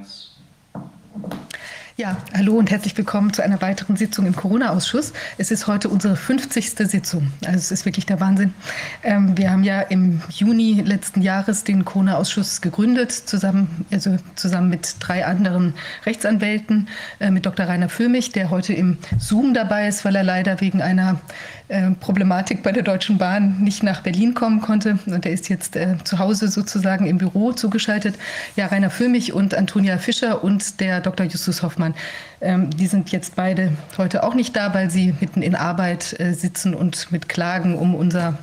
Yes. Ja, hallo und herzlich willkommen zu einer weiteren Sitzung im Corona-Ausschuss. Es ist heute unsere 50. Sitzung. Also es ist wirklich der Wahnsinn. Ähm, wir haben ja im Juni letzten Jahres den Corona-Ausschuss gegründet, zusammen, also zusammen mit drei anderen Rechtsanwälten, äh, mit Dr. Rainer Füllmich, der heute im Zoom dabei ist, weil er leider wegen einer äh, Problematik bei der Deutschen Bahn nicht nach Berlin kommen konnte. Und er ist jetzt äh, zu Hause sozusagen im Büro zugeschaltet. Ja, Rainer Füllmich und Antonia Fischer und der Dr. Justus Hoffmann Hoffmann. Ähm, die sind jetzt beide heute auch nicht da, weil sie mitten in Arbeit äh, sitzen und mit Klagen um unser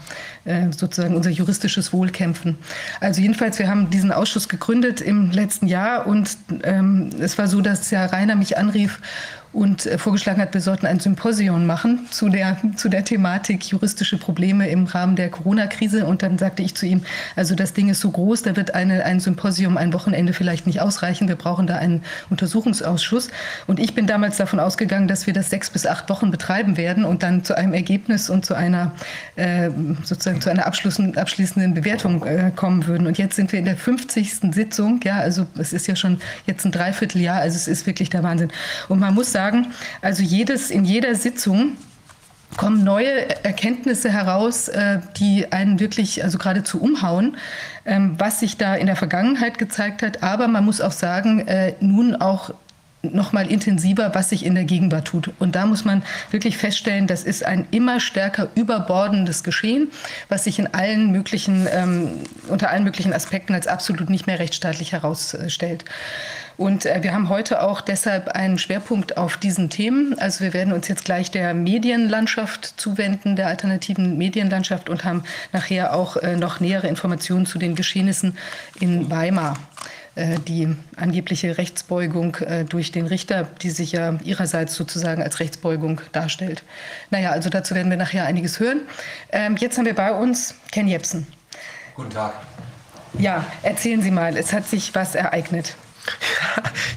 äh, sozusagen unser juristisches Wohl kämpfen. Also jedenfalls, wir haben diesen Ausschuss gegründet im letzten Jahr und ähm, es war so, dass ja Rainer mich anrief und äh, vorgeschlagen hat, wir sollten ein Symposium machen zu der, zu der Thematik juristische Probleme im Rahmen der Corona-Krise. Und dann sagte ich zu ihm, also das Ding ist so groß, da wird eine, ein Symposium ein Wochenende vielleicht nicht ausreichen. Wir brauchen da einen Untersuchungsausschuss. Und ich bin damals davon ausgegangen, dass wir das sechs bis acht Wochen betreiben werden und dann zu einem Ergebnis und zu einer äh, sozusagen zu einer abschließenden Bewertung äh, kommen würden. Und jetzt sind wir in der 50. Sitzung. Ja, also es ist ja schon jetzt ein Dreivierteljahr. Also es ist wirklich der Wahnsinn. Und man muss sagen, also jedes, in jeder Sitzung kommen neue Erkenntnisse heraus, äh, die einen wirklich also geradezu umhauen, ähm, was sich da in der Vergangenheit gezeigt hat. Aber man muss auch sagen, äh, nun auch noch mal intensiver, was sich in der Gegenwart tut. Und da muss man wirklich feststellen, das ist ein immer stärker überbordendes Geschehen, was sich in allen möglichen, ähm, unter allen möglichen Aspekten als absolut nicht mehr rechtsstaatlich herausstellt. Und äh, wir haben heute auch deshalb einen Schwerpunkt auf diesen Themen. Also wir werden uns jetzt gleich der Medienlandschaft zuwenden, der alternativen Medienlandschaft und haben nachher auch äh, noch nähere Informationen zu den Geschehnissen in Weimar äh, die angebliche Rechtsbeugung äh, durch den Richter, die sich ja ihrerseits sozusagen als Rechtsbeugung darstellt. Naja, also dazu werden wir nachher einiges hören. Ähm, jetzt haben wir bei uns Ken Jepsen. Guten Tag. Ja, erzählen Sie mal, es hat sich was ereignet.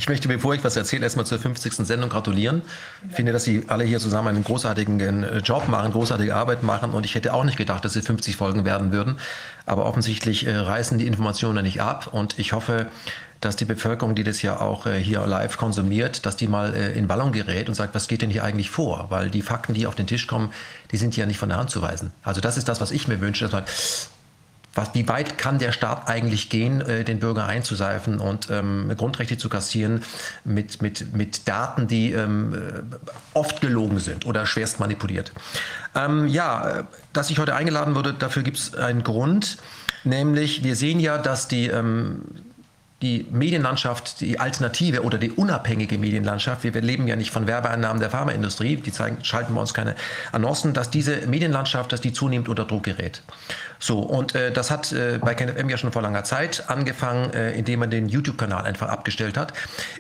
Ich möchte, bevor ich was erzähle, erstmal zur 50. Sendung gratulieren. Ich finde, dass Sie alle hier zusammen einen großartigen äh, Job machen, großartige Arbeit machen. Und ich hätte auch nicht gedacht, dass es 50 Folgen werden würden. Aber offensichtlich äh, reißen die Informationen nicht ab. Und ich hoffe, dass die Bevölkerung, die das ja auch äh, hier live konsumiert, dass die mal in Ballon gerät und sagt, was geht denn hier eigentlich vor? Weil die Fakten, die auf den Tisch kommen, die sind ja nicht von der Hand zu weisen. Also das ist das, was ich mir wünsche, dass man was, wie weit kann der Staat eigentlich gehen, äh, den Bürger einzuseifen und ähm, Grundrechte zu kassieren mit, mit, mit Daten, die ähm, äh, oft gelogen sind oder schwerst manipuliert. Ähm, ja, dass ich heute eingeladen wurde, dafür gibt es einen Grund, nämlich wir sehen ja, dass die ähm, die Medienlandschaft, die Alternative oder die unabhängige Medienlandschaft, wir, wir leben ja nicht von Werbeeinnahmen der Pharmaindustrie, die zeigen, schalten bei uns keine Annoncen, dass diese Medienlandschaft, dass die zunehmend unter Druck gerät. So, und äh, das hat äh, bei KenFM ja schon vor langer Zeit angefangen, äh, indem man den YouTube-Kanal einfach abgestellt hat.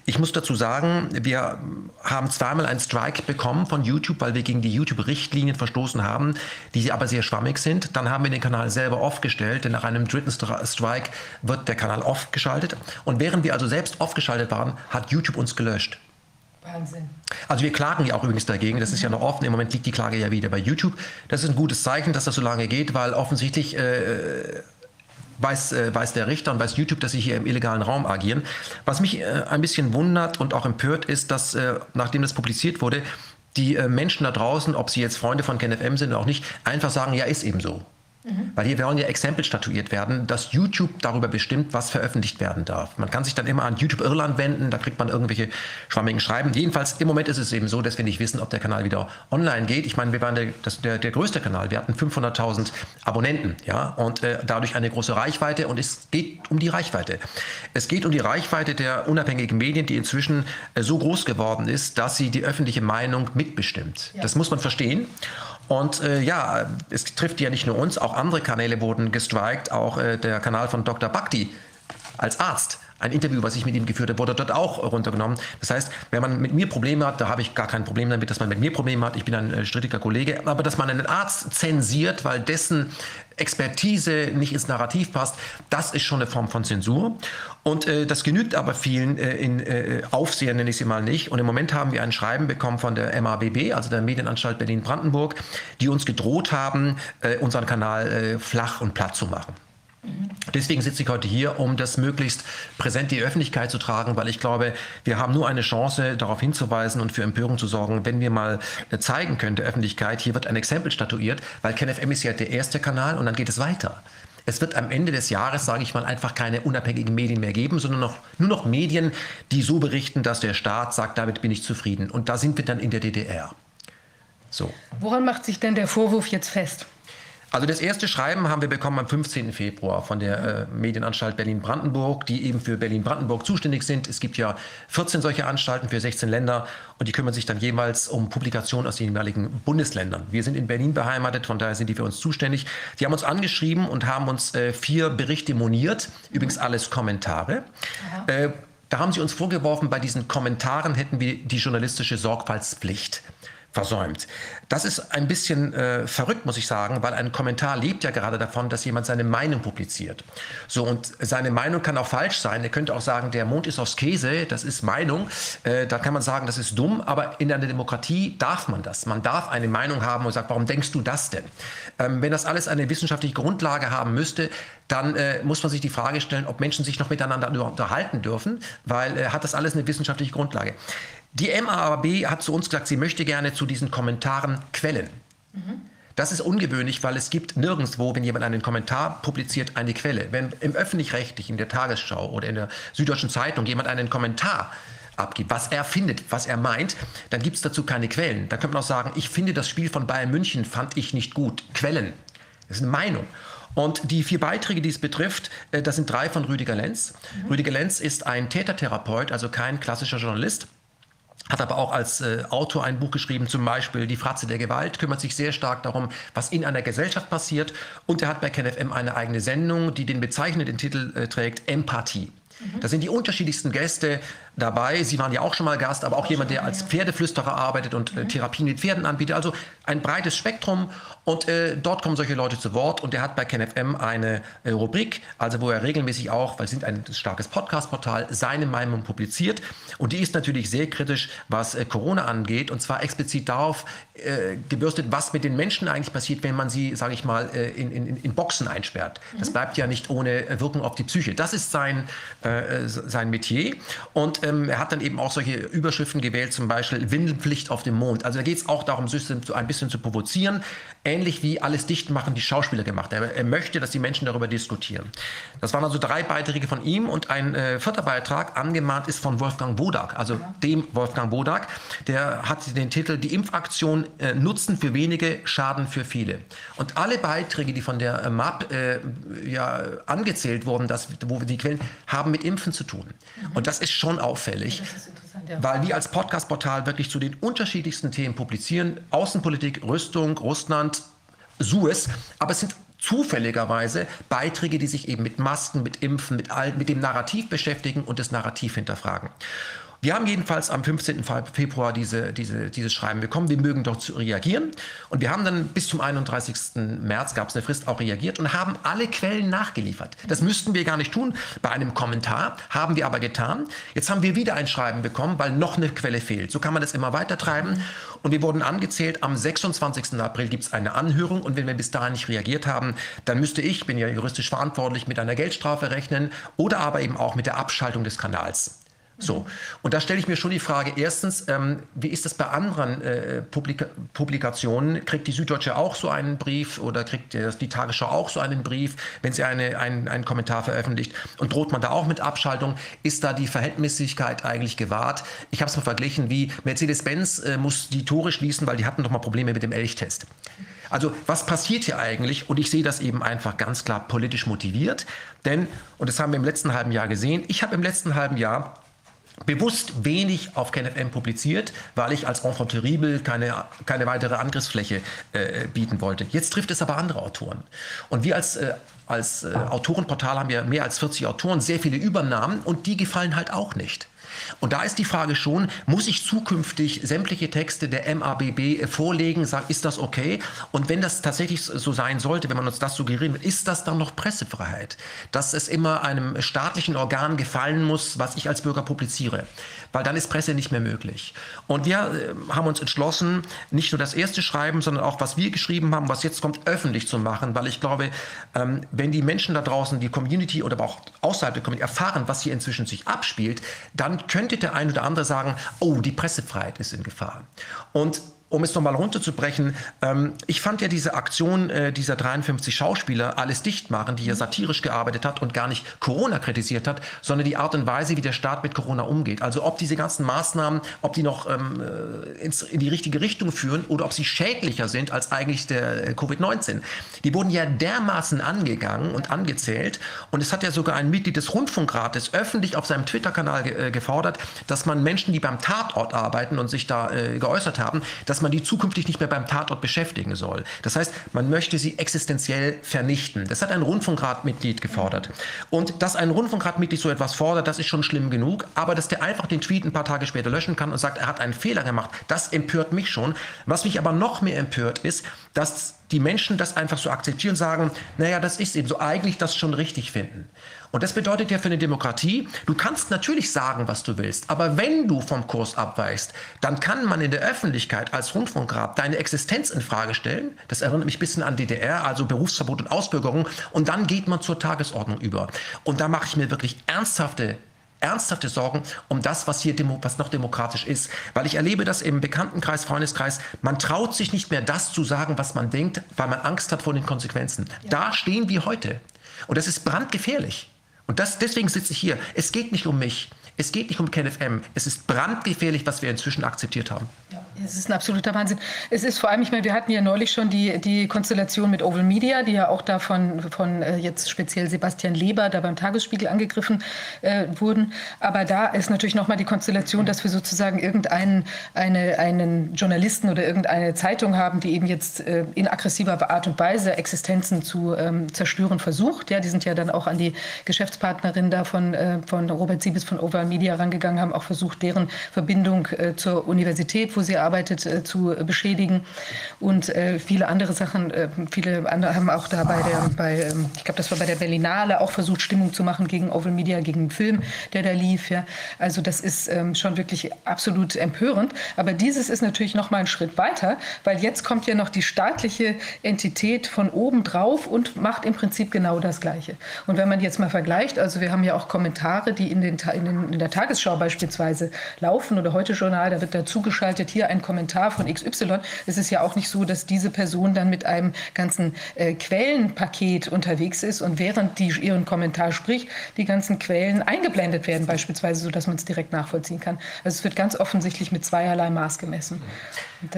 Ich muss dazu sagen, wir haben zweimal einen Strike bekommen von YouTube, weil wir gegen die YouTube-Richtlinien verstoßen haben, die aber sehr schwammig sind. Dann haben wir den Kanal selber aufgestellt, denn nach einem dritten Strike wird der Kanal off geschaltet. Und während wir also selbst off geschaltet waren, hat YouTube uns gelöscht. Wahnsinn. Also wir klagen ja auch übrigens dagegen, das ist ja noch offen, im Moment liegt die Klage ja wieder bei YouTube. Das ist ein gutes Zeichen, dass das so lange geht, weil offensichtlich äh, weiß, äh, weiß der Richter und weiß YouTube, dass sie hier im illegalen Raum agieren. Was mich äh, ein bisschen wundert und auch empört ist, dass äh, nachdem das publiziert wurde, die äh, Menschen da draußen, ob sie jetzt Freunde von KenFM sind oder auch nicht, einfach sagen, ja, ist eben so. Mhm. Weil hier wollen ja Exempel statuiert werden, dass YouTube darüber bestimmt, was veröffentlicht werden darf. Man kann sich dann immer an YouTube Irland wenden, da kriegt man irgendwelche schwammigen Schreiben. Jedenfalls im Moment ist es eben so, dass wir nicht wissen, ob der Kanal wieder online geht. Ich meine, wir waren der, das, der, der größte Kanal, wir hatten 500.000 Abonnenten ja, und äh, dadurch eine große Reichweite und es geht um die Reichweite. Es geht um die Reichweite der unabhängigen Medien, die inzwischen äh, so groß geworden ist, dass sie die öffentliche Meinung mitbestimmt. Ja. Das muss man verstehen. Und äh, ja, es trifft ja nicht nur uns, auch andere Kanäle wurden gestrikt, auch äh, der Kanal von Dr. Bhakti als Arzt. Ein Interview, was ich mit ihm geführt habe, wurde dort auch runtergenommen. Das heißt, wenn man mit mir Probleme hat, da habe ich gar kein Problem damit, dass man mit mir Probleme hat. Ich bin ein äh, strittiger Kollege. Aber dass man einen Arzt zensiert, weil dessen Expertise nicht ins Narrativ passt, das ist schon eine Form von Zensur. Und äh, das genügt aber vielen äh, in äh, Aufsehen, nenne ich sie mal nicht. Und im Moment haben wir ein Schreiben bekommen von der MABB, also der Medienanstalt Berlin-Brandenburg, die uns gedroht haben, äh, unseren Kanal äh, flach und platt zu machen. Deswegen sitze ich heute hier, um das möglichst präsent in die Öffentlichkeit zu tragen, weil ich glaube, wir haben nur eine Chance, darauf hinzuweisen und für Empörung zu sorgen, wenn wir mal zeigen können der Öffentlichkeit, hier wird ein Exempel statuiert, weil KenFM ist ja der erste Kanal und dann geht es weiter. Es wird am Ende des Jahres, sage ich mal, einfach keine unabhängigen Medien mehr geben, sondern noch, nur noch Medien, die so berichten, dass der Staat sagt, damit bin ich zufrieden. Und da sind wir dann in der DDR. So. Woran macht sich denn der Vorwurf jetzt fest? Also das erste Schreiben haben wir bekommen am 15. Februar von der äh, Medienanstalt Berlin-Brandenburg, die eben für Berlin-Brandenburg zuständig sind. Es gibt ja 14 solche Anstalten für 16 Länder und die kümmern sich dann jeweils um Publikationen aus den jeweiligen Bundesländern. Wir sind in Berlin beheimatet, von daher sind die für uns zuständig. Die haben uns angeschrieben und haben uns äh, vier Berichte moniert, übrigens alles Kommentare. Äh, da haben sie uns vorgeworfen, bei diesen Kommentaren hätten wir die journalistische Sorgfaltspflicht versäumt. Das ist ein bisschen äh, verrückt, muss ich sagen, weil ein Kommentar lebt ja gerade davon, dass jemand seine Meinung publiziert. So, und seine Meinung kann auch falsch sein. Er könnte auch sagen, der Mond ist aus Käse, das ist Meinung. Äh, da kann man sagen, das ist dumm, aber in einer Demokratie darf man das. Man darf eine Meinung haben und sagt, warum denkst du das denn? Ähm, wenn das alles eine wissenschaftliche Grundlage haben müsste, dann äh, muss man sich die Frage stellen, ob Menschen sich noch miteinander unterhalten dürfen, weil äh, hat das alles eine wissenschaftliche Grundlage. Die MAAB hat zu uns gesagt, sie möchte gerne zu diesen Kommentaren Quellen. Mhm. Das ist ungewöhnlich, weil es gibt nirgendwo, wenn jemand einen Kommentar publiziert, eine Quelle. Wenn im öffentlich-rechtlichen, in der Tagesschau oder in der Süddeutschen Zeitung jemand einen Kommentar abgibt, was er findet, was er meint, dann gibt es dazu keine Quellen. Dann könnte man auch sagen, ich finde das Spiel von Bayern München fand ich nicht gut. Quellen. Das ist eine Meinung. Und die vier Beiträge, die es betrifft, äh, das sind drei von Rüdiger Lenz. Mhm. Rüdiger Lenz ist ein Tätertherapeut, also kein klassischer Journalist hat aber auch als äh, Autor ein Buch geschrieben, zum Beispiel Die Fratze der Gewalt, kümmert sich sehr stark darum, was in einer Gesellschaft passiert. Und er hat bei KenFM eine eigene Sendung, die den bezeichnenden Titel äh, trägt, Empathie. Mhm. Da sind die unterschiedlichsten Gäste dabei. Sie waren ja auch schon mal Gast, aber auch jemand, der als Pferdeflüsterer arbeitet und äh, mhm. Therapien mit Pferden anbietet. Also ein breites Spektrum und äh, dort kommen solche Leute zu Wort und er hat bei KenFM eine äh, Rubrik, also wo er regelmäßig auch, weil sie sind ein starkes Podcast-Portal, seine Meinung publiziert und die ist natürlich sehr kritisch, was äh, Corona angeht und zwar explizit darauf äh, gebürstet, was mit den Menschen eigentlich passiert, wenn man sie, sage ich mal, äh, in, in, in Boxen einsperrt. Das mhm. bleibt ja nicht ohne Wirkung auf die Psyche. Das ist sein, sein Metier und ähm, er hat dann eben auch solche Überschriften gewählt, zum Beispiel Windelpflicht auf dem Mond. Also da geht es auch darum, ein bisschen zu provozieren, ähnlich wie alles dicht machen die Schauspieler gemacht. Er, er, möchte, dass die Menschen darüber diskutieren. Das waren also drei Beiträge von ihm und ein äh, vierter Beitrag, angemahnt ist von Wolfgang Wodak, also ja. dem Wolfgang Wodak. Der hat den Titel Die Impfaktion äh, Nutzen für wenige, Schaden für viele. Und alle Beiträge, die von der äh, MAP äh, ja, angezählt wurden, dass, wo die Quellen, haben mit Impfen zu tun. Mhm. Und das ist schon auffällig. Ja. Weil wir als Podcast-Portal wirklich zu den unterschiedlichsten Themen publizieren. Außenpolitik, Rüstung, Russland, Suez. Aber es sind zufälligerweise Beiträge, die sich eben mit Masken, mit Impfen, mit, all, mit dem Narrativ beschäftigen und das Narrativ hinterfragen. Wir haben jedenfalls am 15. Februar diese, diese, dieses Schreiben bekommen. Wir mögen doch reagieren. Und wir haben dann bis zum 31. März gab es eine Frist auch reagiert und haben alle Quellen nachgeliefert. Das müssten wir gar nicht tun bei einem Kommentar, haben wir aber getan. Jetzt haben wir wieder ein Schreiben bekommen, weil noch eine Quelle fehlt. So kann man das immer weiter treiben. Und wir wurden angezählt, am 26. April gibt es eine Anhörung und wenn wir bis dahin nicht reagiert haben, dann müsste ich, bin ja juristisch verantwortlich, mit einer Geldstrafe rechnen oder aber eben auch mit der Abschaltung des Kanals. So, und da stelle ich mir schon die Frage, erstens, ähm, wie ist das bei anderen äh, Publika Publikationen? Kriegt die Süddeutsche auch so einen Brief oder kriegt die Tagesschau auch so einen Brief, wenn sie eine, ein, einen Kommentar veröffentlicht? Und droht man da auch mit Abschaltung? Ist da die Verhältnismäßigkeit eigentlich gewahrt? Ich habe es mal verglichen, wie Mercedes-Benz äh, muss die Tore schließen, weil die hatten doch mal Probleme mit dem Elchtest. Also was passiert hier eigentlich? Und ich sehe das eben einfach ganz klar politisch motiviert. Denn, und das haben wir im letzten halben Jahr gesehen, ich habe im letzten halben Jahr bewusst wenig auf KenFM publiziert, weil ich als Enfant terrible keine, keine weitere Angriffsfläche äh, bieten wollte. Jetzt trifft es aber andere Autoren. Und wir als, äh, als äh, Autorenportal haben ja mehr als 40 Autoren, sehr viele Übernahmen und die gefallen halt auch nicht. Und da ist die Frage schon, muss ich zukünftig sämtliche Texte der MABB vorlegen, sagen, ist das okay? Und wenn das tatsächlich so sein sollte, wenn man uns das suggerieren will, ist das dann noch Pressefreiheit? Dass es immer einem staatlichen Organ gefallen muss, was ich als Bürger publiziere weil dann ist Presse nicht mehr möglich. Und wir äh, haben uns entschlossen, nicht nur das erste Schreiben, sondern auch was wir geschrieben haben, was jetzt kommt, öffentlich zu machen, weil ich glaube, ähm, wenn die Menschen da draußen, die Community oder auch außerhalb der Community erfahren, was hier inzwischen sich abspielt, dann könnte der ein oder andere sagen, oh, die Pressefreiheit ist in Gefahr. Und um es nochmal runterzubrechen, ähm, ich fand ja diese Aktion äh, dieser 53 Schauspieler alles dicht machen, die ja satirisch gearbeitet hat und gar nicht Corona kritisiert hat, sondern die Art und Weise, wie der Staat mit Corona umgeht. Also ob diese ganzen Maßnahmen, ob die noch ähm, äh, ins, in die richtige Richtung führen oder ob sie schädlicher sind als eigentlich der äh, Covid-19. Die wurden ja dermaßen angegangen und angezählt und es hat ja sogar ein Mitglied des Rundfunkrates öffentlich auf seinem Twitter-Kanal ge äh, gefordert, dass man Menschen, die beim Tatort arbeiten und sich da äh, geäußert haben, dass dass man die zukünftig nicht mehr beim Tatort beschäftigen soll. Das heißt, man möchte sie existenziell vernichten. Das hat ein Rundfunkratmitglied gefordert. Und dass ein Rundfunkratmitglied so etwas fordert, das ist schon schlimm genug. Aber dass der einfach den Tweet ein paar Tage später löschen kann und sagt, er hat einen Fehler gemacht, das empört mich schon. Was mich aber noch mehr empört, ist, dass die Menschen das einfach so akzeptieren und sagen, naja, das ist eben so, eigentlich das schon richtig finden. Und das bedeutet ja für eine Demokratie, du kannst natürlich sagen, was du willst, aber wenn du vom Kurs abweichst, dann kann man in der Öffentlichkeit als Rundfunkrat deine Existenz in Frage stellen. Das erinnert mich ein bisschen an DDR, also Berufsverbot und Ausbürgerung. Und dann geht man zur Tagesordnung über. Und da mache ich mir wirklich ernsthafte ernsthafte Sorgen um das, was hier was noch demokratisch ist. Weil ich erlebe das im Bekanntenkreis, Freundeskreis, man traut sich nicht mehr das zu sagen, was man denkt, weil man Angst hat vor den Konsequenzen. Ja. Da stehen wir heute. Und das ist brandgefährlich. Und das, deswegen sitze ich hier. Es geht nicht um mich. Es geht nicht um KenFM. Es ist brandgefährlich, was wir inzwischen akzeptiert haben. Es ist ein absoluter Wahnsinn. Es ist vor allem, ich meine, wir hatten ja neulich schon die, die Konstellation mit Oval Media, die ja auch da von, von äh, jetzt speziell Sebastian Leber da beim Tagesspiegel angegriffen äh, wurden. Aber da ist natürlich nochmal die Konstellation, dass wir sozusagen irgendeinen eine, einen Journalisten oder irgendeine Zeitung haben, die eben jetzt äh, in aggressiver Art und Weise Existenzen zu ähm, zerstören versucht. Ja, die sind ja dann auch an die Geschäftspartnerin da von, äh, von Robert Siebes von Oval Media rangegangen, haben auch versucht, deren Verbindung äh, zur Universität, wo sie arbeitet, äh, zu beschädigen. Und äh, viele andere Sachen, äh, viele andere haben auch da bei der, bei, ähm, ich glaube, das war bei der Berlinale, auch versucht, Stimmung zu machen gegen Oval Media, gegen den Film, der da lief. Ja. Also das ist ähm, schon wirklich absolut empörend. Aber dieses ist natürlich noch mal ein Schritt weiter, weil jetzt kommt ja noch die staatliche Entität von oben drauf und macht im Prinzip genau das Gleiche. Und wenn man jetzt mal vergleicht, also wir haben ja auch Kommentare, die in, den, in, den, in der Tagesschau beispielsweise laufen oder heute Journal, da wird dazu geschaltet, hier ein Kommentar von XY. Es ist ja auch nicht so, dass diese Person dann mit einem ganzen äh, Quellenpaket unterwegs ist und während die ihren Kommentar spricht, die ganzen Quellen eingeblendet werden beispielsweise, sodass man es direkt nachvollziehen kann. Also es wird ganz offensichtlich mit zweierlei Maß gemessen.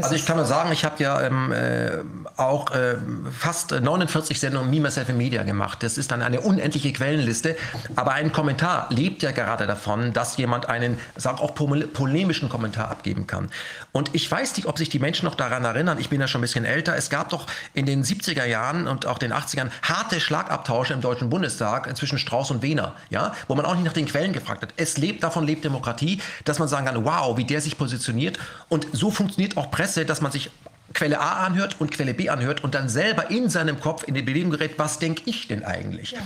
also ich kann nur sagen, ich habe ja ähm, äh, auch äh, fast 49 Sendungen Me, Myself in Media gemacht. Das ist dann eine unendliche Quellenliste. Aber ein Kommentar lebt ja gerade davon, dass jemand einen, sag auch polemischen Kommentar abgeben kann. Und ich weiß nicht, ob sich die Menschen noch daran erinnern, ich bin ja schon ein bisschen älter, es gab doch in den 70er Jahren und auch den 80ern harte Schlagabtausche im Deutschen Bundestag zwischen Strauß und Wehner, ja, wo man auch nicht nach den Quellen gefragt hat. Es lebt, davon lebt Demokratie, dass man sagen kann, wow, wie der sich positioniert. Und so funktioniert auch Presse, dass man sich Quelle A anhört und Quelle B anhört und dann selber in seinem Kopf in die Bewegung gerät, was denke ich denn eigentlich? Ja.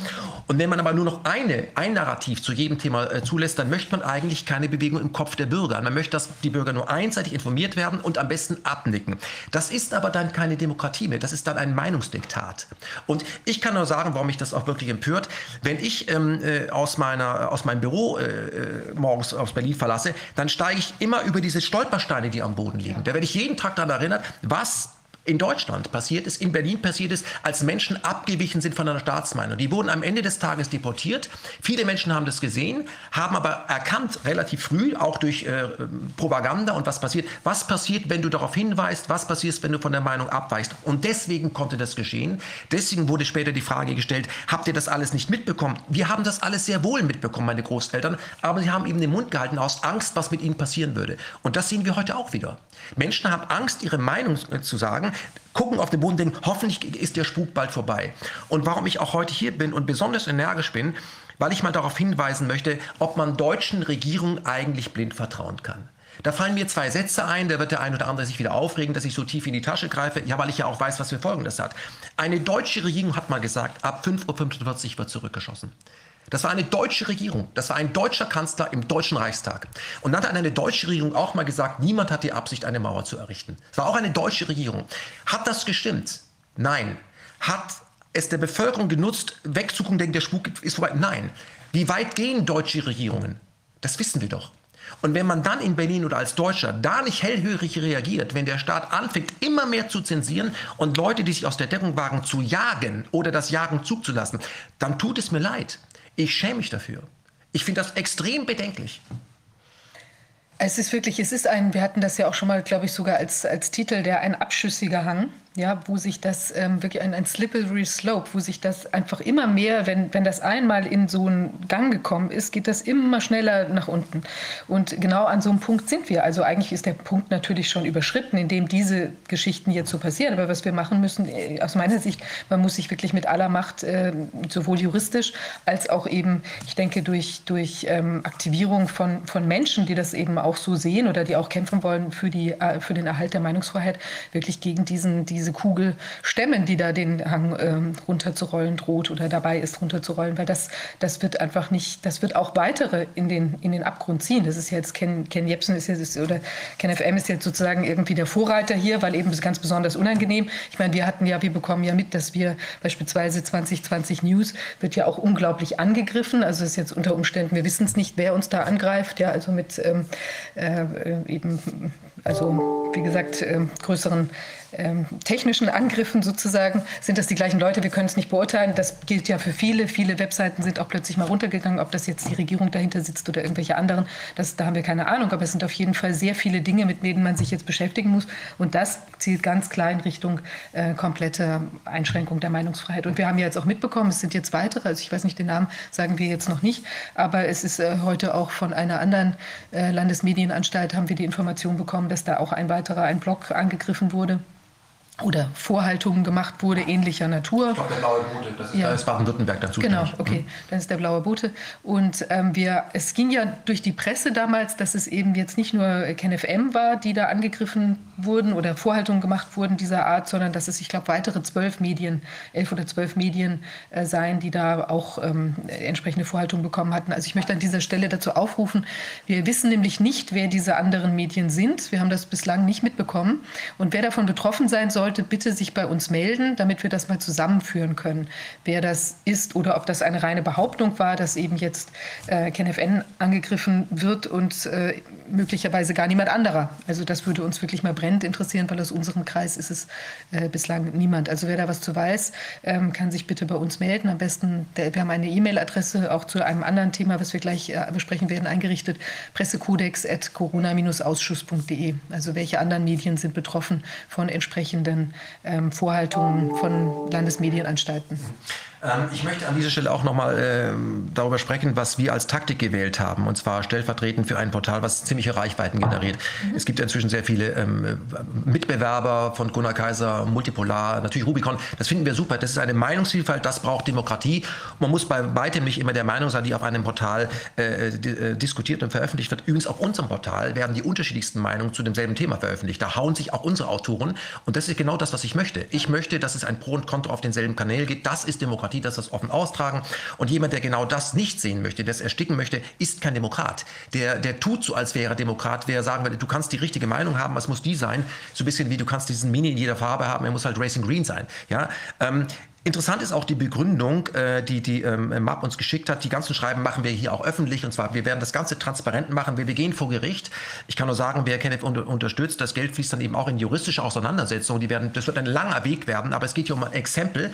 Und wenn man aber nur noch eine, ein Narrativ zu jedem Thema äh, zulässt, dann möchte man eigentlich keine Bewegung im Kopf der Bürger. Man möchte, dass die Bürger nur einseitig informiert werden und am besten abnicken. Das ist aber dann keine Demokratie mehr, das ist dann ein Meinungsdiktat. Und ich kann nur sagen, warum mich das auch wirklich empört, wenn ich ähm, äh, aus, meiner, aus meinem Büro äh, äh morgens aus Berlin verlasse, dann steige ich immer über diese Stolpersteine, die am Boden liegen. Da werde ich jeden Tag daran erinnert, was in Deutschland passiert ist, in Berlin passiert ist, als Menschen abgewichen sind von einer Staatsmeinung. Die wurden am Ende des Tages deportiert. Viele Menschen haben das gesehen, haben aber erkannt, relativ früh, auch durch äh, Propaganda und was passiert, was passiert, wenn du darauf hinweist, was passiert, wenn du von der Meinung abweichst. Und deswegen konnte das geschehen. Deswegen wurde später die Frage gestellt, habt ihr das alles nicht mitbekommen? Wir haben das alles sehr wohl mitbekommen, meine Großeltern, aber sie haben eben den Mund gehalten aus Angst, was mit ihnen passieren würde. Und das sehen wir heute auch wieder. Menschen haben Angst, ihre Meinung zu sagen, gucken auf den Boden, denken, hoffentlich ist der Spuk bald vorbei. Und warum ich auch heute hier bin und besonders energisch bin, weil ich mal darauf hinweisen möchte, ob man deutschen Regierungen eigentlich blind vertrauen kann. Da fallen mir zwei Sätze ein, da wird der ein oder andere sich wieder aufregen, dass ich so tief in die Tasche greife. Ja, weil ich ja auch weiß, was für Folgen das hat. Eine deutsche Regierung hat mal gesagt, ab 5.45 Uhr wird zurückgeschossen. Das war eine deutsche Regierung. Das war ein deutscher Kanzler im Deutschen Reichstag. Und dann hat eine deutsche Regierung auch mal gesagt, niemand hat die Absicht, eine Mauer zu errichten. Es war auch eine deutsche Regierung. Hat das gestimmt? Nein. Hat es der Bevölkerung genutzt, wegzugucken, denkt der Spuk ist vorbei? Nein. Wie weit gehen deutsche Regierungen? Das wissen wir doch. Und wenn man dann in Berlin oder als Deutscher da nicht hellhörig reagiert, wenn der Staat anfängt, immer mehr zu zensieren und Leute, die sich aus der Deckung wagen, zu jagen oder das Jagen zuzulassen, dann tut es mir leid. Ich schäme mich dafür. Ich finde das extrem bedenklich. Es ist wirklich, es ist ein, wir hatten das ja auch schon mal, glaube ich, sogar als, als Titel, der ein abschüssiger Hang ja, wo sich das ähm, wirklich ein, ein slippery slope, wo sich das einfach immer mehr, wenn, wenn das einmal in so einen Gang gekommen ist, geht das immer schneller nach unten. Und genau an so einem Punkt sind wir. Also eigentlich ist der Punkt natürlich schon überschritten, in dem diese Geschichten jetzt so passieren. Aber was wir machen müssen, äh, aus meiner Sicht, man muss sich wirklich mit aller Macht, äh, sowohl juristisch als auch eben, ich denke, durch, durch ähm, Aktivierung von, von Menschen, die das eben auch so sehen oder die auch kämpfen wollen für, die, äh, für den Erhalt der Meinungsfreiheit, wirklich gegen diesen, diesen diese Kugel stemmen, die da den Hang ähm, runterzurollen droht oder dabei ist runterzurollen, weil das, das wird einfach nicht, das wird auch weitere in den, in den Abgrund ziehen. Das ist jetzt Ken, Ken Jebsen ist jetzt, oder Ken FM ist jetzt sozusagen irgendwie der Vorreiter hier, weil eben ganz besonders unangenehm. Ich meine, wir hatten ja, wir bekommen ja mit, dass wir beispielsweise 2020 News wird ja auch unglaublich angegriffen. Also es ist jetzt unter Umständen, wir wissen es nicht, wer uns da angreift, ja, also mit ähm, äh, eben, also wie gesagt, äh, größeren ähm, technischen Angriffen sozusagen, sind das die gleichen Leute. Wir können es nicht beurteilen. Das gilt ja für viele. Viele Webseiten sind auch plötzlich mal runtergegangen, ob das jetzt die Regierung dahinter sitzt oder irgendwelche anderen. Das, da haben wir keine Ahnung. Aber es sind auf jeden Fall sehr viele Dinge, mit denen man sich jetzt beschäftigen muss. Und das zielt ganz klar in Richtung äh, komplette Einschränkung der Meinungsfreiheit. Und wir haben ja jetzt auch mitbekommen, es sind jetzt weitere, also ich weiß nicht, den Namen sagen wir jetzt noch nicht, aber es ist äh, heute auch von einer anderen äh, Landesmedienanstalt haben wir die Information bekommen, dass da auch ein weiterer, ein Blog angegriffen wurde oder Vorhaltungen gemacht wurde, ähnlicher Natur. Ich glaube, der blaue Bote, das ist, ja. ist Baden-Württemberg dazu. Genau, okay, mhm. dann ist der blaue Bote. Und ähm, wir, es ging ja durch die Presse damals, dass es eben jetzt nicht nur KenFM war, die da angegriffen wurden oder Vorhaltungen gemacht wurden dieser Art, sondern dass es, ich glaube, weitere zwölf Medien, elf oder zwölf Medien äh, seien, die da auch ähm, entsprechende Vorhaltungen bekommen hatten. Also ich möchte an dieser Stelle dazu aufrufen, wir wissen nämlich nicht, wer diese anderen Medien sind. Wir haben das bislang nicht mitbekommen. Und wer davon betroffen sein soll, sollte bitte sich bei uns melden, damit wir das mal zusammenführen können, wer das ist oder ob das eine reine Behauptung war, dass eben jetzt äh, KenFN angegriffen wird und äh, möglicherweise gar niemand anderer. Also das würde uns wirklich mal brennend interessieren, weil aus unserem Kreis ist es äh, bislang niemand. Also wer da was zu weiß, ähm, kann sich bitte bei uns melden. Am besten, der, wir haben eine E-Mail-Adresse auch zu einem anderen Thema, was wir gleich äh, besprechen werden, eingerichtet, pressekodex.corona-ausschuss.de. Also welche anderen Medien sind betroffen von entsprechenden ähm, Vorhaltungen von Landesmedienanstalten. Ähm, ich möchte an dieser Stelle auch nochmal äh, darüber sprechen, was wir als Taktik gewählt haben. Und zwar stellvertretend für ein Portal, was ziemliche Reichweiten generiert. Mhm. Es gibt inzwischen sehr viele ähm, Mitbewerber von Gunnar Kaiser, Multipolar, natürlich Rubicon. Das finden wir super. Das ist eine Meinungsvielfalt, das braucht Demokratie. Man muss bei weitem nicht immer der Meinung sein, die auf einem Portal äh, äh, diskutiert und veröffentlicht wird. Übrigens auf unserem Portal werden die unterschiedlichsten Meinungen zu demselben Thema veröffentlicht. Da hauen sich auch unsere Autoren. Und das ist genau das, was ich möchte. Ich möchte, dass es ein Pro und Contra auf denselben Kanälen geht. Das ist Demokratie. Demokratie, dass das offen austragen. Und jemand, der genau das nicht sehen möchte, das ersticken möchte, ist kein Demokrat. Der, der tut so, als wäre er Demokrat, wer sagen würde, du kannst die richtige Meinung haben, was muss die sein? So ein bisschen wie du kannst diesen Mini in jeder Farbe haben, er muss halt Racing Green sein. Ja, ähm, Interessant ist auch die Begründung, äh, die die ähm, MAP uns geschickt hat. Die ganzen Schreiben machen wir hier auch öffentlich. Und zwar, wir werden das Ganze transparent machen. Wir, wir gehen vor Gericht. Ich kann nur sagen, wer KenF unter, unterstützt, das Geld fließt dann eben auch in juristische Auseinandersetzungen. Die werden, das wird ein langer Weg werden, aber es geht hier um ein Exempel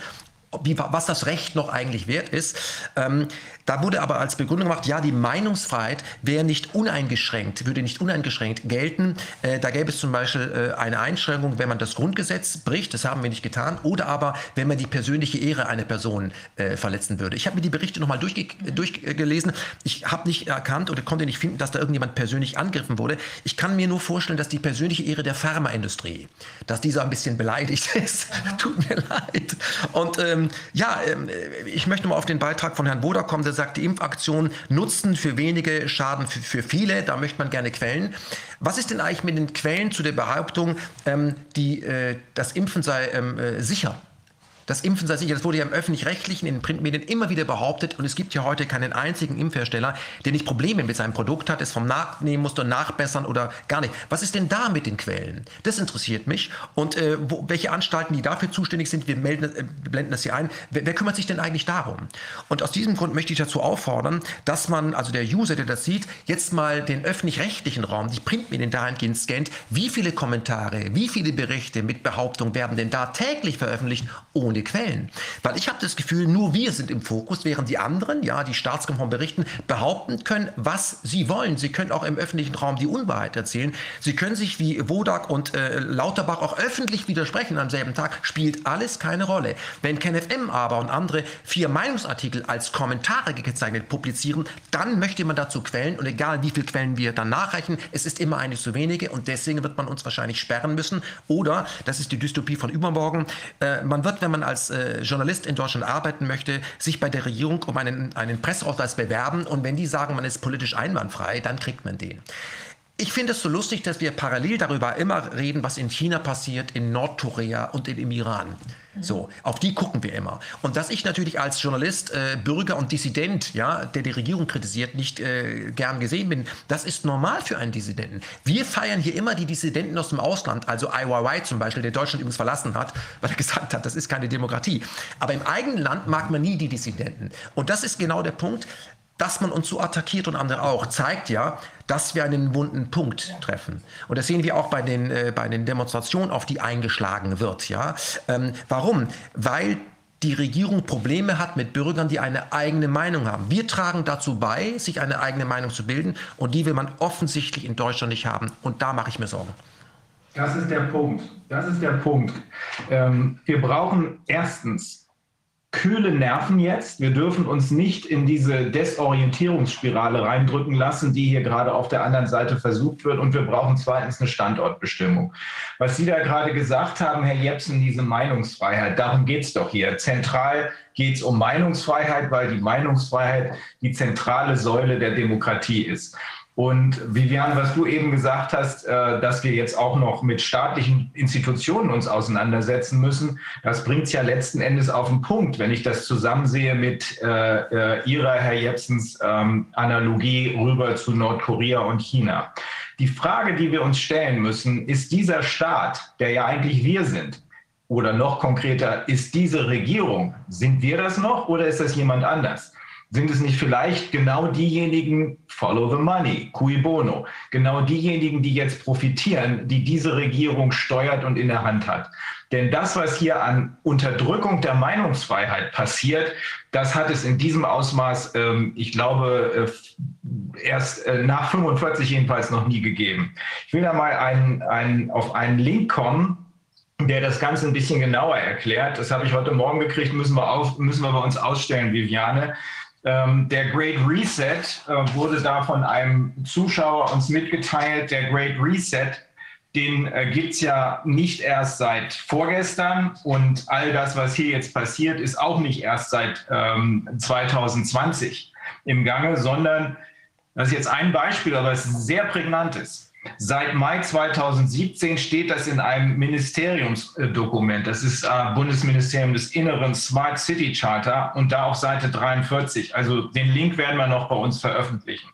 wie, was das Recht noch eigentlich wert ist. Ähm, da wurde aber als Begründung gemacht, ja, die Meinungsfreiheit wäre nicht uneingeschränkt, würde nicht uneingeschränkt gelten. Äh, da gäbe es zum Beispiel äh, eine Einschränkung, wenn man das Grundgesetz bricht, das haben wir nicht getan, oder aber wenn man die persönliche Ehre einer Person äh, verletzen würde. Ich habe mir die Berichte nochmal durchge durchgelesen. Ich habe nicht erkannt oder konnte nicht finden, dass da irgendjemand persönlich angegriffen wurde. Ich kann mir nur vorstellen, dass die persönliche Ehre der Pharmaindustrie, dass dieser ein bisschen beleidigt ist. Tut mir leid. Und ähm, ja, ähm, ich möchte mal auf den Beitrag von Herrn Boder kommen, sagt, die Impfaktion Nutzen für wenige, Schaden für, für viele. Da möchte man gerne Quellen. Was ist denn eigentlich mit den Quellen zu der Behauptung, ähm, die, äh, das Impfen sei ähm, äh, sicher? Das Impfen sei sicher, das wurde ja im öffentlich-rechtlichen, in den Printmedien immer wieder behauptet und es gibt ja heute keinen einzigen Impfhersteller, der nicht Probleme mit seinem Produkt hat, es vom Nachnehmen musste und nachbessern oder gar nicht. Was ist denn da mit den Quellen? Das interessiert mich und äh, wo, welche Anstalten, die dafür zuständig sind, wir melden, äh, blenden das hier ein. Wer, wer, kümmert sich denn eigentlich darum? Und aus diesem Grund möchte ich dazu auffordern, dass man, also der User, der das sieht, jetzt mal den öffentlich-rechtlichen Raum, die Printmedien dahingehend scannt, wie viele Kommentare, wie viele Berichte mit Behauptung werden denn da täglich veröffentlicht, ohne ohne Quellen. Weil ich habe das Gefühl, nur wir sind im Fokus, während die anderen, ja, die staatskonform berichten, behaupten können, was sie wollen. Sie können auch im öffentlichen Raum die Unwahrheit erzählen. Sie können sich wie Wodak und äh, Lauterbach auch öffentlich widersprechen am selben Tag. Spielt alles keine Rolle. Wenn KenFM aber und andere vier Meinungsartikel als Kommentare gekennzeichnet publizieren, dann möchte man dazu Quellen und egal wie viele Quellen wir dann nachreichen, es ist immer eine zu wenige und deswegen wird man uns wahrscheinlich sperren müssen. Oder, das ist die Dystopie von übermorgen, äh, man wird, wenn man als äh, Journalist in Deutschland arbeiten möchte, sich bei der Regierung um einen, einen Presseausweis bewerben und wenn die sagen, man ist politisch einwandfrei, dann kriegt man den. Ich finde es so lustig, dass wir parallel darüber immer reden, was in China passiert, in Nordkorea und im Iran. So, auf die gucken wir immer. Und dass ich natürlich als Journalist, äh, Bürger und Dissident, ja, der die Regierung kritisiert, nicht äh, gern gesehen bin, das ist normal für einen Dissidenten. Wir feiern hier immer die Dissidenten aus dem Ausland, also IYY zum Beispiel, der Deutschland übrigens verlassen hat, weil er gesagt hat, das ist keine Demokratie. Aber im eigenen Land mag man nie die Dissidenten. Und das ist genau der Punkt dass man uns so attackiert und andere auch, zeigt ja, dass wir einen wunden Punkt treffen. Und das sehen wir auch bei den, äh, bei den Demonstrationen, auf die eingeschlagen wird. Ja? Ähm, warum? Weil die Regierung Probleme hat mit Bürgern, die eine eigene Meinung haben. Wir tragen dazu bei, sich eine eigene Meinung zu bilden und die will man offensichtlich in Deutschland nicht haben. Und da mache ich mir Sorgen. Das ist der Punkt. Das ist der Punkt. Ähm, wir brauchen erstens kühle Nerven jetzt. Wir dürfen uns nicht in diese Desorientierungsspirale reindrücken lassen, die hier gerade auf der anderen Seite versucht wird. Und wir brauchen zweitens eine Standortbestimmung. Was Sie da gerade gesagt haben, Herr Jepsen, diese Meinungsfreiheit, darum geht es doch hier. Zentral geht es um Meinungsfreiheit, weil die Meinungsfreiheit die zentrale Säule der Demokratie ist. Und Vivian, was du eben gesagt hast, äh, dass wir jetzt auch noch mit staatlichen Institutionen uns auseinandersetzen müssen, das bringt es ja letzten Endes auf den Punkt, wenn ich das zusammensehe mit äh, äh, Ihrer, Herr Jepsens, ähm, Analogie rüber zu Nordkorea und China. Die Frage, die wir uns stellen müssen, ist dieser Staat, der ja eigentlich wir sind, oder noch konkreter, ist diese Regierung, sind wir das noch oder ist das jemand anders? Sind es nicht vielleicht genau diejenigen, follow the money, cui bono, genau diejenigen, die jetzt profitieren, die diese Regierung steuert und in der Hand hat? Denn das, was hier an Unterdrückung der Meinungsfreiheit passiert, das hat es in diesem Ausmaß, ähm, ich glaube, äh, erst äh, nach 45 jedenfalls noch nie gegeben. Ich will da mal einen, einen, auf einen Link kommen, der das Ganze ein bisschen genauer erklärt. Das habe ich heute Morgen gekriegt, müssen wir, auf, müssen wir bei uns ausstellen, Viviane. Ähm, der Great Reset äh, wurde da von einem Zuschauer uns mitgeteilt. Der Great Reset, den äh, gibt es ja nicht erst seit vorgestern und all das, was hier jetzt passiert, ist auch nicht erst seit ähm, 2020 im Gange, sondern das ist jetzt ein Beispiel, aber es ist sehr prägnantes. Seit Mai 2017 steht das in einem Ministeriumsdokument. Das ist äh, Bundesministerium des Inneren Smart City Charter und da auf Seite 43. Also den Link werden wir noch bei uns veröffentlichen.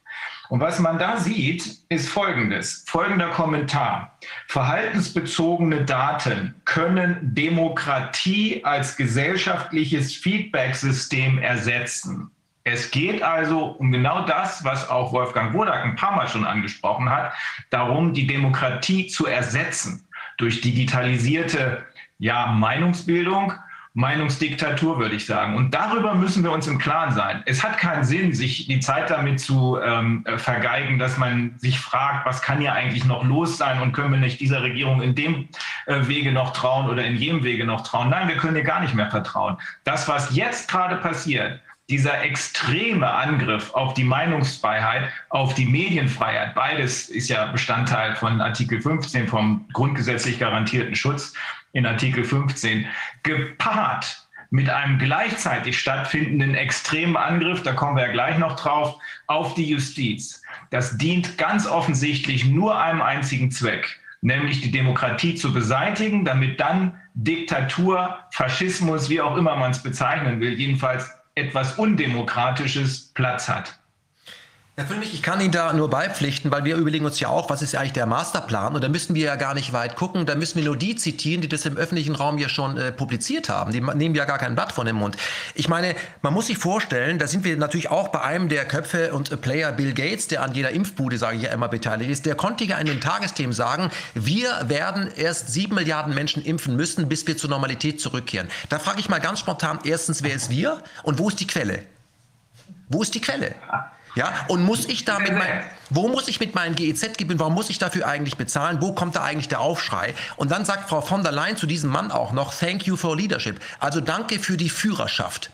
Und was man da sieht, ist Folgendes. Folgender Kommentar. Verhaltensbezogene Daten können Demokratie als gesellschaftliches Feedback-System ersetzen. Es geht also um genau das, was auch Wolfgang Wodak ein paar Mal schon angesprochen hat, darum, die Demokratie zu ersetzen durch digitalisierte ja, Meinungsbildung, Meinungsdiktatur, würde ich sagen. Und darüber müssen wir uns im Klaren sein. Es hat keinen Sinn, sich die Zeit damit zu ähm, vergeigen, dass man sich fragt, was kann hier eigentlich noch los sein und können wir nicht dieser Regierung in dem äh, Wege noch trauen oder in jedem Wege noch trauen. Nein, wir können ihr gar nicht mehr vertrauen. Das, was jetzt gerade passiert, dieser extreme Angriff auf die Meinungsfreiheit, auf die Medienfreiheit, beides ist ja Bestandteil von Artikel 15 vom grundgesetzlich garantierten Schutz in Artikel 15, gepaart mit einem gleichzeitig stattfindenden extremen Angriff, da kommen wir ja gleich noch drauf, auf die Justiz. Das dient ganz offensichtlich nur einem einzigen Zweck, nämlich die Demokratie zu beseitigen, damit dann Diktatur, Faschismus, wie auch immer man es bezeichnen will, jedenfalls etwas Undemokratisches Platz hat. Herr Füllmich, ich kann Ihnen da nur beipflichten, weil wir überlegen uns ja auch, was ist eigentlich der Masterplan? Und da müssen wir ja gar nicht weit gucken. Da müssen wir nur die zitieren, die das im öffentlichen Raum ja schon äh, publiziert haben. Die nehmen ja gar kein Blatt von dem Mund. Ich meine, man muss sich vorstellen, da sind wir natürlich auch bei einem der Köpfe und äh, Player Bill Gates, der an jeder Impfbude, sage ich ja immer, beteiligt ist. Der konnte ja in den Tagesthemen sagen, wir werden erst sieben Milliarden Menschen impfen müssen, bis wir zur Normalität zurückkehren. Da frage ich mal ganz spontan, erstens, wer ist wir und wo ist die Quelle? Wo ist die Quelle? Ja, und muss ich da mit mein, wo muss ich mit meinen GEZ-Gebühren, warum muss ich dafür eigentlich bezahlen? Wo kommt da eigentlich der Aufschrei? Und dann sagt Frau von der Leyen zu diesem Mann auch noch, thank you for leadership. Also danke für die Führerschaft.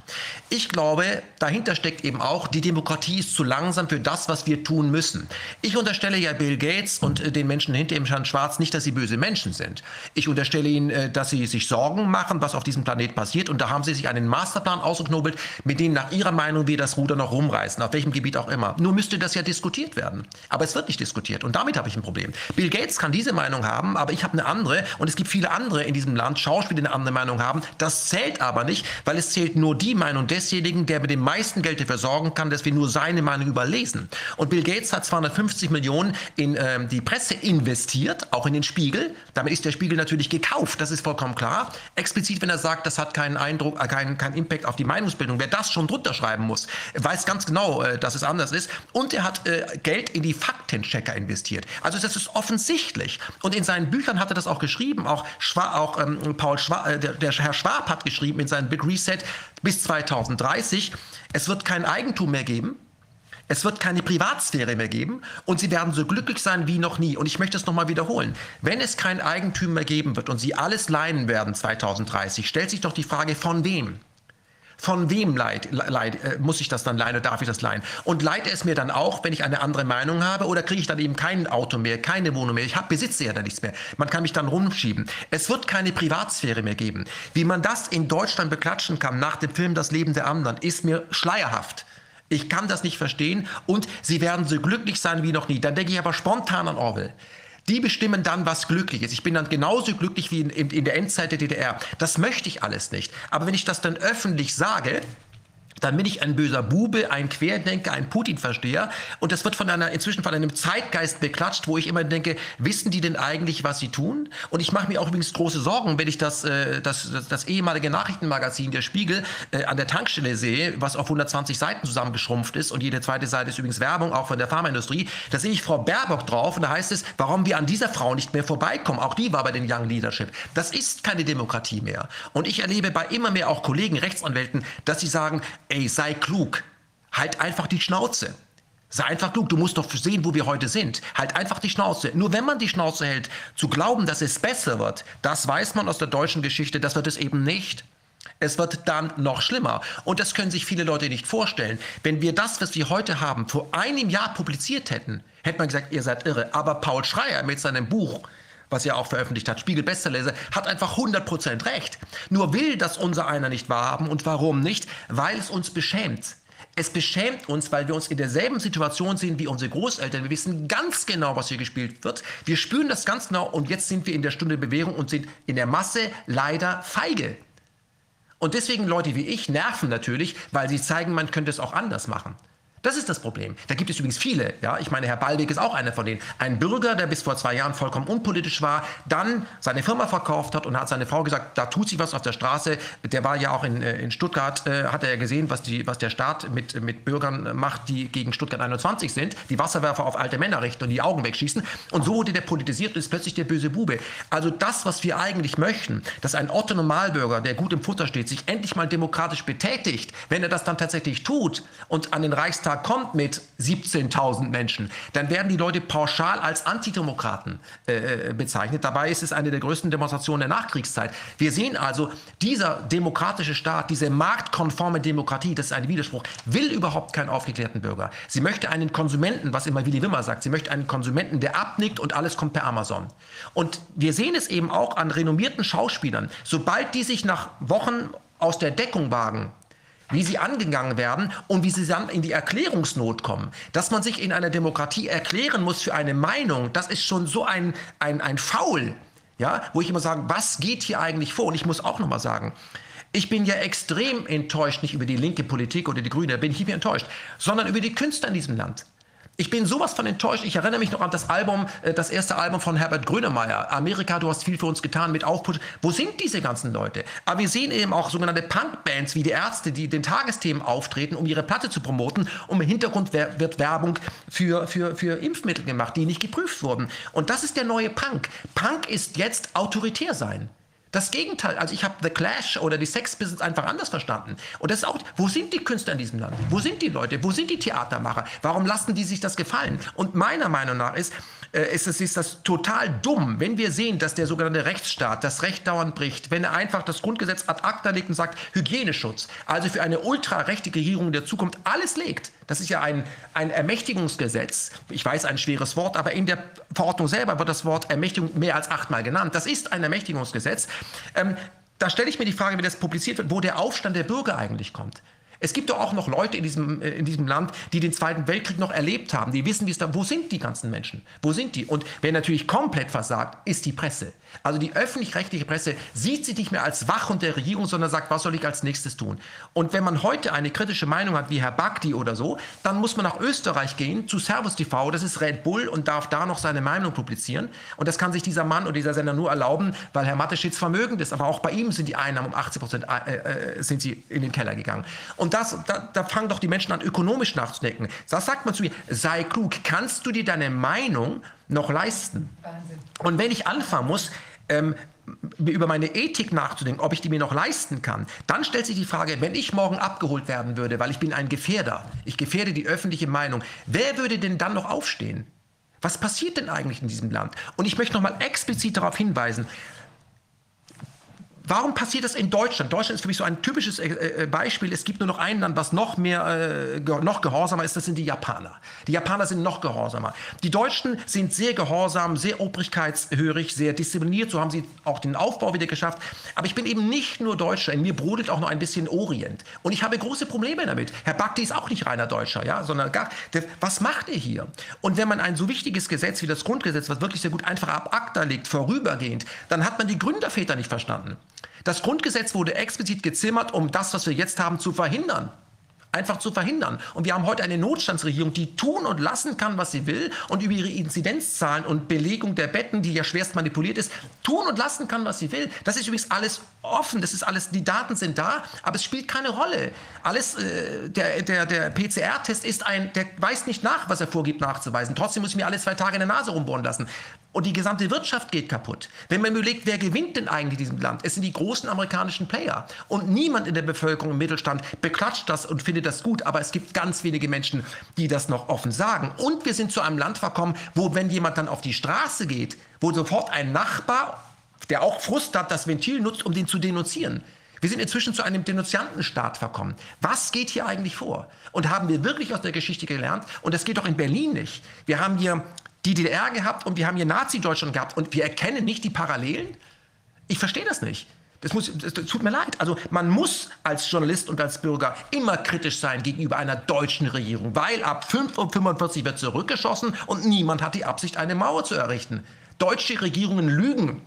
Ich glaube, dahinter steckt eben auch, die Demokratie ist zu langsam für das, was wir tun müssen. Ich unterstelle ja Bill Gates und äh, den Menschen hinter ihm, Herrn Schwarz, nicht, dass sie böse Menschen sind. Ich unterstelle ihnen, äh, dass sie sich Sorgen machen, was auf diesem Planet passiert. Und da haben sie sich einen Masterplan ausgeknobelt, mit dem nach ihrer Meinung wir das Ruder noch rumreißen, auf welchem Gebiet auch auch immer. Nur müsste das ja diskutiert werden. Aber es wird nicht diskutiert und damit habe ich ein Problem. Bill Gates kann diese Meinung haben, aber ich habe eine andere und es gibt viele andere in diesem Land, Schauspieler, die eine andere Meinung haben. Das zählt aber nicht, weil es zählt nur die Meinung desjenigen, der mit dem meisten Geld dafür sorgen kann, dass wir nur seine Meinung überlesen. Und Bill Gates hat 250 Millionen in ähm, die Presse investiert, auch in den Spiegel. Damit ist der Spiegel natürlich gekauft, das ist vollkommen klar. Explizit, wenn er sagt, das hat keinen Eindruck, äh, keinen, keinen Impact auf die Meinungsbildung. Wer das schon drunter schreiben muss, weiß ganz genau, äh, dass es anders anders ist. Und er hat äh, Geld in die Faktenchecker investiert. Also das ist offensichtlich. Und in seinen Büchern hat er das auch geschrieben. Auch, Schwa auch ähm, Paul Schwa äh, der, der Herr Schwab hat geschrieben in seinem Big Reset bis 2030, es wird kein Eigentum mehr geben. Es wird keine Privatsphäre mehr geben und sie werden so glücklich sein wie noch nie. Und ich möchte es nochmal wiederholen. Wenn es kein Eigentum mehr geben wird und sie alles leihen werden 2030, stellt sich doch die Frage, von wem? Von wem leid, leid, äh, muss ich das dann leihen oder darf ich das leihen? Und leiht es mir dann auch, wenn ich eine andere Meinung habe oder kriege ich dann eben kein Auto mehr, keine Wohnung mehr? Ich hab, besitze ja dann nichts mehr. Man kann mich dann rumschieben. Es wird keine Privatsphäre mehr geben. Wie man das in Deutschland beklatschen kann nach dem Film Das Leben der anderen, ist mir schleierhaft. Ich kann das nicht verstehen und sie werden so glücklich sein wie noch nie. Dann denke ich aber spontan an Orwell. Die bestimmen dann, was glücklich ist. Ich bin dann genauso glücklich wie in, in, in der Endzeit der DDR. Das möchte ich alles nicht. Aber wenn ich das dann öffentlich sage, dann bin ich ein böser Bube, ein Querdenker, ein Putin-Versteher. Und das wird von einer, inzwischen von einem Zeitgeist beklatscht, wo ich immer denke, wissen die denn eigentlich, was sie tun? Und ich mache mir auch übrigens große Sorgen, wenn ich das, äh, das, das, das ehemalige Nachrichtenmagazin Der Spiegel äh, an der Tankstelle sehe, was auf 120 Seiten zusammengeschrumpft ist. Und jede zweite Seite ist übrigens Werbung, auch von der Pharmaindustrie. Da sehe ich Frau Baerbock drauf und da heißt es, warum wir an dieser Frau nicht mehr vorbeikommen. Auch die war bei den Young Leadership. Das ist keine Demokratie mehr. Und ich erlebe bei immer mehr auch Kollegen, Rechtsanwälten, dass sie sagen, ey, sei klug, halt einfach die Schnauze. Sei einfach klug, du musst doch sehen, wo wir heute sind. Halt einfach die Schnauze. Nur wenn man die Schnauze hält, zu glauben, dass es besser wird, das weiß man aus der deutschen Geschichte, das wird es eben nicht. Es wird dann noch schlimmer. Und das können sich viele Leute nicht vorstellen. Wenn wir das, was wir heute haben, vor einem Jahr publiziert hätten, hätte man gesagt, ihr seid irre. Aber Paul Schreier mit seinem Buch was er auch veröffentlicht hat, Spiegel Bestsellerleser, hat einfach 100% recht. Nur will das unser einer nicht wahrhaben. Und warum nicht? Weil es uns beschämt. Es beschämt uns, weil wir uns in derselben Situation sehen wie unsere Großeltern. Wir wissen ganz genau, was hier gespielt wird. Wir spüren das ganz genau und jetzt sind wir in der Stunde Bewährung und sind in der Masse leider feige. Und deswegen Leute wie ich nerven natürlich, weil sie zeigen, man könnte es auch anders machen. Das ist das Problem. Da gibt es übrigens viele. Ja, ich meine, Herr Ballweg ist auch einer von denen. Ein Bürger, der bis vor zwei Jahren vollkommen unpolitisch war, dann seine Firma verkauft hat und hat seine Frau gesagt, da tut sich was auf der Straße. Der war ja auch in, äh, in Stuttgart, äh, hat er ja gesehen, was, die, was der Staat mit, mit Bürgern macht, die gegen Stuttgart 21 sind, die Wasserwerfer auf alte Männer richten und die Augen wegschießen. Und so wurde der politisiert und ist plötzlich der böse Bube. Also das, was wir eigentlich möchten, dass ein Otto Normalbürger, der gut im Futter steht, sich endlich mal demokratisch betätigt, wenn er das dann tatsächlich tut und an den Reichstag Bundestag kommt mit 17.000 Menschen, dann werden die Leute pauschal als Antidemokraten äh, äh, bezeichnet. Dabei ist es eine der größten Demonstrationen der Nachkriegszeit. Wir sehen also, dieser demokratische Staat, diese marktkonforme Demokratie, das ist ein Widerspruch, will überhaupt keinen aufgeklärten Bürger. Sie möchte einen Konsumenten, was immer Willy Wimmer sagt, sie möchte einen Konsumenten, der abnickt und alles kommt per Amazon. Und wir sehen es eben auch an renommierten Schauspielern. Sobald die sich nach Wochen aus der Deckung wagen, wie sie angegangen werden und wie sie dann in die Erklärungsnot kommen. Dass man sich in einer Demokratie erklären muss für eine Meinung, das ist schon so ein, ein, ein Faul, ja, wo ich immer sage, was geht hier eigentlich vor? Und ich muss auch nochmal sagen, ich bin ja extrem enttäuscht, nicht über die linke Politik oder die Grüne, bin ich mehr enttäuscht, sondern über die Künstler in diesem Land. Ich bin sowas von enttäuscht. Ich erinnere mich noch an das Album, äh, das erste Album von Herbert Grönemeyer. Amerika, du hast viel für uns getan mit Aufput. Wo sind diese ganzen Leute? Aber wir sehen eben auch sogenannte Punkbands wie die Ärzte, die den Tagesthemen auftreten, um ihre Platte zu promoten. Und im Hintergrund wird Werbung für, für, für Impfmittel gemacht, die nicht geprüft wurden. Und das ist der neue Punk. Punk ist jetzt autoritär sein. Das Gegenteil, also ich habe The Clash oder die Sex Business einfach anders verstanden. Und das ist auch, wo sind die Künstler in diesem Land? Wo sind die Leute? Wo sind die Theatermacher? Warum lassen die sich das gefallen? Und meiner Meinung nach ist, ist, es, ist das total dumm, wenn wir sehen, dass der sogenannte Rechtsstaat das Recht dauernd bricht, wenn er einfach das Grundgesetz ad acta legt und sagt, Hygieneschutz, also für eine ultrarechte Regierung der Zukunft alles legt. Das ist ja ein, ein Ermächtigungsgesetz. Ich weiß, ein schweres Wort, aber in der Verordnung selber wird das Wort Ermächtigung mehr als achtmal genannt. Das ist ein Ermächtigungsgesetz. Ähm, da stelle ich mir die Frage, wie das publiziert wird, wo der Aufstand der Bürger eigentlich kommt. Es gibt doch auch noch Leute in diesem, äh, in diesem Land, die den Zweiten Weltkrieg noch erlebt haben, die wissen, wie es da, wo sind die ganzen Menschen? Wo sind die? Und wer natürlich komplett versagt, ist die Presse. Also die öffentlich-rechtliche Presse sieht sich nicht mehr als Wachhund der Regierung, sondern sagt, was soll ich als nächstes tun? Und wenn man heute eine kritische Meinung hat, wie Herr Bakti oder so, dann muss man nach Österreich gehen, zu Servus TV, das ist Red Bull und darf da noch seine Meinung publizieren. Und das kann sich dieser Mann oder dieser Sender nur erlauben, weil Herr Mateschitz vermögend ist. Aber auch bei ihm sind die Einnahmen um 80 Prozent äh, äh, sind sie in den Keller gegangen. Und das, da, da fangen doch die Menschen an, ökonomisch nachzudenken. Das sagt man zu mir, sei klug, kannst du dir deine Meinung noch leisten? Wahnsinn. Und wenn ich anfangen muss, ähm, über meine Ethik nachzudenken, ob ich die mir noch leisten kann, dann stellt sich die Frage, wenn ich morgen abgeholt werden würde, weil ich bin ein Gefährder, ich gefährde die öffentliche Meinung, wer würde denn dann noch aufstehen? Was passiert denn eigentlich in diesem Land? Und ich möchte noch mal explizit darauf hinweisen, Warum passiert das in Deutschland? Deutschland ist für mich so ein typisches äh, äh, Beispiel. Es gibt nur noch ein Land, was noch mehr, äh, noch gehorsamer ist. Das sind die Japaner. Die Japaner sind noch gehorsamer. Die Deutschen sind sehr gehorsam, sehr obrigkeitshörig, sehr diszipliniert. So haben sie auch den Aufbau wieder geschafft. Aber ich bin eben nicht nur Deutscher. In mir brodelt auch noch ein bisschen Orient. Und ich habe große Probleme damit. Herr Bakti ist auch nicht reiner Deutscher, ja, sondern gar, der, was macht er hier? Und wenn man ein so wichtiges Gesetz wie das Grundgesetz, was wirklich sehr gut einfach ab ACTA liegt, vorübergehend, dann hat man die Gründerväter nicht verstanden. Das Grundgesetz wurde explizit gezimmert, um das, was wir jetzt haben, zu verhindern einfach zu verhindern. Und wir haben heute eine Notstandsregierung, die tun und lassen kann, was sie will und über ihre Inzidenzzahlen und Belegung der Betten, die ja schwerst manipuliert ist, tun und lassen kann, was sie will. Das ist übrigens alles offen, das ist alles, die Daten sind da, aber es spielt keine Rolle. Alles, äh, der, der, der PCR-Test ist ein, der weiß nicht nach, was er vorgibt nachzuweisen. Trotzdem muss ich mir alle zwei Tage in der Nase rumbohren lassen. Und die gesamte Wirtschaft geht kaputt. Wenn man überlegt, wer gewinnt denn eigentlich in diesem Land? Es sind die großen amerikanischen Player. Und niemand in der Bevölkerung im Mittelstand beklatscht das und findet das gut. Aber es gibt ganz wenige Menschen, die das noch offen sagen. Und wir sind zu einem Land verkommen, wo, wenn jemand dann auf die Straße geht, wo sofort ein Nachbar, der auch Frust hat, das Ventil nutzt, um den zu denunzieren. Wir sind inzwischen zu einem Denunziantenstaat verkommen. Was geht hier eigentlich vor? Und haben wir wirklich aus der Geschichte gelernt? Und das geht doch in Berlin nicht. Wir haben hier die DDR gehabt und wir haben hier Nazi-Deutschland gehabt und wir erkennen nicht die Parallelen? Ich verstehe das nicht. Das, muss, das, tut mir leid. Also man muss als Journalist und als Bürger immer kritisch sein gegenüber einer deutschen Regierung, weil ab 5.45 Uhr wird zurückgeschossen und niemand hat die Absicht, eine Mauer zu errichten. Deutsche Regierungen lügen.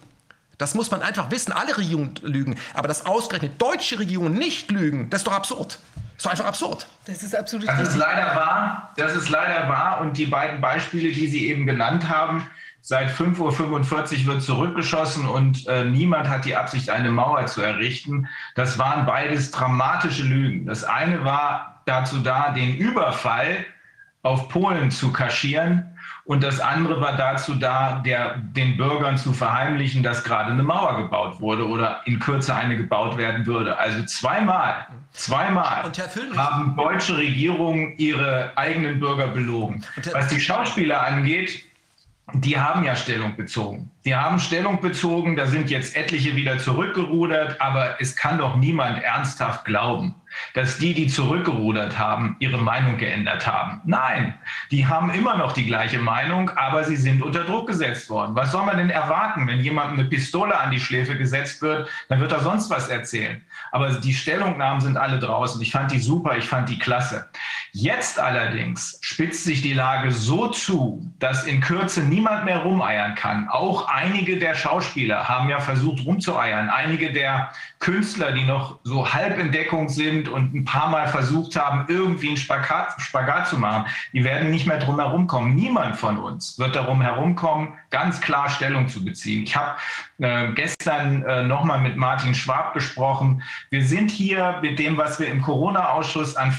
Das muss man einfach wissen. Alle Regierungen lügen. Aber dass ausgerechnet deutsche Regierungen nicht lügen, das ist doch absurd. Das ist einfach absurd. Das ist absolut Das ist leider wahr. Das ist leider wahr. Und die beiden Beispiele, die Sie eben genannt haben, seit 5.45 Uhr wird zurückgeschossen und äh, niemand hat die Absicht, eine Mauer zu errichten. Das waren beides dramatische Lügen. Das eine war dazu da, den Überfall auf Polen zu kaschieren. Und das andere war dazu da, der, den Bürgern zu verheimlichen, dass gerade eine Mauer gebaut wurde oder in Kürze eine gebaut werden würde. Also zweimal, zweimal haben deutsche Regierungen ihre eigenen Bürger belogen. Was die Schauspieler angeht, die haben ja Stellung bezogen. Die haben Stellung bezogen, da sind jetzt etliche wieder zurückgerudert, aber es kann doch niemand ernsthaft glauben, dass die, die zurückgerudert haben, ihre Meinung geändert haben. Nein, die haben immer noch die gleiche Meinung, aber sie sind unter Druck gesetzt worden. Was soll man denn erwarten, wenn jemandem eine Pistole an die Schläfe gesetzt wird, dann wird er sonst was erzählen. Aber die Stellungnahmen sind alle draußen. Ich fand die super, ich fand die klasse. Jetzt allerdings spitzt sich die Lage so zu, dass in Kürze niemand mehr rumeiern kann. Auch einige der Schauspieler haben ja versucht rumzueiern. Einige der Künstler, die noch so halb in Deckung sind und ein paar Mal versucht haben, irgendwie einen Spagat, Spagat zu machen, die werden nicht mehr drum herumkommen. Niemand von uns wird darum herumkommen, ganz klar Stellung zu beziehen. Ich habe äh, gestern äh, nochmal mit Martin Schwab gesprochen. Wir sind hier mit dem, was wir im Corona-Ausschuss an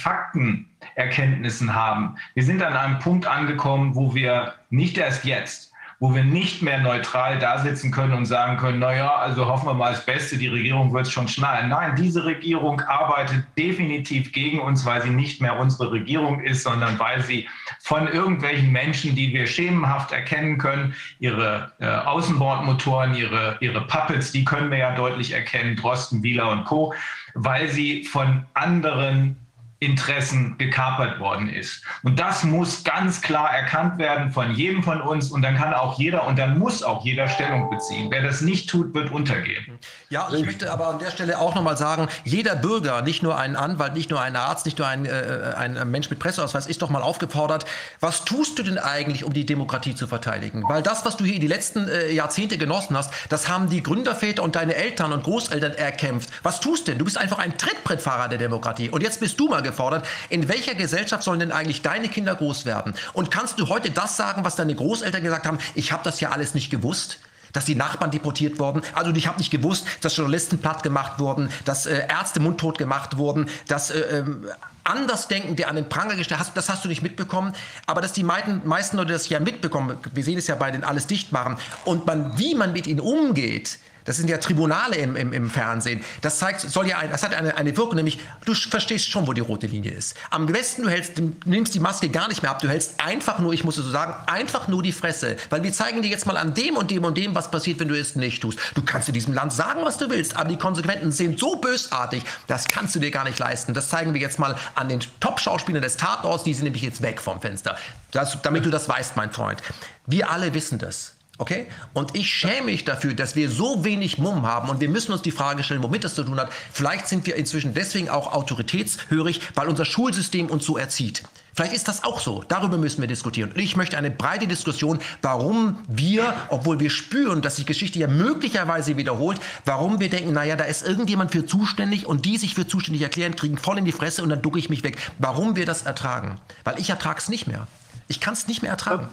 Faktenerkenntnissen haben. Wir sind an einem Punkt angekommen, wo wir nicht erst jetzt, wo wir nicht mehr neutral da sitzen können und sagen können, naja, also hoffen wir mal das Beste, die Regierung wird es schon schnallen. Nein, diese Regierung arbeitet definitiv gegen uns, weil sie nicht mehr unsere Regierung ist, sondern weil sie von irgendwelchen Menschen, die wir schemenhaft erkennen können, ihre äh, Außenbordmotoren, ihre, ihre Puppets, die können wir ja deutlich erkennen, Drosten, Wieler und Co., weil sie von anderen Interessen gekapert worden ist. Und das muss ganz klar erkannt werden von jedem von uns und dann kann auch jeder und dann muss auch jeder Stellung beziehen. Wer das nicht tut, wird untergehen. Ja, ich möchte aber an der Stelle auch nochmal sagen, jeder Bürger, nicht nur ein Anwalt, nicht nur ein Arzt, nicht nur ein, äh, ein Mensch mit Presseausweis, ist doch mal aufgefordert, was tust du denn eigentlich, um die Demokratie zu verteidigen? Weil das, was du hier die letzten äh, Jahrzehnte genossen hast, das haben die Gründerväter und deine Eltern und Großeltern erkämpft. Was tust denn? Du bist einfach ein Trittbrettfahrer der Demokratie. Und jetzt bist du mal gefordert. In welcher Gesellschaft sollen denn eigentlich deine Kinder groß werden? Und kannst du heute das sagen, was deine Großeltern gesagt haben? Ich habe das ja alles nicht gewusst dass die Nachbarn deportiert wurden. Also ich habe nicht gewusst, dass Journalisten platt gemacht wurden, dass äh, Ärzte mundtot gemacht wurden, dass äh, ähm, Andersdenkende an den Pranger gestellt hast, das hast du nicht mitbekommen. Aber dass die meisten, meisten Leute das ja mitbekommen, wir sehen es ja bei den alles dicht machen und man, wie man mit ihnen umgeht, das sind ja Tribunale im, im, im Fernsehen. Das zeigt, soll ja das hat eine, eine Wirkung, nämlich du verstehst schon, wo die rote Linie ist. Am besten du hältst, nimmst die Maske gar nicht mehr ab. Du hältst einfach nur, ich muss es so sagen, einfach nur die Fresse. Weil wir zeigen dir jetzt mal an dem und dem und dem, was passiert, wenn du es nicht tust. Du kannst in diesem Land sagen, was du willst, aber die Konsequenzen sind so bösartig, das kannst du dir gar nicht leisten. Das zeigen wir jetzt mal an den Top-Schauspielern des Tatorts, die sind nämlich jetzt weg vom Fenster. Das, damit du das weißt, mein Freund. Wir alle wissen das. Okay? Und ich schäme mich dafür, dass wir so wenig Mumm haben und wir müssen uns die Frage stellen, womit das zu tun hat. Vielleicht sind wir inzwischen deswegen auch autoritätshörig, weil unser Schulsystem uns so erzieht. Vielleicht ist das auch so. Darüber müssen wir diskutieren. Und ich möchte eine breite Diskussion, warum wir, obwohl wir spüren, dass sich Geschichte ja möglicherweise wiederholt, warum wir denken, naja, da ist irgendjemand für zuständig und die sich für zuständig erklären, kriegen voll in die Fresse und dann ducke ich mich weg. Warum wir das ertragen? Weil ich ertrage es nicht mehr. Ich kann es nicht mehr ertragen.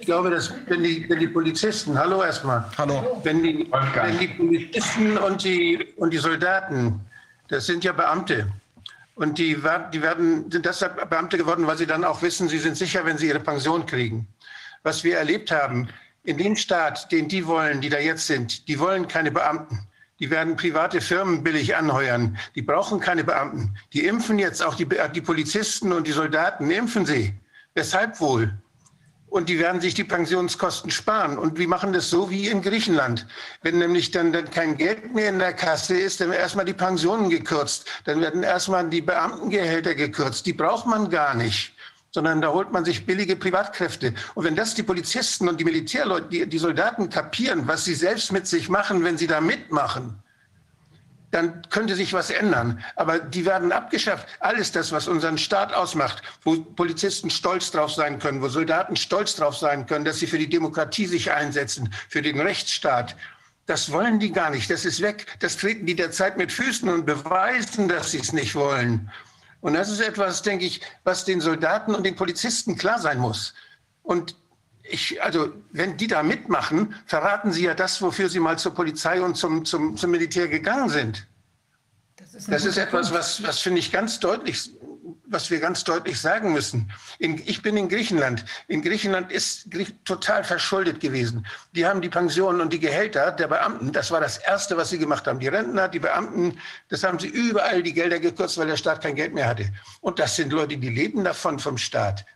Ich glaube, dass wenn die, wenn die Polizisten, hallo erstmal, hallo, wenn die, wenn die Polizisten und die, und die Soldaten, das sind ja Beamte, und die, die werden, sind deshalb Beamte geworden, weil sie dann auch wissen, sie sind sicher, wenn sie ihre Pension kriegen. Was wir erlebt haben, in dem Staat, den die wollen, die da jetzt sind, die wollen keine Beamten. Die werden private Firmen billig anheuern. Die brauchen keine Beamten. Die impfen jetzt auch die, die Polizisten und die Soldaten, impfen sie. Weshalb wohl? Und die werden sich die Pensionskosten sparen. Und wir machen das so wie in Griechenland. Wenn nämlich dann, dann kein Geld mehr in der Kasse ist, dann werden erstmal die Pensionen gekürzt. Dann werden erstmal die Beamtengehälter gekürzt. Die braucht man gar nicht sondern da holt man sich billige Privatkräfte. Und wenn das die Polizisten und die Militärleute, die, die Soldaten kapieren, was sie selbst mit sich machen, wenn sie da mitmachen, dann könnte sich was ändern. Aber die werden abgeschafft. Alles das, was unseren Staat ausmacht, wo Polizisten stolz drauf sein können, wo Soldaten stolz drauf sein können, dass sie für die Demokratie sich einsetzen, für den Rechtsstaat. Das wollen die gar nicht. Das ist weg. Das treten die derzeit mit Füßen und beweisen, dass sie es nicht wollen. Und das ist etwas, denke ich, was den Soldaten und den Polizisten klar sein muss. Und ich, also, wenn die da mitmachen, verraten sie ja das, wofür sie mal zur Polizei und zum, zum, zum Militär gegangen sind. Das ist, das ist etwas, was, was finde ich ganz deutlich, was wir ganz deutlich sagen müssen. In, ich bin in Griechenland. In Griechenland ist total verschuldet gewesen. Die haben die Pensionen und die Gehälter der Beamten, das war das Erste, was sie gemacht haben. Die Rentner, die Beamten, das haben sie überall die Gelder gekürzt, weil der Staat kein Geld mehr hatte. Und das sind Leute, die leben davon vom Staat.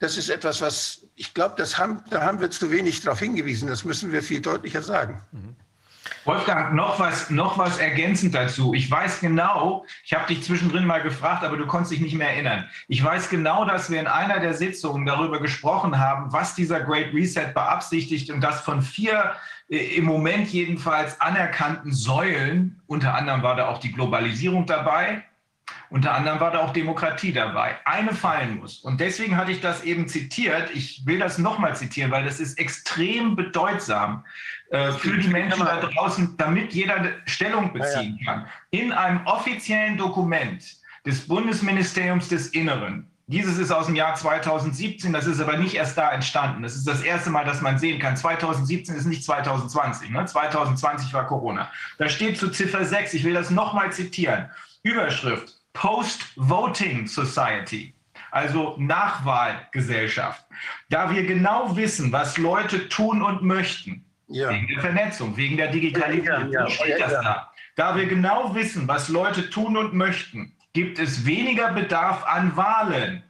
Das ist etwas, was ich glaube, haben, da haben wir zu wenig darauf hingewiesen. Das müssen wir viel deutlicher sagen. Wolfgang, noch was, noch was ergänzend dazu. Ich weiß genau, ich habe dich zwischendrin mal gefragt, aber du konntest dich nicht mehr erinnern. Ich weiß genau, dass wir in einer der Sitzungen darüber gesprochen haben, was dieser Great Reset beabsichtigt und das von vier äh, im Moment jedenfalls anerkannten Säulen, unter anderem war da auch die Globalisierung dabei, unter anderem war da auch Demokratie dabei. Eine fallen muss. Und deswegen hatte ich das eben zitiert. Ich will das nochmal zitieren, weil das ist extrem bedeutsam äh, für die Menschen da draußen, damit jeder Stellung beziehen kann. In einem offiziellen Dokument des Bundesministeriums des Inneren, dieses ist aus dem Jahr 2017, das ist aber nicht erst da entstanden. Das ist das erste Mal, dass man sehen kann. 2017 ist nicht 2020. Ne? 2020 war Corona. Da steht zu Ziffer 6, ich will das nochmal zitieren. Überschrift Post-Voting Society, also Nachwahlgesellschaft. Da wir genau wissen, was Leute tun und möchten, ja. wegen der Vernetzung, wegen der Digitalisierung, ja, ja, steht das da. Da wir genau wissen, was Leute tun und möchten, gibt es weniger Bedarf an Wahlen,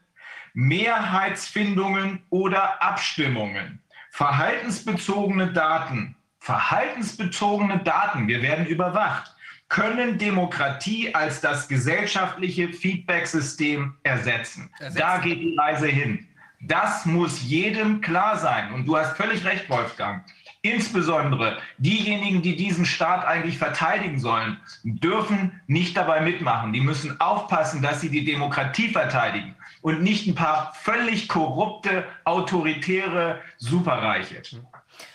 Mehrheitsfindungen oder Abstimmungen, verhaltensbezogene Daten, verhaltensbezogene Daten, wir werden überwacht, können Demokratie als das gesellschaftliche Feedback-System ersetzen. ersetzen. Da geht die Reise hin. Das muss jedem klar sein. Und du hast völlig recht, Wolfgang. Insbesondere diejenigen, die diesen Staat eigentlich verteidigen sollen, dürfen nicht dabei mitmachen. Die müssen aufpassen, dass sie die Demokratie verteidigen und nicht ein paar völlig korrupte, autoritäre Superreiche.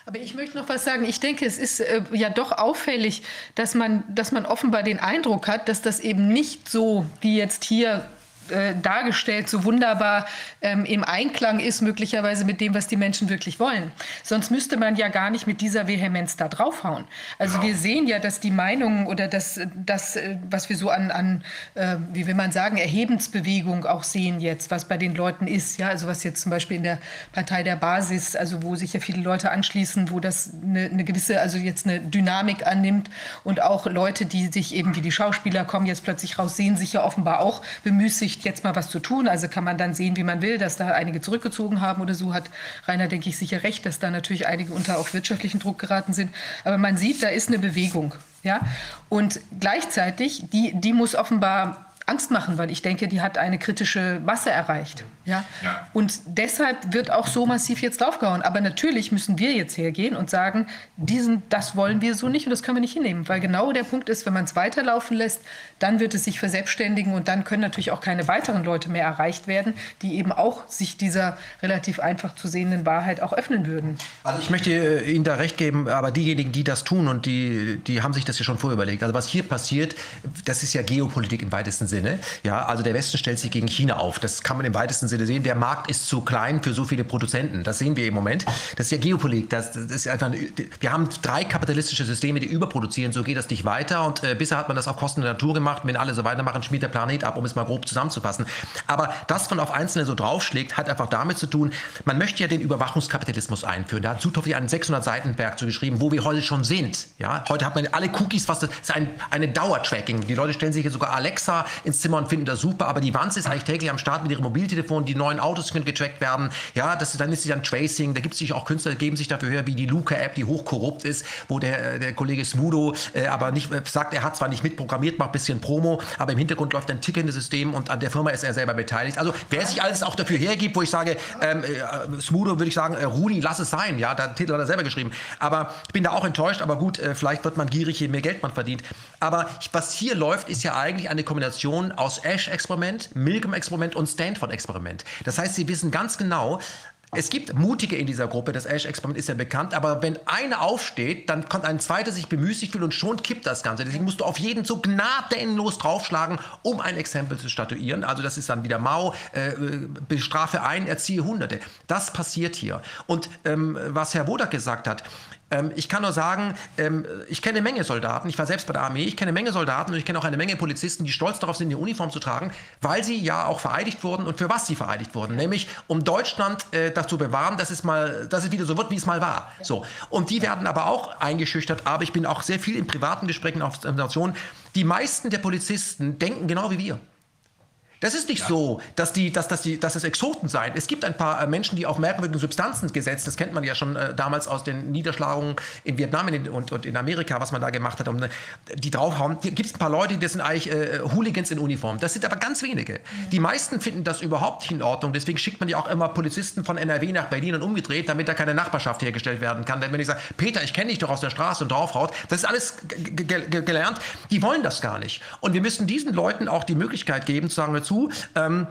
Aber ich möchte noch was sagen. Ich denke, es ist äh, ja doch auffällig, dass man, dass man offenbar den Eindruck hat, dass das eben nicht so wie jetzt hier äh, dargestellt, so wunderbar ähm, im Einklang ist, möglicherweise mit dem, was die Menschen wirklich wollen. Sonst müsste man ja gar nicht mit dieser Vehemenz da draufhauen. Also genau. wir sehen ja, dass die Meinungen oder das, das äh, was wir so an, an äh, wie will man sagen, Erhebensbewegung auch sehen jetzt, was bei den Leuten ist. Ja, also was jetzt zum Beispiel in der Partei der Basis, also wo sich ja viele Leute anschließen, wo das eine, eine gewisse, also jetzt eine Dynamik annimmt und auch Leute, die sich eben wie die Schauspieler kommen jetzt plötzlich raus, sehen sich ja offenbar auch bemüßigt, Absicht, jetzt mal was zu tun. Also kann man dann sehen, wie man will, dass da einige zurückgezogen haben oder so. Hat Rainer, denke ich, sicher recht, dass da natürlich einige unter auch wirtschaftlichen Druck geraten sind. Aber man sieht, da ist eine Bewegung. Ja? Und gleichzeitig, die, die muss offenbar Angst machen, weil ich denke, die hat eine kritische Masse erreicht. Ja? ja? Und deshalb wird auch so massiv jetzt draufgehauen. Aber natürlich müssen wir jetzt hergehen und sagen, diesen, das wollen wir so nicht und das können wir nicht hinnehmen. Weil genau der Punkt ist, wenn man es weiterlaufen lässt, dann wird es sich verselbstständigen und dann können natürlich auch keine weiteren Leute mehr erreicht werden, die eben auch sich dieser relativ einfach zu sehenden Wahrheit auch öffnen würden. Also ich möchte äh, Ihnen da recht geben, aber diejenigen, die das tun und die, die haben sich das ja schon vorher überlegt. Also was hier passiert, das ist ja Geopolitik im weitesten Sinne. Ja, also der Westen stellt sich gegen China auf. Das kann man im weitesten Sinne Sinne sehen, der Markt ist zu klein für so viele Produzenten. Das sehen wir im Moment. Das ist ja Geopolitik. Das, das ist einfach, wir haben drei kapitalistische Systeme, die überproduzieren. So geht das nicht weiter. Und äh, bisher hat man das auf Kosten der Natur gemacht. Wenn alle so weitermachen, schmiert der Planet ab, um es mal grob zusammenzufassen. Aber das von auf Einzelne so draufschlägt, hat einfach damit zu tun, man möchte ja den Überwachungskapitalismus einführen. Da hat ja einen 600-Seiten-Werk zu geschrieben, wo wir heute schon sind. Ja, heute hat man alle Cookies, was das ist ein, eine Dauertracking. Die Leute stellen sich jetzt sogar Alexa ins Zimmer und finden das super, aber die Wanze ist eigentlich täglich am Start mit ihrem Mobiltelefon und die neuen Autos können getrackt werden. Ja, das, dann ist dann Tracing. Da gibt es sich auch Künstler, die geben sich dafür her, wie die Luca-App, die hochkorrupt ist, wo der, der Kollege Smudo äh, aber nicht äh, sagt, er hat zwar nicht mitprogrammiert, macht ein bisschen Promo, aber im Hintergrund läuft ein tickendes System und an der Firma ist er selber beteiligt. Also wer sich alles auch dafür hergibt, wo ich sage, ähm, äh, Smudo würde ich sagen, äh, Rudi, lass es sein. Ja, der Titel hat er selber geschrieben. Aber ich bin da auch enttäuscht, aber gut, äh, vielleicht wird man gierig, je mehr Geld man verdient. Aber was hier läuft, ist ja eigentlich eine Kombination aus Ash-Experiment, Milgram-Experiment und Stanford-Experiment. Das das heißt, sie wissen ganz genau, es gibt Mutige in dieser Gruppe, das Ash-Experiment ist ja bekannt, aber wenn eine aufsteht, dann kommt ein zweiter sich bemüßigt fühlen und schon kippt das Ganze. Deswegen musst du auf jeden so gnadenlos draufschlagen, um ein Exempel zu statuieren. Also das ist dann wieder Mao, äh, bestrafe einen, erziehe Hunderte. Das passiert hier. Und ähm, was Herr Wodak gesagt hat, ähm, ich kann nur sagen, ähm, ich kenne eine Menge Soldaten, ich war selbst bei der Armee, ich kenne eine Menge Soldaten und ich kenne auch eine Menge Polizisten, die stolz darauf sind, die Uniform zu tragen, weil sie ja auch vereidigt wurden und für was sie vereidigt wurden, nämlich um Deutschland äh, dazu bewahren, dass es mal, dass es wieder so wird, wie es mal war. So. Und die werden aber auch eingeschüchtert, aber ich bin auch sehr viel in privaten Gesprächen auf Nationen. Die meisten der Polizisten denken genau wie wir. Das ist nicht ja. so, dass, die, dass, dass, die, dass es Exoten seien. Es gibt ein paar äh, Menschen, die auf merkwürdige Substanzen gesetzt, das kennt man ja schon äh, damals aus den Niederschlagungen in Vietnam in, und, und, in Amerika, was man da gemacht hat, um, äh, die draufhauen. Gibt es ein paar Leute, die sind eigentlich äh, Hooligans in Uniform. Das sind aber ganz wenige. Mhm. Die meisten finden das überhaupt nicht in Ordnung. Deswegen schickt man ja auch immer Polizisten von NRW nach Berlin und umgedreht, damit da keine Nachbarschaft hergestellt werden kann. Denn wenn ich sage, Peter, ich kenne dich doch aus der Straße und draufhaut, das ist alles gelernt. Die wollen das gar nicht. Und wir müssen diesen Leuten auch die Möglichkeit geben, zu sagen dazu, ähm,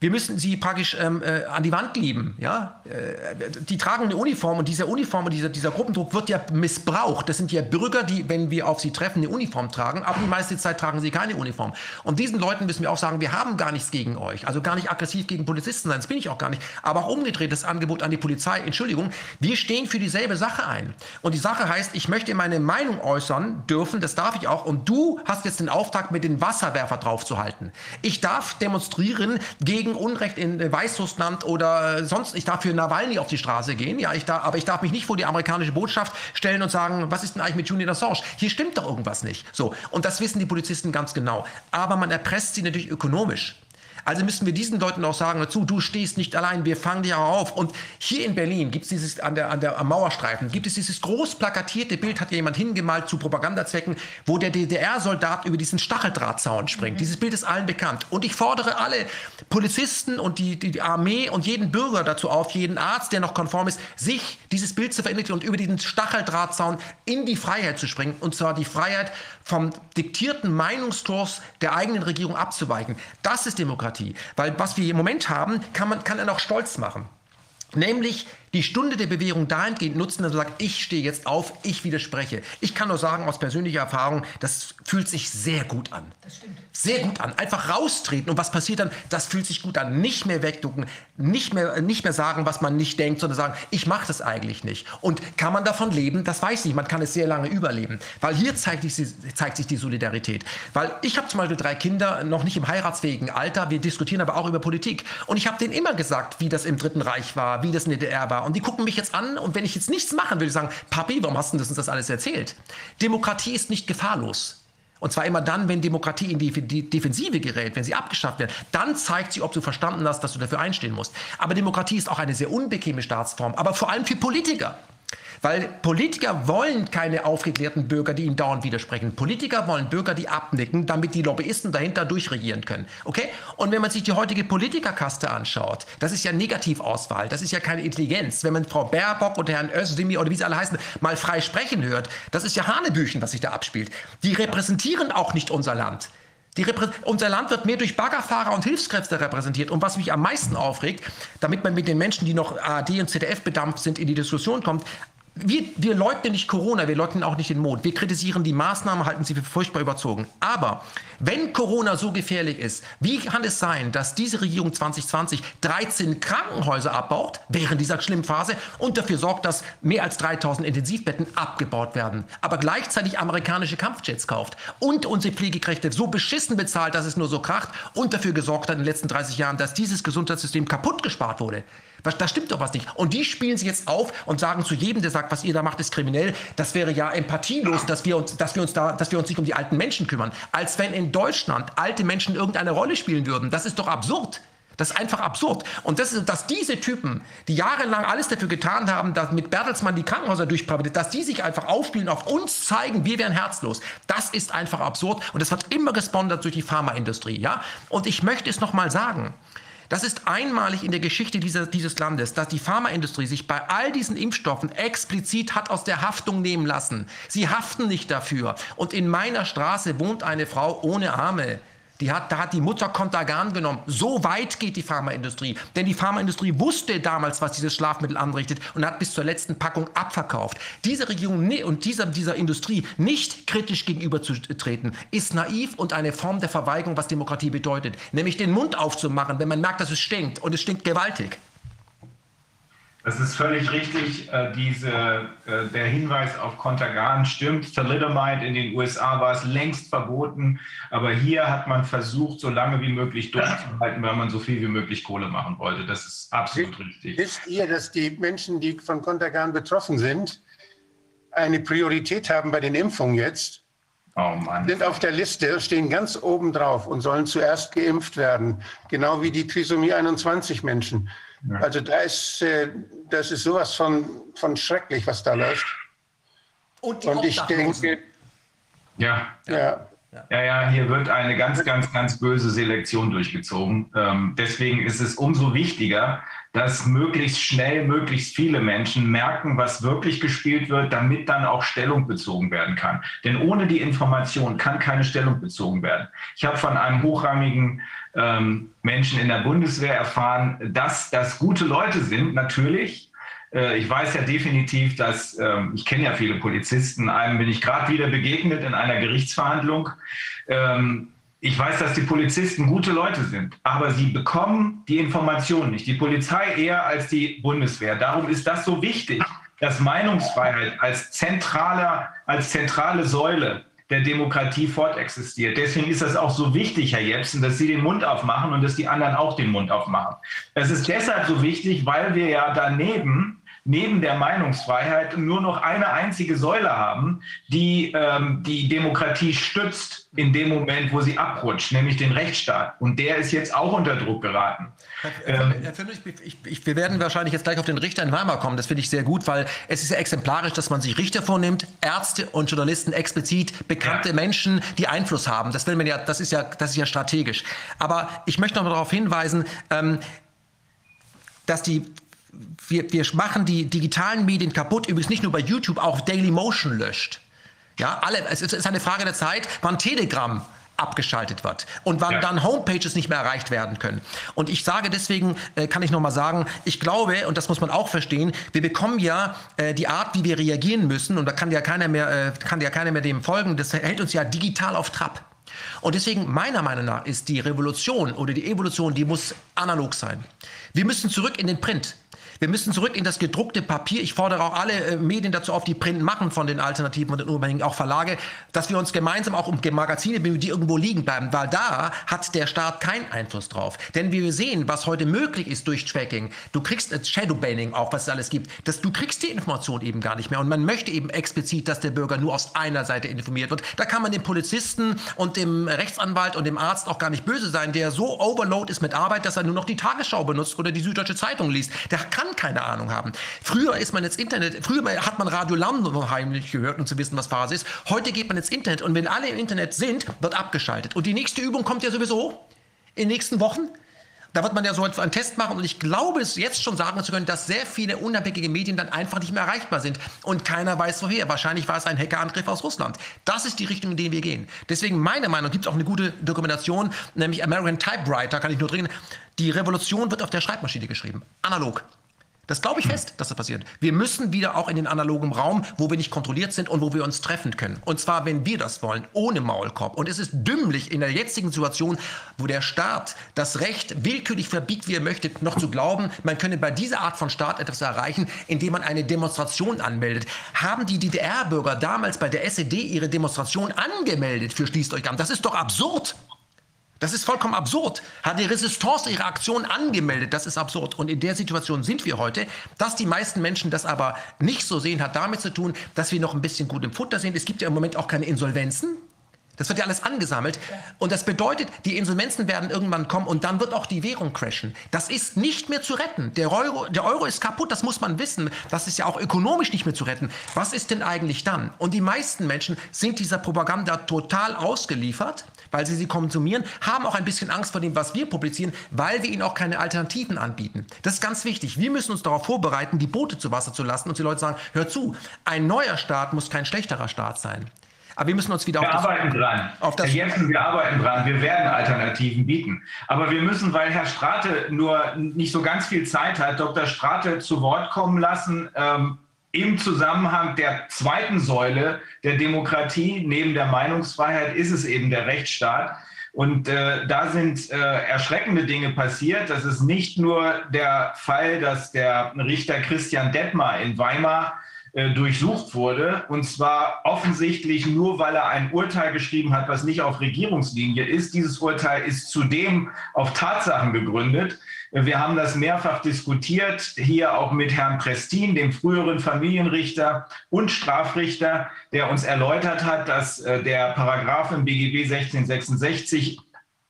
wir müssen sie praktisch ähm, äh, an die Wand lieben. Ja? Äh, die tragen eine Uniform und diese Uniform und dieser, dieser Gruppendruck wird ja missbraucht. Das sind ja Bürger, die, wenn wir auf sie treffen, eine Uniform tragen, aber die meiste Zeit tragen sie keine Uniform. Und diesen Leuten müssen wir auch sagen, wir haben gar nichts gegen euch. Also gar nicht aggressiv gegen Polizisten sein, das bin ich auch gar nicht. Aber auch umgedreht das Angebot an die Polizei, Entschuldigung, wir stehen für dieselbe Sache ein. Und die Sache heißt, ich möchte meine Meinung äußern dürfen, das darf ich auch. Und du hast jetzt den Auftrag, mit den Wasserwerfer draufzuhalten. Ich darf demonstrieren gegen gegen Unrecht in Weißrussland oder sonst, ich darf für Nawalny auf die Straße gehen, ja, ich darf, aber ich darf mich nicht vor die amerikanische Botschaft stellen und sagen, was ist denn eigentlich mit Julian Assange? Hier stimmt doch irgendwas nicht. So. Und das wissen die Polizisten ganz genau. Aber man erpresst sie natürlich ökonomisch. Also müssen wir diesen Leuten auch sagen dazu, du stehst nicht allein, wir fangen dich auch auf. Und hier in Berlin gibt es dieses, an der, an der am Mauerstreifen, gibt es dieses groß plakatierte Bild, hat jemand hingemalt zu Propagandazwecken, wo der DDR-Soldat über diesen Stacheldrahtzaun springt. Mhm. Dieses Bild ist allen bekannt. Und ich fordere alle Polizisten und die, die, Armee und jeden Bürger dazu auf, jeden Arzt, der noch konform ist, sich dieses Bild zu verinnerlichen und über diesen Stacheldrahtzaun in die Freiheit zu springen. Und zwar die Freiheit vom diktierten Meinungskurs der eigenen Regierung abzuweichen. Das ist Demokratie. Weil was wir im Moment haben, kann man kann er auch stolz machen. Nämlich die Stunde der Bewährung dahingehend nutzen, dass man sagt, ich stehe jetzt auf, ich widerspreche. Ich kann nur sagen aus persönlicher Erfahrung, das fühlt sich sehr gut an. Das stimmt. Sehr gut an. Einfach raustreten. Und was passiert dann? Das fühlt sich gut an. Nicht mehr wegducken, nicht mehr, nicht mehr sagen, was man nicht denkt, sondern sagen, ich mache das eigentlich nicht. Und kann man davon leben? Das weiß ich. Man kann es sehr lange überleben. Weil hier zeigt, sich, zeigt sich die Solidarität. Weil ich habe zum Beispiel drei Kinder, noch nicht im heiratsfähigen Alter. Wir diskutieren aber auch über Politik. Und ich habe denen immer gesagt, wie das im Dritten Reich war, wie das in der DDR war war. Und die gucken mich jetzt an und wenn ich jetzt nichts machen würde, ich sagen, Papi, warum hast du uns das alles erzählt? Demokratie ist nicht gefahrlos. Und zwar immer dann, wenn Demokratie in die Defensive gerät, wenn sie abgeschafft wird, dann zeigt sie, ob du verstanden hast, dass du dafür einstehen musst. Aber Demokratie ist auch eine sehr unbequeme Staatsform, aber vor allem für Politiker. Weil Politiker wollen keine aufgeklärten Bürger, die ihnen dauernd widersprechen. Politiker wollen Bürger, die abnicken, damit die Lobbyisten dahinter durchregieren können. Okay? Und wenn man sich die heutige Politikerkaste anschaut, das ist ja Negativauswahl, das ist ja keine Intelligenz. Wenn man Frau Baerbock oder Herrn Özdemir oder wie sie alle heißen, mal frei sprechen hört, das ist ja Hanebüchen, was sich da abspielt. Die repräsentieren auch nicht unser Land. unser Land wird mehr durch Baggerfahrer und Hilfskräfte repräsentiert. Und was mich am meisten aufregt, damit man mit den Menschen, die noch ARD und ZDF bedampft sind, in die Diskussion kommt, wir, wir leugnen nicht Corona, wir leugnen auch nicht den Mond. Wir kritisieren die Maßnahmen, halten sie für furchtbar überzogen. Aber wenn Corona so gefährlich ist, wie kann es sein, dass diese Regierung 2020 13 Krankenhäuser abbaut während dieser schlimmen Phase und dafür sorgt, dass mehr als 3000 Intensivbetten abgebaut werden, aber gleichzeitig amerikanische Kampfjets kauft und unsere Pflegekräfte so beschissen bezahlt, dass es nur so kracht und dafür gesorgt hat in den letzten 30 Jahren, dass dieses Gesundheitssystem kaputt gespart wurde? Da stimmt doch was nicht. Und die spielen sich jetzt auf und sagen zu jedem, der sagt, was ihr da macht, ist kriminell. Das wäre ja empathielos, dass wir uns, dass wir uns da, dass wir uns nicht um die alten Menschen kümmern. Als wenn in Deutschland alte Menschen irgendeine Rolle spielen würden. Das ist doch absurd. Das ist einfach absurd. Und das ist, dass diese Typen, die jahrelang alles dafür getan haben, dass mit Bertelsmann die Krankenhäuser durchpariert, dass die sich einfach aufspielen, auf uns zeigen, wir wären herzlos. Das ist einfach absurd. Und das wird immer gesponsert durch die Pharmaindustrie, ja. Und ich möchte es nochmal sagen. Das ist einmalig in der Geschichte dieser, dieses Landes, dass die Pharmaindustrie sich bei all diesen Impfstoffen explizit hat aus der Haftung nehmen lassen. Sie haften nicht dafür. Und in meiner Straße wohnt eine Frau ohne Arme. Die hat, da hat die Mutter Kontergan genommen. So weit geht die Pharmaindustrie. Denn die Pharmaindustrie wusste damals, was dieses Schlafmittel anrichtet und hat bis zur letzten Packung abverkauft. Diese Regierung und dieser, dieser Industrie nicht kritisch gegenüberzutreten, ist naiv und eine Form der Verweigerung, was Demokratie bedeutet. Nämlich den Mund aufzumachen, wenn man merkt, dass es stinkt. Und es stinkt gewaltig. Das ist völlig richtig. Äh, diese, äh, der Hinweis auf Contergan stimmt. Thalidomide in den USA war es längst verboten, aber hier hat man versucht, so lange wie möglich durchzuhalten, weil man so viel wie möglich Kohle machen wollte. Das ist absolut richtig. Wisst ihr, dass die Menschen, die von Contergan betroffen sind, eine Priorität haben bei den Impfungen jetzt? oh sind auf der Liste, stehen ganz oben drauf und sollen zuerst geimpft werden. Genau wie die Trisomie 21 Menschen. Ja. Also da ist, äh, das ist sowas von, von schrecklich, was da läuft. Und, und ich denke, ja. ja. Ja, ja, hier wird eine ganz, ganz, ganz böse Selektion durchgezogen. Ähm, deswegen ist es umso wichtiger, dass möglichst schnell möglichst viele Menschen merken, was wirklich gespielt wird, damit dann auch Stellung bezogen werden kann. Denn ohne die Information kann keine Stellung bezogen werden. Ich habe von einem hochrangigen ähm, Menschen in der Bundeswehr erfahren, dass das gute Leute sind, natürlich. Äh, ich weiß ja definitiv, dass, ähm, ich kenne ja viele Polizisten, einem bin ich gerade wieder begegnet in einer Gerichtsverhandlung. Ähm, ich weiß, dass die Polizisten gute Leute sind, aber sie bekommen die Informationen nicht. Die Polizei eher als die Bundeswehr. Darum ist das so wichtig, dass Meinungsfreiheit als, zentraler, als zentrale Säule der Demokratie fortexistiert. Deswegen ist das auch so wichtig, Herr Jepsen, dass Sie den Mund aufmachen und dass die anderen auch den Mund aufmachen. Das ist deshalb so wichtig, weil wir ja daneben neben der Meinungsfreiheit nur noch eine einzige Säule haben, die ähm, die Demokratie stützt in dem Moment, wo sie abrutscht, nämlich den Rechtsstaat. Und der ist jetzt auch unter Druck geraten. Herr, Herr Findrich, ich, ich, wir werden wahrscheinlich jetzt gleich auf den Richter in Weimar kommen. Das finde ich sehr gut, weil es ist ja exemplarisch, dass man sich Richter vornimmt, Ärzte und Journalisten explizit, bekannte ja. Menschen, die Einfluss haben. Das will man ja, das ist ja, das ist ja strategisch. Aber ich möchte noch mal darauf hinweisen, ähm, dass die wir, wir machen die digitalen Medien kaputt, übrigens nicht nur bei YouTube, auch Daily Motion löscht. Ja, alle, es ist eine Frage der Zeit, wann Telegram abgeschaltet wird und wann ja. dann Homepages nicht mehr erreicht werden können. Und ich sage deswegen, äh, kann ich nochmal sagen, ich glaube, und das muss man auch verstehen, wir bekommen ja äh, die Art, wie wir reagieren müssen, und da kann ja keiner mehr, äh, kann ja keiner mehr dem folgen, das hält uns ja digital auf Trab. Und deswegen, meiner Meinung nach, ist die Revolution oder die Evolution, die muss analog sein. Wir müssen zurück in den Print. Wir müssen zurück in das gedruckte Papier. Ich fordere auch alle äh, Medien dazu auf, die Print machen von den Alternativen und den Unabhängigen, auch Verlage, dass wir uns gemeinsam auch um Magazine bemühen, die irgendwo liegen bleiben, weil da hat der Staat keinen Einfluss drauf. Denn wie wir sehen, was heute möglich ist durch Tracking, du kriegst äh, Shadowbanning auch, was es alles gibt, dass du kriegst die Information eben gar nicht mehr. Und man möchte eben explizit, dass der Bürger nur aus einer Seite informiert wird. Da kann man dem Polizisten und dem Rechtsanwalt und dem Arzt auch gar nicht böse sein, der so overload ist mit Arbeit, dass er nur noch die Tagesschau benutzt oder die Süddeutsche Zeitung liest. Der kann kann keine Ahnung haben. Früher ist man ins Internet, früher hat man Radio London heimlich gehört, um zu wissen, was Phase ist. Heute geht man ins Internet und wenn alle im Internet sind, wird abgeschaltet. Und die nächste Übung kommt ja sowieso in den nächsten Wochen. Da wird man ja so einen Test machen und ich glaube es jetzt schon sagen zu können, dass sehr viele unabhängige Medien dann einfach nicht mehr erreichbar sind und keiner weiß woher. Wahrscheinlich war es ein Hackerangriff aus Russland. Das ist die Richtung, in die wir gehen. Deswegen meiner Meinung gibt es auch eine gute Dokumentation, nämlich American Typewriter, kann ich nur dringend. Die Revolution wird auf der Schreibmaschine geschrieben, analog. Das glaube ich fest, dass das passiert. Wir müssen wieder auch in den analogen Raum, wo wir nicht kontrolliert sind und wo wir uns treffen können. Und zwar, wenn wir das wollen, ohne Maulkorb. Und es ist dümmlich in der jetzigen Situation, wo der Staat das Recht willkürlich verbiegt, wie er möchte, noch zu glauben, man könne bei dieser Art von Staat etwas erreichen, indem man eine Demonstration anmeldet. Haben die DDR-Bürger damals bei der SED ihre Demonstration angemeldet für Schließt euch an? Das ist doch absurd. Das ist vollkommen absurd. Hat die Resistance ihre Aktion angemeldet? Das ist absurd. Und in der Situation sind wir heute. Dass die meisten Menschen das aber nicht so sehen, hat damit zu tun, dass wir noch ein bisschen gut im Futter sind. Es gibt ja im Moment auch keine Insolvenzen. Das wird ja alles angesammelt. Und das bedeutet, die Insolvenzen werden irgendwann kommen und dann wird auch die Währung crashen. Das ist nicht mehr zu retten. Der Euro, der Euro ist kaputt, das muss man wissen. Das ist ja auch ökonomisch nicht mehr zu retten. Was ist denn eigentlich dann? Und die meisten Menschen sind dieser Propaganda total ausgeliefert weil sie sie konsumieren, haben auch ein bisschen Angst vor dem, was wir publizieren, weil wir ihnen auch keine Alternativen anbieten. Das ist ganz wichtig. Wir müssen uns darauf vorbereiten, die Boote zu Wasser zu lassen und die Leute sagen, hör zu, ein neuer Staat muss kein schlechterer Staat sein. Aber wir müssen uns wieder wir auf das, arbeiten dran. Auf das Herr Jensen, wir arbeiten dran. Wir werden Alternativen bieten. Aber wir müssen, weil Herr Strate nur nicht so ganz viel Zeit hat, Dr. Strate zu Wort kommen lassen. Ähm, im Zusammenhang der zweiten Säule der Demokratie, neben der Meinungsfreiheit, ist es eben der Rechtsstaat. Und äh, da sind äh, erschreckende Dinge passiert. Das ist nicht nur der Fall, dass der Richter Christian Detmar in Weimar äh, durchsucht wurde. Und zwar offensichtlich nur, weil er ein Urteil geschrieben hat, was nicht auf Regierungslinie ist. Dieses Urteil ist zudem auf Tatsachen gegründet. Wir haben das mehrfach diskutiert, hier auch mit Herrn Prestin, dem früheren Familienrichter und Strafrichter, der uns erläutert hat, dass äh, der Paragraph im BGB 1666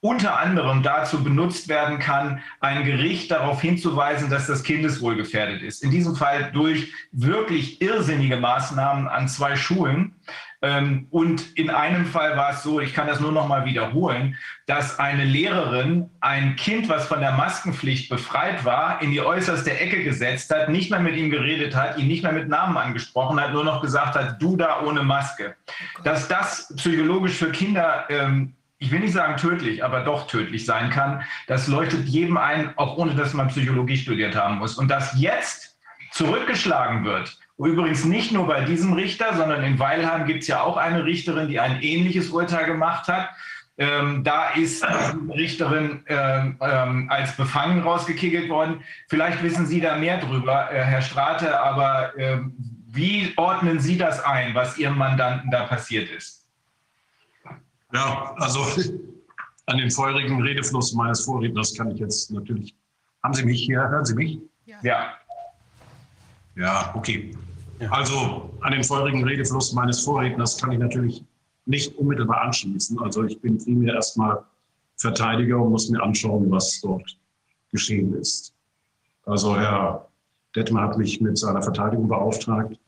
unter anderem dazu benutzt werden kann, ein Gericht darauf hinzuweisen, dass das Kindeswohl gefährdet ist. In diesem Fall durch wirklich irrsinnige Maßnahmen an zwei Schulen. Ähm, und in einem Fall war es so, ich kann das nur noch mal wiederholen, dass eine Lehrerin ein Kind, was von der Maskenpflicht befreit war, in die äußerste Ecke gesetzt hat, nicht mehr mit ihm geredet hat, ihn nicht mehr mit Namen angesprochen hat, nur noch gesagt hat, du da ohne Maske. Dass das psychologisch für Kinder ähm, ich will nicht sagen tödlich, aber doch tödlich sein kann, das leuchtet jedem ein, auch ohne dass man Psychologie studiert haben muss. Und dass jetzt zurückgeschlagen wird, Übrigens nicht nur bei diesem Richter, sondern in Weilheim gibt es ja auch eine Richterin, die ein ähnliches Urteil gemacht hat. Ähm, da ist die Richterin ähm, ähm, als befangen rausgekickelt worden. Vielleicht wissen Sie da mehr drüber, äh, Herr Strate, aber äh, wie ordnen Sie das ein, was Ihrem Mandanten da passiert ist? Ja, also an den feurigen Redefluss meines Vorredners kann ich jetzt natürlich. Haben Sie mich hier? Hören Sie mich? Ja. Ja, okay. Also an den feurigen Redefluss meines Vorredners kann ich natürlich nicht unmittelbar anschließen. Also ich bin primär erstmal Verteidiger und muss mir anschauen, was dort geschehen ist. Also Herr Detmer hat mich mit seiner Verteidigung beauftragt.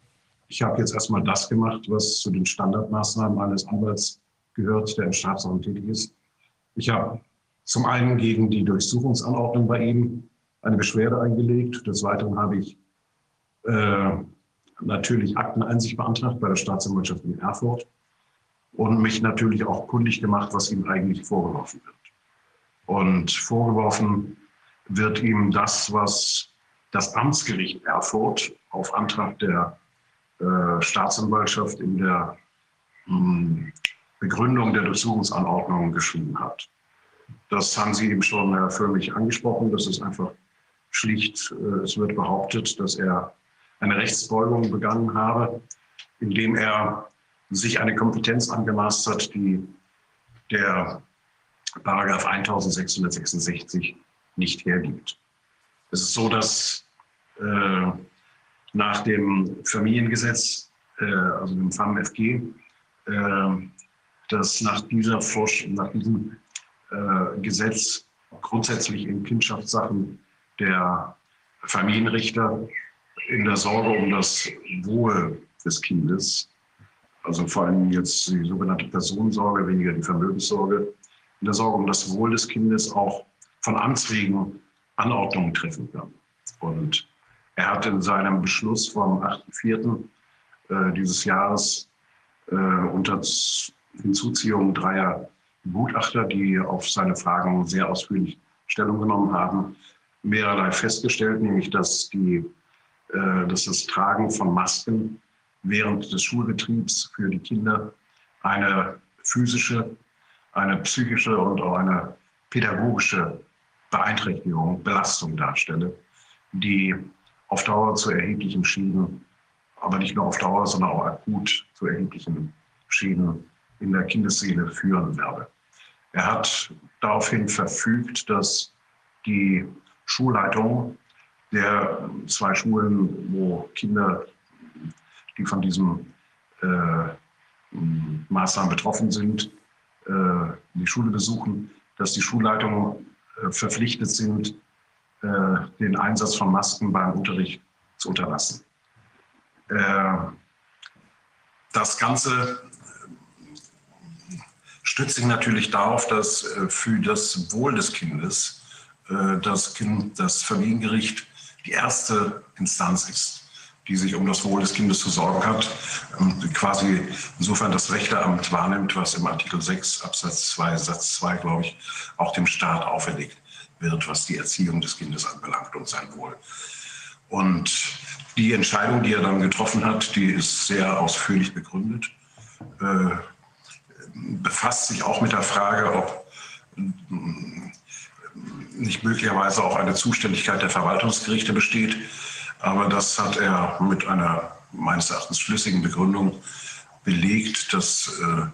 Ich habe jetzt erstmal das gemacht, was zu den Standardmaßnahmen eines Anwalts gehört, der im Staatsraum tätig ist. Ich habe zum einen gegen die Durchsuchungsanordnung bei ihm eine Beschwerde eingelegt. Des Weiteren habe ich äh, natürlich Akteneinsicht beantragt bei der Staatsanwaltschaft in Erfurt und mich natürlich auch kundig gemacht, was ihm eigentlich vorgeworfen wird. Und vorgeworfen wird ihm das, was das Amtsgericht Erfurt auf Antrag der äh, Staatsanwaltschaft in der mh, hm, Begründung der Durchsuchungsanordnung geschrieben hat. Das haben Sie eben schon, Herr Förmich, angesprochen. Das ist einfach schlicht, äh, es wird behauptet, dass er eine Rechtsbeugung begangen habe, indem er sich eine Kompetenz angemaßt hat, die der Paragraph 1666 nicht hergibt. Es ist so, dass äh, nach dem Familiengesetz, äh, also dem FAMFG, äh, dass nach, dieser Forsch nach diesem äh, Gesetz grundsätzlich in Kindschaftssachen der Familienrichter in der Sorge um das Wohl des Kindes, also vor allem jetzt die sogenannte Personensorge, weniger die Vermögenssorge, in der Sorge um das Wohl des Kindes auch von Amts wegen Anordnungen treffen kann. Und er hat in seinem Beschluss vom 8.4. Äh, dieses Jahres äh, unter Hinzuziehung dreier Gutachter, die auf seine Fragen sehr ausführlich Stellung genommen haben, mehrerlei festgestellt, nämlich dass, die, äh, dass das Tragen von Masken während des Schulbetriebs für die Kinder eine physische, eine psychische und auch eine pädagogische Beeinträchtigung, Belastung darstelle, die auf Dauer zu erheblichen Schäden, aber nicht nur auf Dauer, sondern auch akut zu erheblichen Schäden in der Kindesseele führen werde. Er hat daraufhin verfügt, dass die Schulleitung der zwei Schulen, wo Kinder, die von diesem äh, Maßnahmen betroffen sind, äh, die Schule besuchen, dass die Schulleitungen äh, verpflichtet sind, äh, den Einsatz von Masken beim Unterricht zu unterlassen. Äh, das Ganze stützt sich natürlich darauf, dass äh, für das Wohl des Kindes äh, das, kind, das Familiengericht die erste Instanz ist, die sich um das Wohl des Kindes zu sorgen hat, und quasi insofern das Rechteramt wahrnimmt, was im Artikel 6 Absatz 2 Satz 2, glaube ich, auch dem Staat auferlegt wird, was die Erziehung des Kindes anbelangt und sein Wohl. Und die Entscheidung, die er dann getroffen hat, die ist sehr ausführlich begründet. Äh, befasst sich auch mit der Frage, ob nicht möglicherweise auch eine Zuständigkeit der Verwaltungsgerichte besteht. Aber das hat er mit einer meines Erachtens schlüssigen Begründung belegt, dass äh,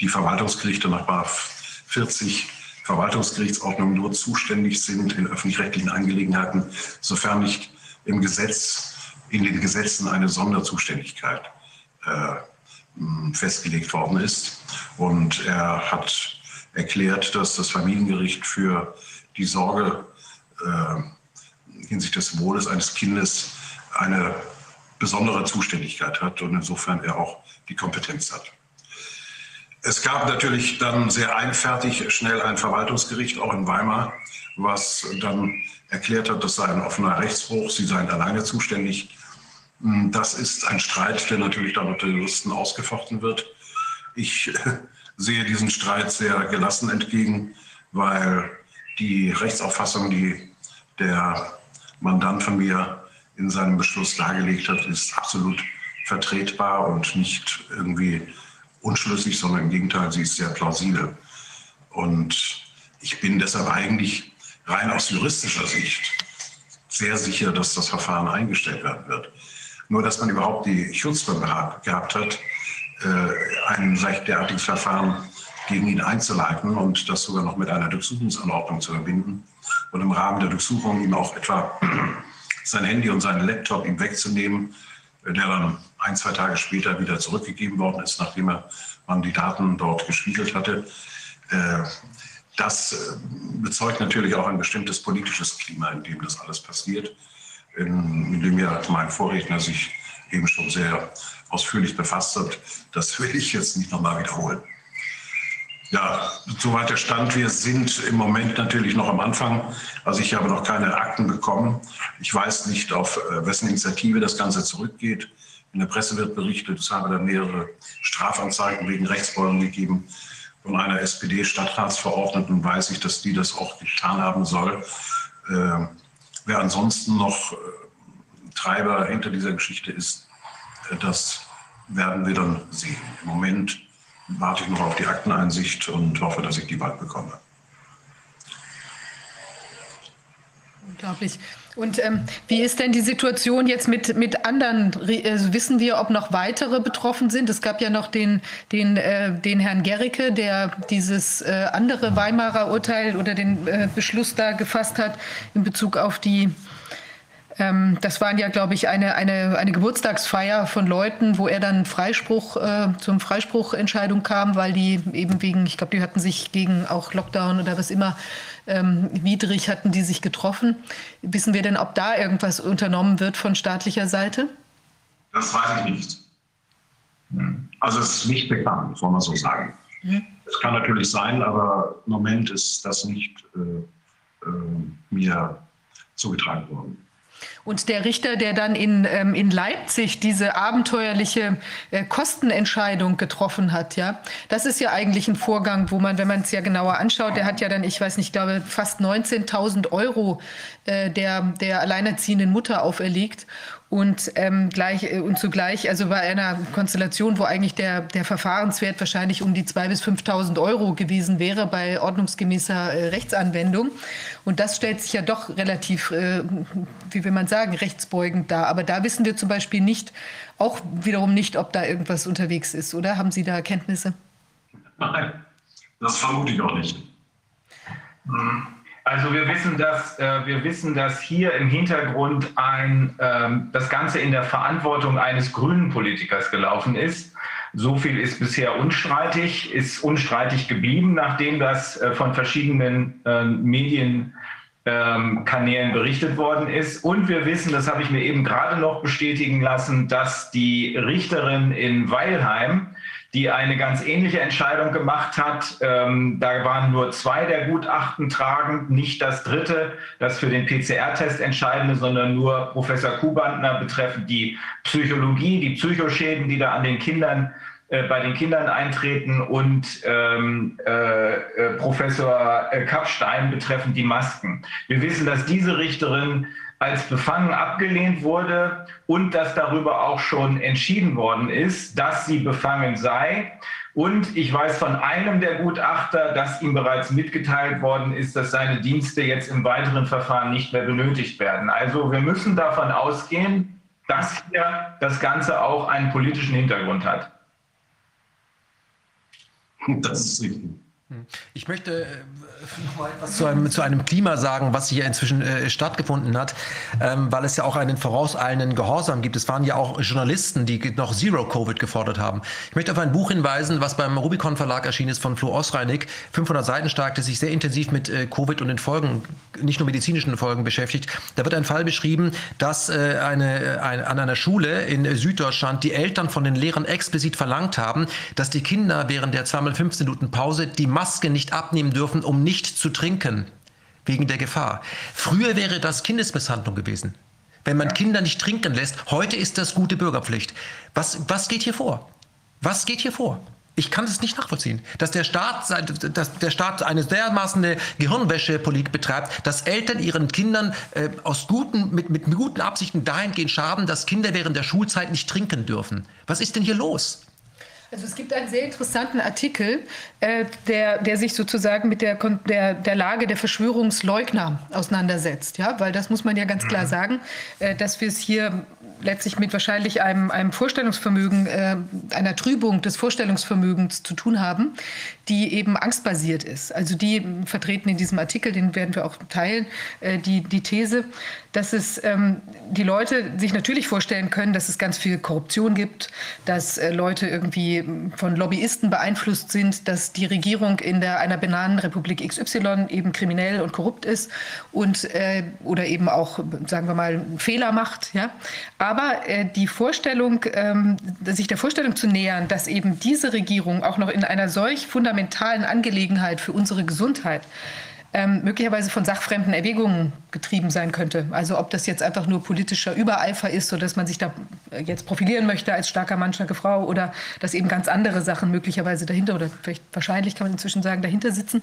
die Verwaltungsgerichte nach 40 Verwaltungsgerichtsordnung nur zuständig sind in öffentlich-rechtlichen Angelegenheiten, sofern nicht im Gesetz, in den Gesetzen eine Sonderzuständigkeit äh, festgelegt worden ist. Und er hat erklärt, dass das Familiengericht für die Sorge äh, hinsichtlich des Wohles eines Kindes eine besondere Zuständigkeit hat und insofern er auch die Kompetenz hat. Es gab natürlich dann sehr einfertig schnell ein Verwaltungsgericht, auch in Weimar, was dann erklärt hat, das sei ein offener Rechtsbruch, sie seien alleine zuständig. Das ist ein Streit, der natürlich dann unter Juristen ausgefochten wird. Ich sehe diesen Streit sehr gelassen entgegen, weil die Rechtsauffassung, die der Mandant von mir in seinem Beschluss dargelegt hat, ist absolut vertretbar und nicht irgendwie unschlüssig, sondern im Gegenteil, sie ist sehr plausibel. Und ich bin deshalb eigentlich rein aus juristischer Sicht sehr sicher, dass das Verfahren eingestellt werden wird. Nur, dass man überhaupt die Schutzwürde gehabt hat, äh, ein derartiges Verfahren gegen ihn einzuleiten und das sogar noch mit einer Durchsuchungsanordnung zu verbinden und im Rahmen der Durchsuchung ihm auch etwa sein Handy und seinen Laptop ihm wegzunehmen, der dann ein, zwei Tage später wieder zurückgegeben worden ist, nachdem er, man die Daten dort gespiegelt hatte. Äh, das äh, bezeugt natürlich auch ein bestimmtes politisches Klima, in dem das alles passiert, in, dem ja mein Vorredner sich eben schon sehr ausführlich befasst hat. Das will ich jetzt nicht nochmal wiederholen. Ja, soweit der Stand. Wir sind im Moment natürlich noch am Anfang. Also ich habe noch keine Akten bekommen. Ich weiß nicht, auf äh, wessen Initiative das Ganze zurückgeht. In der Presse wird berichtet, es habe da mehrere Strafanzeigen wegen Rechtsbeugung gegeben. Von einer SPD-Stadtratsverordneten weiß ich, dass die das auch getan haben soll. Wer ansonsten noch äh, Treiber hinter dieser Geschichte ist, äh, das werden wir dann sehen. Im Moment warte ich noch auf die Akteneinsicht und hoffe, dass ich die bald bekomme. Unglaublich. Und ähm, wie ist denn die Situation jetzt mit, mit anderen? Also wissen wir, ob noch weitere betroffen sind? Es gab ja noch den, den, äh, den Herrn Gericke, der dieses äh, andere Weimarer Urteil oder den äh, Beschluss da gefasst hat in Bezug auf die ähm, das waren ja, glaube ich, eine, eine, eine Geburtstagsfeier von Leuten, wo er dann Freispruch, äh, zum Freispruchentscheidung kam, weil die eben wegen, ich glaube, die hatten sich gegen auch Lockdown oder was immer ähm, widrig, hatten die sich getroffen. Wissen wir denn, ob da irgendwas unternommen wird von staatlicher Seite? Das weiß ich nicht. Also es ist nicht bekannt, soll man so sagen. Mhm. Es kann natürlich sein, aber im Moment ist das nicht äh, äh, mir zugetragen worden. Und der Richter, der dann in, ähm, in Leipzig diese abenteuerliche äh, Kostenentscheidung getroffen hat, ja, das ist ja eigentlich ein Vorgang, wo man, wenn man es ja genauer anschaut, der hat ja dann, ich weiß nicht, glaube fast 19.000 Euro äh, der, der alleinerziehenden Mutter auferlegt und ähm, gleich äh, und zugleich, also bei einer Konstellation, wo eigentlich der, der Verfahrenswert wahrscheinlich um die 2.000 bis 5.000 Euro gewesen wäre bei ordnungsgemäßer äh, Rechtsanwendung. Und das stellt sich ja doch relativ, äh, wie will man sagen, rechtsbeugend dar. Aber da wissen wir zum Beispiel nicht, auch wiederum nicht, ob da irgendwas unterwegs ist, oder? Haben Sie da Erkenntnisse? Nein, das vermute ich auch nicht. Mhm. Also wir wissen, dass äh, wir wissen, dass hier im Hintergrund ein, ähm, das Ganze in der Verantwortung eines grünen Politikers gelaufen ist. So viel ist bisher unstreitig, ist unstreitig geblieben, nachdem das äh, von verschiedenen äh, Medienkanälen ähm, berichtet worden ist. Und wir wissen, das habe ich mir eben gerade noch bestätigen lassen, dass die Richterin in Weilheim die eine ganz ähnliche Entscheidung gemacht hat. Ähm, da waren nur zwei der Gutachten tragend, nicht das dritte, das für den PCR-Test entscheidende, sondern nur Professor Kubantner betreffend die Psychologie, die Psychoschäden, die da an den Kindern äh, bei den Kindern eintreten und ähm, äh, äh Professor äh, Kappstein betreffend die Masken. Wir wissen, dass diese Richterin als befangen abgelehnt wurde und dass darüber auch schon entschieden worden ist, dass sie befangen sei. Und ich weiß von einem der Gutachter, dass ihm bereits mitgeteilt worden ist, dass seine Dienste jetzt im weiteren Verfahren nicht mehr benötigt werden. Also wir müssen davon ausgehen, dass hier das Ganze auch einen politischen Hintergrund hat. Das ist richtig. Ich möchte äh, noch mal etwas zu einem, zu einem Klima sagen, was hier inzwischen äh, stattgefunden hat, ähm, weil es ja auch einen vorauseilenden Gehorsam gibt. Es waren ja auch Journalisten, die noch Zero-Covid gefordert haben. Ich möchte auf ein Buch hinweisen, was beim Rubicon Verlag erschienen ist von Flo Osreinig, 500 Seiten stark, das sich sehr intensiv mit äh, Covid und den Folgen, nicht nur medizinischen Folgen beschäftigt. Da wird ein Fall beschrieben, dass äh, eine, ein, an einer Schule in Süddeutschland die Eltern von den Lehrern explizit verlangt haben, dass die Kinder während der zweimal 15 Minuten Pause die Maske nicht abnehmen dürfen, um nicht zu trinken, wegen der Gefahr. Früher wäre das Kindesmisshandlung gewesen. Wenn man Kinder nicht trinken lässt, heute ist das gute Bürgerpflicht. Was, was geht hier vor? Was geht hier vor? Ich kann es nicht nachvollziehen, dass der Staat, dass der Staat eine dermaßen Gehirnwäschepolitik betreibt, dass Eltern ihren Kindern äh, aus guten, mit, mit guten Absichten dahingehend schaden, dass Kinder während der Schulzeit nicht trinken dürfen. Was ist denn hier los? Also es gibt einen sehr interessanten Artikel, äh, der, der sich sozusagen mit der, der, der Lage der Verschwörungsleugner auseinandersetzt. Ja? Weil das muss man ja ganz klar mhm. sagen, äh, dass wir es hier letztlich mit wahrscheinlich einem, einem Vorstellungsvermögen, äh, einer Trübung des Vorstellungsvermögens zu tun haben, die eben angstbasiert ist. Also die vertreten in diesem Artikel, den werden wir auch teilen, äh, die, die These, dass es ähm, die Leute sich natürlich vorstellen können, dass es ganz viel Korruption gibt, dass äh, Leute irgendwie von Lobbyisten beeinflusst sind, dass die Regierung in der, einer Bananenrepublik XY eben kriminell und korrupt ist und äh, oder eben auch, sagen wir mal, Fehler macht. Ja? Aber äh, die Vorstellung, ähm, sich der Vorstellung zu nähern, dass eben diese Regierung auch noch in einer solch fundamentalen Angelegenheit für unsere Gesundheit ähm, möglicherweise von sachfremden Erwägungen getrieben sein könnte. Also ob das jetzt einfach nur politischer Übereifer ist, so dass man sich da äh, jetzt profilieren möchte als starker Mann, starke Frau oder dass eben ganz andere Sachen möglicherweise dahinter oder vielleicht wahrscheinlich kann man inzwischen sagen dahinter sitzen.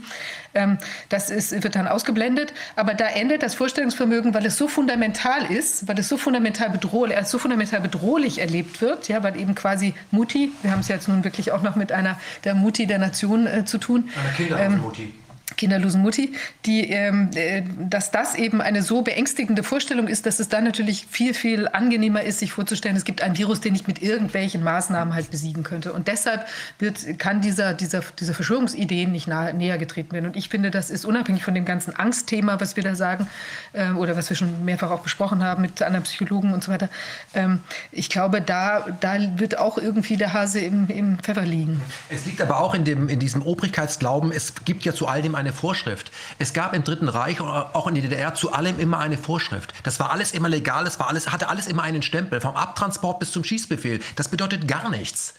Ähm, das ist, wird dann ausgeblendet. Aber da endet das Vorstellungsvermögen, weil es so fundamental ist, weil es so fundamental bedrohlich, als so fundamental bedrohlich erlebt wird, ja, weil eben quasi Mutti, wir haben es jetzt nun wirklich auch noch mit einer der Mutti der Nation äh, zu tun. Eine Kindermutti. Ähm, kinderlosen Mutti, die, ähm, äh, dass das eben eine so beängstigende Vorstellung ist, dass es dann natürlich viel, viel angenehmer ist, sich vorzustellen, es gibt einen Virus, den ich mit irgendwelchen Maßnahmen halt besiegen könnte. Und deshalb wird, kann dieser, dieser, diese Verschwörungsideen nicht nahe, näher getreten werden. Und ich finde, das ist unabhängig von dem ganzen Angstthema, was wir da sagen, äh, oder was wir schon mehrfach auch besprochen haben mit anderen Psychologen und so weiter. Ähm, ich glaube, da, da wird auch irgendwie der Hase im, im Pfeffer liegen. Es liegt aber auch in, dem, in diesem Obrigkeitsglauben, es gibt ja zu all dem eine Vorschrift. Es gab im Dritten Reich oder auch in der DDR zu allem immer eine Vorschrift. Das war alles immer legal, es war alles, hatte alles immer einen Stempel, vom Abtransport bis zum Schießbefehl. Das bedeutet gar nichts.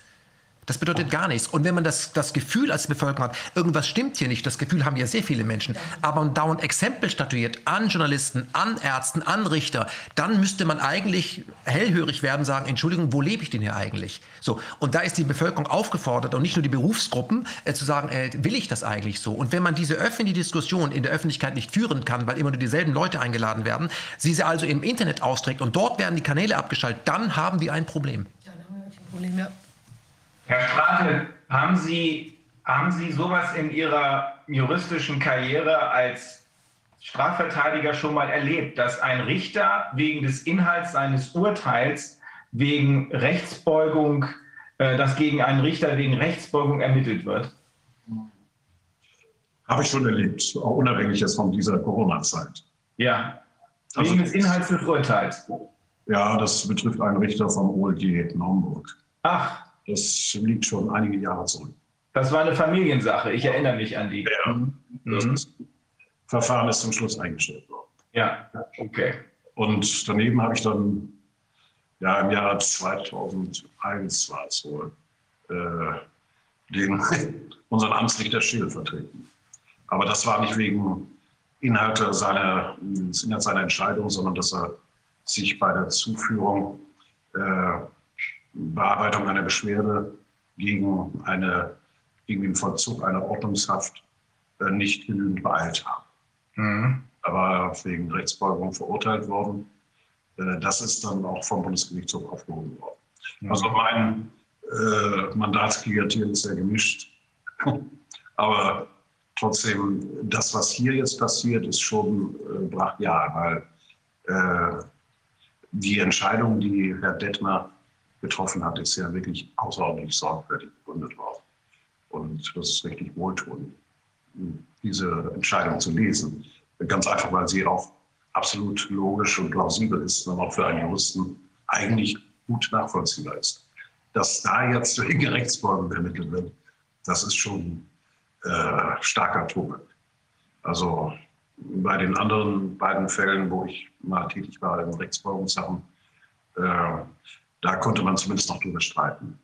Das bedeutet gar nichts. Und wenn man das, das Gefühl als Bevölkerung hat, irgendwas stimmt hier nicht, das Gefühl haben ja sehr viele Menschen, aber man dauernd Exempel statuiert an Journalisten, an Ärzten, an Richter, dann müsste man eigentlich hellhörig werden, sagen, Entschuldigung, wo lebe ich denn hier eigentlich? So. Und da ist die Bevölkerung aufgefordert und nicht nur die Berufsgruppen, äh, zu sagen, äh, will ich das eigentlich so? Und wenn man diese öffentliche Diskussion in der Öffentlichkeit nicht führen kann, weil immer nur dieselben Leute eingeladen werden, sie sie also im Internet austrägt und dort werden die Kanäle abgeschaltet, dann haben wir ein Problem. Ja, dann haben wir ein Problem, ja. Herr Strate, haben Sie, haben Sie sowas in Ihrer juristischen Karriere als Strafverteidiger schon mal erlebt, dass ein Richter wegen des Inhalts seines Urteils wegen Rechtsbeugung, äh, dass gegen einen Richter wegen Rechtsbeugung ermittelt wird? Habe ich schon erlebt, auch unabhängig jetzt von dieser Corona-Zeit. Ja, also wegen des Inhalts des Urteils. Ja, das betrifft einen Richter vom OLG in Homburg. Ach. Das liegt schon einige Jahre zurück. Das war eine Familiensache, ich erinnere mich an die. Ja, mhm. das mhm. Verfahren ist zum Schluss eingestellt worden. Ja, okay. Und daneben habe ich dann ja, im Jahr 2001 war es wohl, äh, den, unseren Amtsrichter Schill vertreten. Aber das war nicht wegen Inhalte seiner, Inhalt seiner Entscheidung, sondern dass er sich bei der Zuführung äh, Bearbeitung einer Beschwerde gegen, eine, gegen den Vollzug einer Ordnungshaft äh, nicht genügend beeilt haben. Mhm. Da war er wegen Rechtsbeugung verurteilt worden. Äh, das ist dann auch vom Bundesgerichtshof aufgehoben worden. Mhm. Also mein äh, Mandatsklientel ist sehr gemischt. Aber trotzdem, das, was hier jetzt passiert, ist schon äh, brachial, weil äh, die Entscheidung, die Herr Detmer getroffen hat, ist ja wirklich außerordentlich sorgfältig begründet worden. Und das ist richtig wohltuend. diese Entscheidung zu lesen. Ganz einfach, weil sie auch absolut logisch und plausibel ist und auch für einen Juristen eigentlich gut nachvollziehbar ist. Dass da jetzt wegen Rechtsfolgen ermittelt wird, das ist schon äh, starker Tobak. Also bei den anderen beiden Fällen, wo ich mal tätig war in Rechtsfolgungssachen, äh, da konnte man zumindest noch drüber streiten.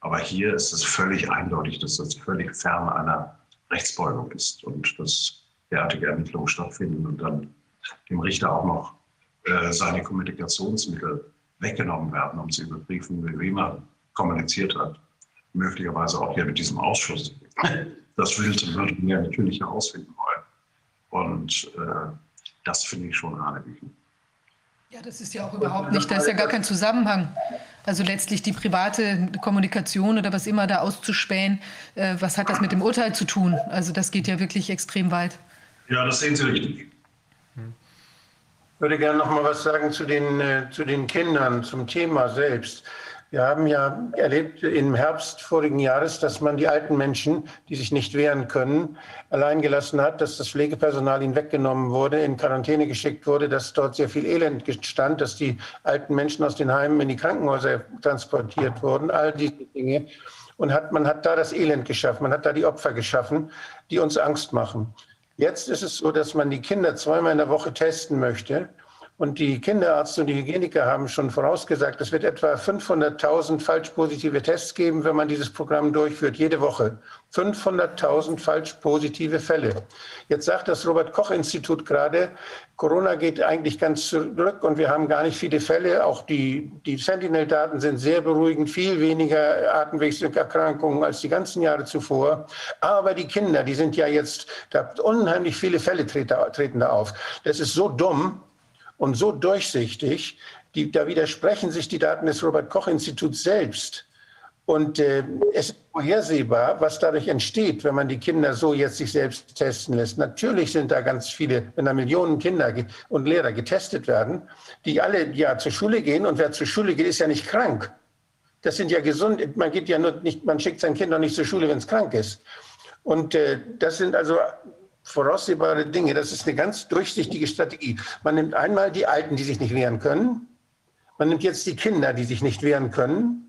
Aber hier ist es völlig eindeutig, dass das völlig fern einer Rechtsbeugung ist und dass derartige Ermittlungen stattfinden und dann dem Richter auch noch äh, seine Kommunikationsmittel weggenommen werden, um zu überprüfen, mit wem er kommuniziert hat. Möglicherweise auch hier mit diesem Ausschuss. Das würden wir natürlich herausfinden wollen. Und äh, das finde ich schon hanebüchen. Ja, das ist ja auch überhaupt nicht, da ist ja gar kein Zusammenhang. Also letztlich die private Kommunikation oder was immer da auszuspähen, äh, was hat das mit dem Urteil zu tun? Also das geht ja wirklich extrem weit. Ja, das sehen Sie richtig. Ich würde gerne noch mal was sagen zu den, äh, zu den Kindern, zum Thema selbst. Wir haben ja erlebt im Herbst vorigen Jahres, dass man die alten Menschen, die sich nicht wehren können, allein gelassen hat, dass das Pflegepersonal ihnen weggenommen wurde, in Quarantäne geschickt wurde, dass dort sehr viel Elend stand, dass die alten Menschen aus den Heimen in die Krankenhäuser transportiert wurden, all diese Dinge. Und hat, man hat da das Elend geschaffen, man hat da die Opfer geschaffen, die uns Angst machen. Jetzt ist es so, dass man die Kinder zweimal in der Woche testen möchte. Und die Kinderärzte und die Hygieniker haben schon vorausgesagt, es wird etwa 500.000 falsch positive Tests geben, wenn man dieses Programm durchführt, jede Woche. 500.000 falsch positive Fälle. Jetzt sagt das Robert-Koch-Institut gerade, Corona geht eigentlich ganz zurück und wir haben gar nicht viele Fälle. Auch die, die Sentinel-Daten sind sehr beruhigend, viel weniger Atemwegserkrankungen als die ganzen Jahre zuvor. Aber die Kinder, die sind ja jetzt, da unheimlich viele Fälle treten da auf. Das ist so dumm, und so durchsichtig, die, da widersprechen sich die Daten des Robert-Koch-Instituts selbst. Und äh, es ist vorhersehbar, was dadurch entsteht, wenn man die Kinder so jetzt sich selbst testen lässt. Natürlich sind da ganz viele, wenn da Millionen Kinder und Lehrer getestet werden, die alle ja zur Schule gehen und wer zur Schule geht, ist ja nicht krank. Das sind ja gesund. Man geht ja nur nicht, man schickt sein Kind doch nicht zur Schule, wenn es krank ist. Und äh, das sind also voraussehbare Dinge. Das ist eine ganz durchsichtige Strategie. Man nimmt einmal die Alten, die sich nicht wehren können. Man nimmt jetzt die Kinder, die sich nicht wehren können.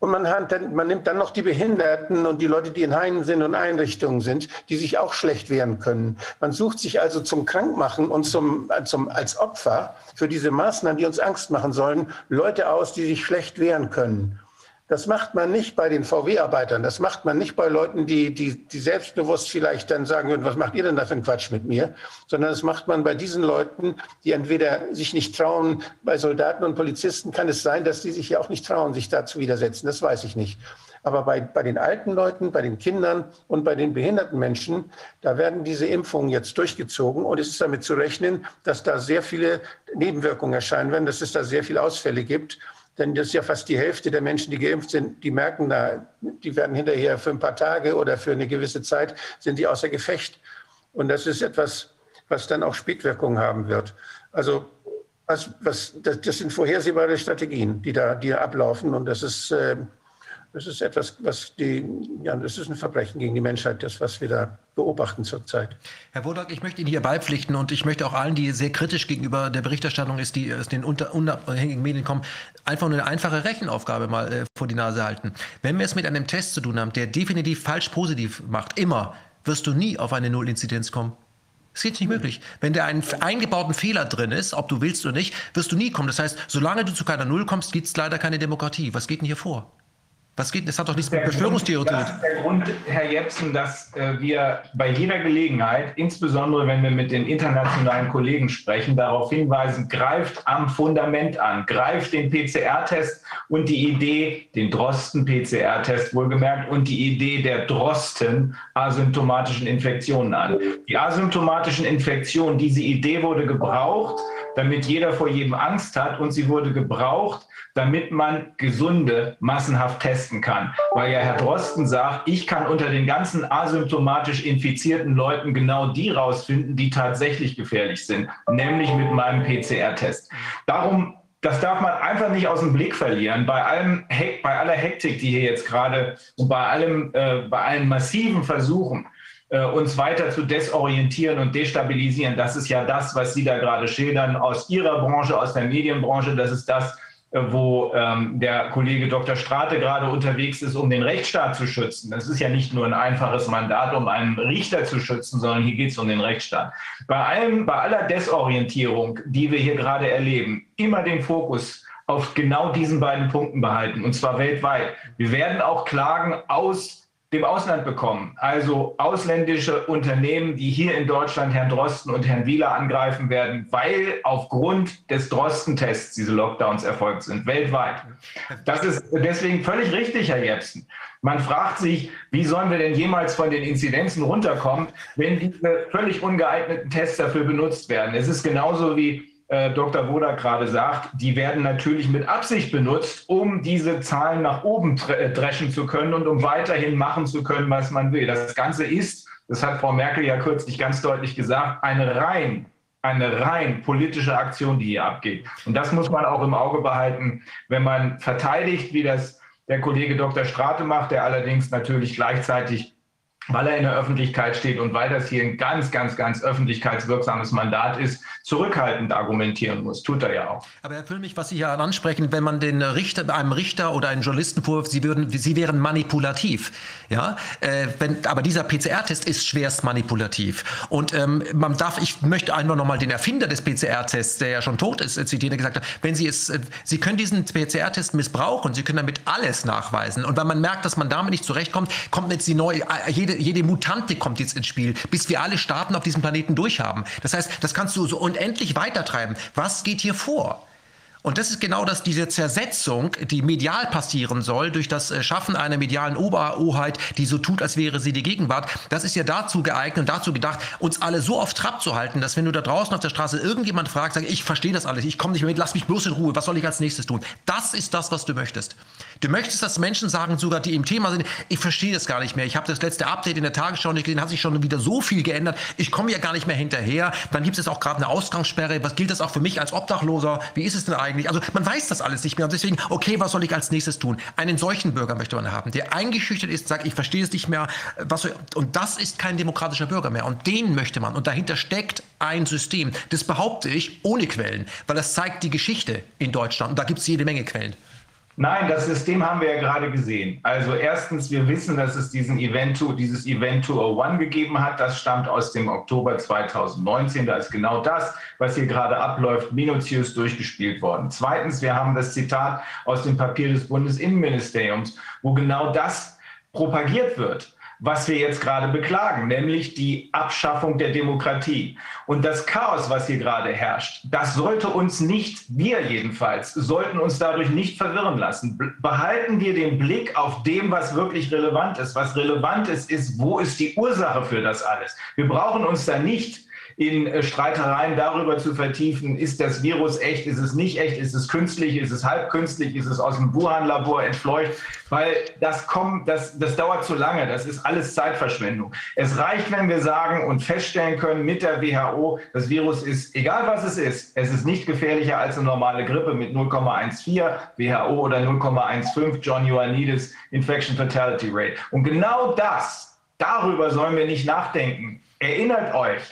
Und man, dann, man, nimmt dann noch die Behinderten und die Leute, die in Heimen sind und Einrichtungen sind, die sich auch schlecht wehren können. Man sucht sich also zum Krankmachen und zum, zum, als Opfer für diese Maßnahmen, die uns Angst machen sollen, Leute aus, die sich schlecht wehren können. Das macht man nicht bei den VW-Arbeitern. Das macht man nicht bei Leuten, die, die, die selbstbewusst vielleicht dann sagen würden, was macht ihr denn da für einen Quatsch mit mir? Sondern das macht man bei diesen Leuten, die entweder sich nicht trauen, bei Soldaten und Polizisten kann es sein, dass die sich ja auch nicht trauen, sich da zu widersetzen. Das weiß ich nicht. Aber bei, bei den alten Leuten, bei den Kindern und bei den behinderten Menschen, da werden diese Impfungen jetzt durchgezogen. Und es ist damit zu rechnen, dass da sehr viele Nebenwirkungen erscheinen werden, dass es da sehr viele Ausfälle gibt. Denn das ist ja fast die Hälfte der Menschen, die geimpft sind, die merken da, die werden hinterher für ein paar Tage oder für eine gewisse Zeit, sind die außer Gefecht. Und das ist etwas, was dann auch Spätwirkungen haben wird. Also was, was, das, das sind vorhersehbare Strategien, die da, die da ablaufen. Und das ist, äh, das ist etwas, was die, ja, das ist ein Verbrechen gegen die Menschheit, das, was wir da beobachten zurzeit. Herr Wodak, ich möchte Ihnen hier beipflichten und ich möchte auch allen, die sehr kritisch gegenüber der Berichterstattung ist, die aus den unabhängigen Medien kommen, einfach eine einfache Rechenaufgabe mal äh, vor die Nase halten. Wenn wir es mit einem Test zu tun haben, der definitiv falsch positiv macht, immer, wirst du nie auf eine Null-Inzidenz kommen. Das geht nicht möglich. Wenn da ein eingebauten Fehler drin ist, ob du willst oder nicht, wirst du nie kommen. Das heißt, solange du zu keiner Null kommst, gibt es leider keine Demokratie. Was geht denn hier vor? Was geht? Das hat doch nichts mit Verschwörungstheorie zu tun. Das ist der Grund, Herr Jepsen, dass äh, wir bei jeder Gelegenheit, insbesondere wenn wir mit den internationalen Kollegen sprechen, darauf hinweisen, greift am Fundament an, greift den PCR-Test und die Idee, den Drosten-PCR-Test wohlgemerkt, und die Idee der Drosten asymptomatischen Infektionen an. Die asymptomatischen Infektionen, diese Idee wurde gebraucht, damit jeder vor jedem Angst hat und sie wurde gebraucht, damit man Gesunde massenhaft testen kann. Weil ja Herr Drosten sagt, ich kann unter den ganzen asymptomatisch infizierten Leuten genau die rausfinden, die tatsächlich gefährlich sind, nämlich mit meinem PCR-Test. Darum das darf man einfach nicht aus dem Blick verlieren. Bei allem bei aller Hektik, die hier jetzt gerade und bei allem, äh, bei allen massiven Versuchen, äh, uns weiter zu desorientieren und destabilisieren. Das ist ja das, was Sie da gerade schildern aus Ihrer Branche, aus der Medienbranche. Das ist das, wo ähm, der Kollege Dr. Strate gerade unterwegs ist, um den Rechtsstaat zu schützen. Das ist ja nicht nur ein einfaches Mandat, um einen Richter zu schützen, sondern hier geht es um den Rechtsstaat. Bei allem, bei aller Desorientierung, die wir hier gerade erleben, immer den Fokus auf genau diesen beiden Punkten behalten, und zwar weltweit. Wir werden auch Klagen aus dem Ausland bekommen. Also ausländische Unternehmen, die hier in Deutschland Herrn Drosten und Herrn Wieler angreifen werden, weil aufgrund des Drosten-Tests diese Lockdowns erfolgt sind, weltweit. Das ist deswegen völlig richtig, Herr Jepsen. Man fragt sich, wie sollen wir denn jemals von den Inzidenzen runterkommen, wenn diese völlig ungeeigneten Tests dafür benutzt werden? Es ist genauso wie äh, Dr. Wodak gerade sagt, die werden natürlich mit Absicht benutzt, um diese Zahlen nach oben äh, dreschen zu können und um weiterhin machen zu können, was man will. Das Ganze ist, das hat Frau Merkel ja kürzlich ganz deutlich gesagt, eine rein eine rein politische Aktion, die hier abgeht. Und das muss man auch im Auge behalten, wenn man verteidigt, wie das der Kollege Dr. Strate macht, der allerdings natürlich gleichzeitig weil er in der Öffentlichkeit steht und weil das hier ein ganz, ganz, ganz öffentlichkeitswirksames Mandat ist, zurückhaltend argumentieren muss. Tut er ja auch. Aber Herr Füllmich, was Sie hier ansprechen, wenn man den Richter, einem Richter oder einen Journalisten vorwirft, sie, würden, sie wären manipulativ. Ja? Äh, wenn, aber dieser PCR-Test ist schwerst manipulativ. Und ähm, man darf, ich möchte einfach nochmal den Erfinder des PCR-Tests, der ja schon tot ist, zitieren, der gesagt hat, wenn Sie es, äh, Sie können diesen PCR-Test missbrauchen, Sie können damit alles nachweisen. Und wenn man merkt, dass man damit nicht zurechtkommt, kommt jetzt die neue, äh, jede, jede Mutante kommt jetzt ins Spiel, bis wir alle Staaten auf diesem Planeten durchhaben. Das heißt, das kannst du so unendlich weitertreiben. Was geht hier vor? Und das ist genau das, diese Zersetzung, die medial passieren soll, durch das äh, Schaffen einer medialen Oberhoheit, die so tut, als wäre sie die Gegenwart. Das ist ja dazu geeignet und dazu gedacht, uns alle so auf Trab zu halten, dass wenn du da draußen auf der Straße irgendjemand fragst, sag ich verstehe das alles, ich komme nicht mehr mit, lass mich bloß in Ruhe, was soll ich als nächstes tun? Das ist das, was du möchtest. Du möchtest, dass Menschen sagen, sogar die im Thema sind, ich verstehe das gar nicht mehr. Ich habe das letzte Update in der Tagesschau nicht gesehen, hat sich schon wieder so viel geändert. Ich komme ja gar nicht mehr hinterher. Dann gibt es auch gerade eine Ausgangssperre. Was gilt das auch für mich als Obdachloser? Wie ist es denn eigentlich? Also man weiß das alles nicht mehr. Und deswegen, okay, was soll ich als nächstes tun? Einen solchen Bürger möchte man haben, der eingeschüchtert ist, sagt, ich verstehe es nicht mehr. Was, und das ist kein demokratischer Bürger mehr. Und den möchte man. Und dahinter steckt ein System. Das behaupte ich ohne Quellen, weil das zeigt die Geschichte in Deutschland. Und da gibt es jede Menge Quellen. Nein, das System haben wir ja gerade gesehen. Also erstens, wir wissen, dass es diesen Event, dieses Event 201 gegeben hat. Das stammt aus dem Oktober 2019. Da ist genau das, was hier gerade abläuft, minutiös durchgespielt worden. Zweitens, wir haben das Zitat aus dem Papier des Bundesinnenministeriums, wo genau das propagiert wird was wir jetzt gerade beklagen, nämlich die Abschaffung der Demokratie. Und das Chaos, was hier gerade herrscht, das sollte uns nicht, wir jedenfalls, sollten uns dadurch nicht verwirren lassen. Behalten wir den Blick auf dem, was wirklich relevant ist. Was relevant ist, ist, wo ist die Ursache für das alles? Wir brauchen uns da nicht in äh, Streitereien darüber zu vertiefen, ist das Virus echt, ist es nicht echt, ist es künstlich, ist es halbkünstlich, ist es aus dem Wuhan-Labor entfleucht, weil das kommt, das, das dauert zu lange, das ist alles Zeitverschwendung. Es reicht, wenn wir sagen und feststellen können mit der WHO, das Virus ist, egal was es ist, es ist nicht gefährlicher als eine normale Grippe mit 0,14 WHO oder 0,15 John Ioannidis Infection Fatality Rate. Und genau das, darüber sollen wir nicht nachdenken. Erinnert euch,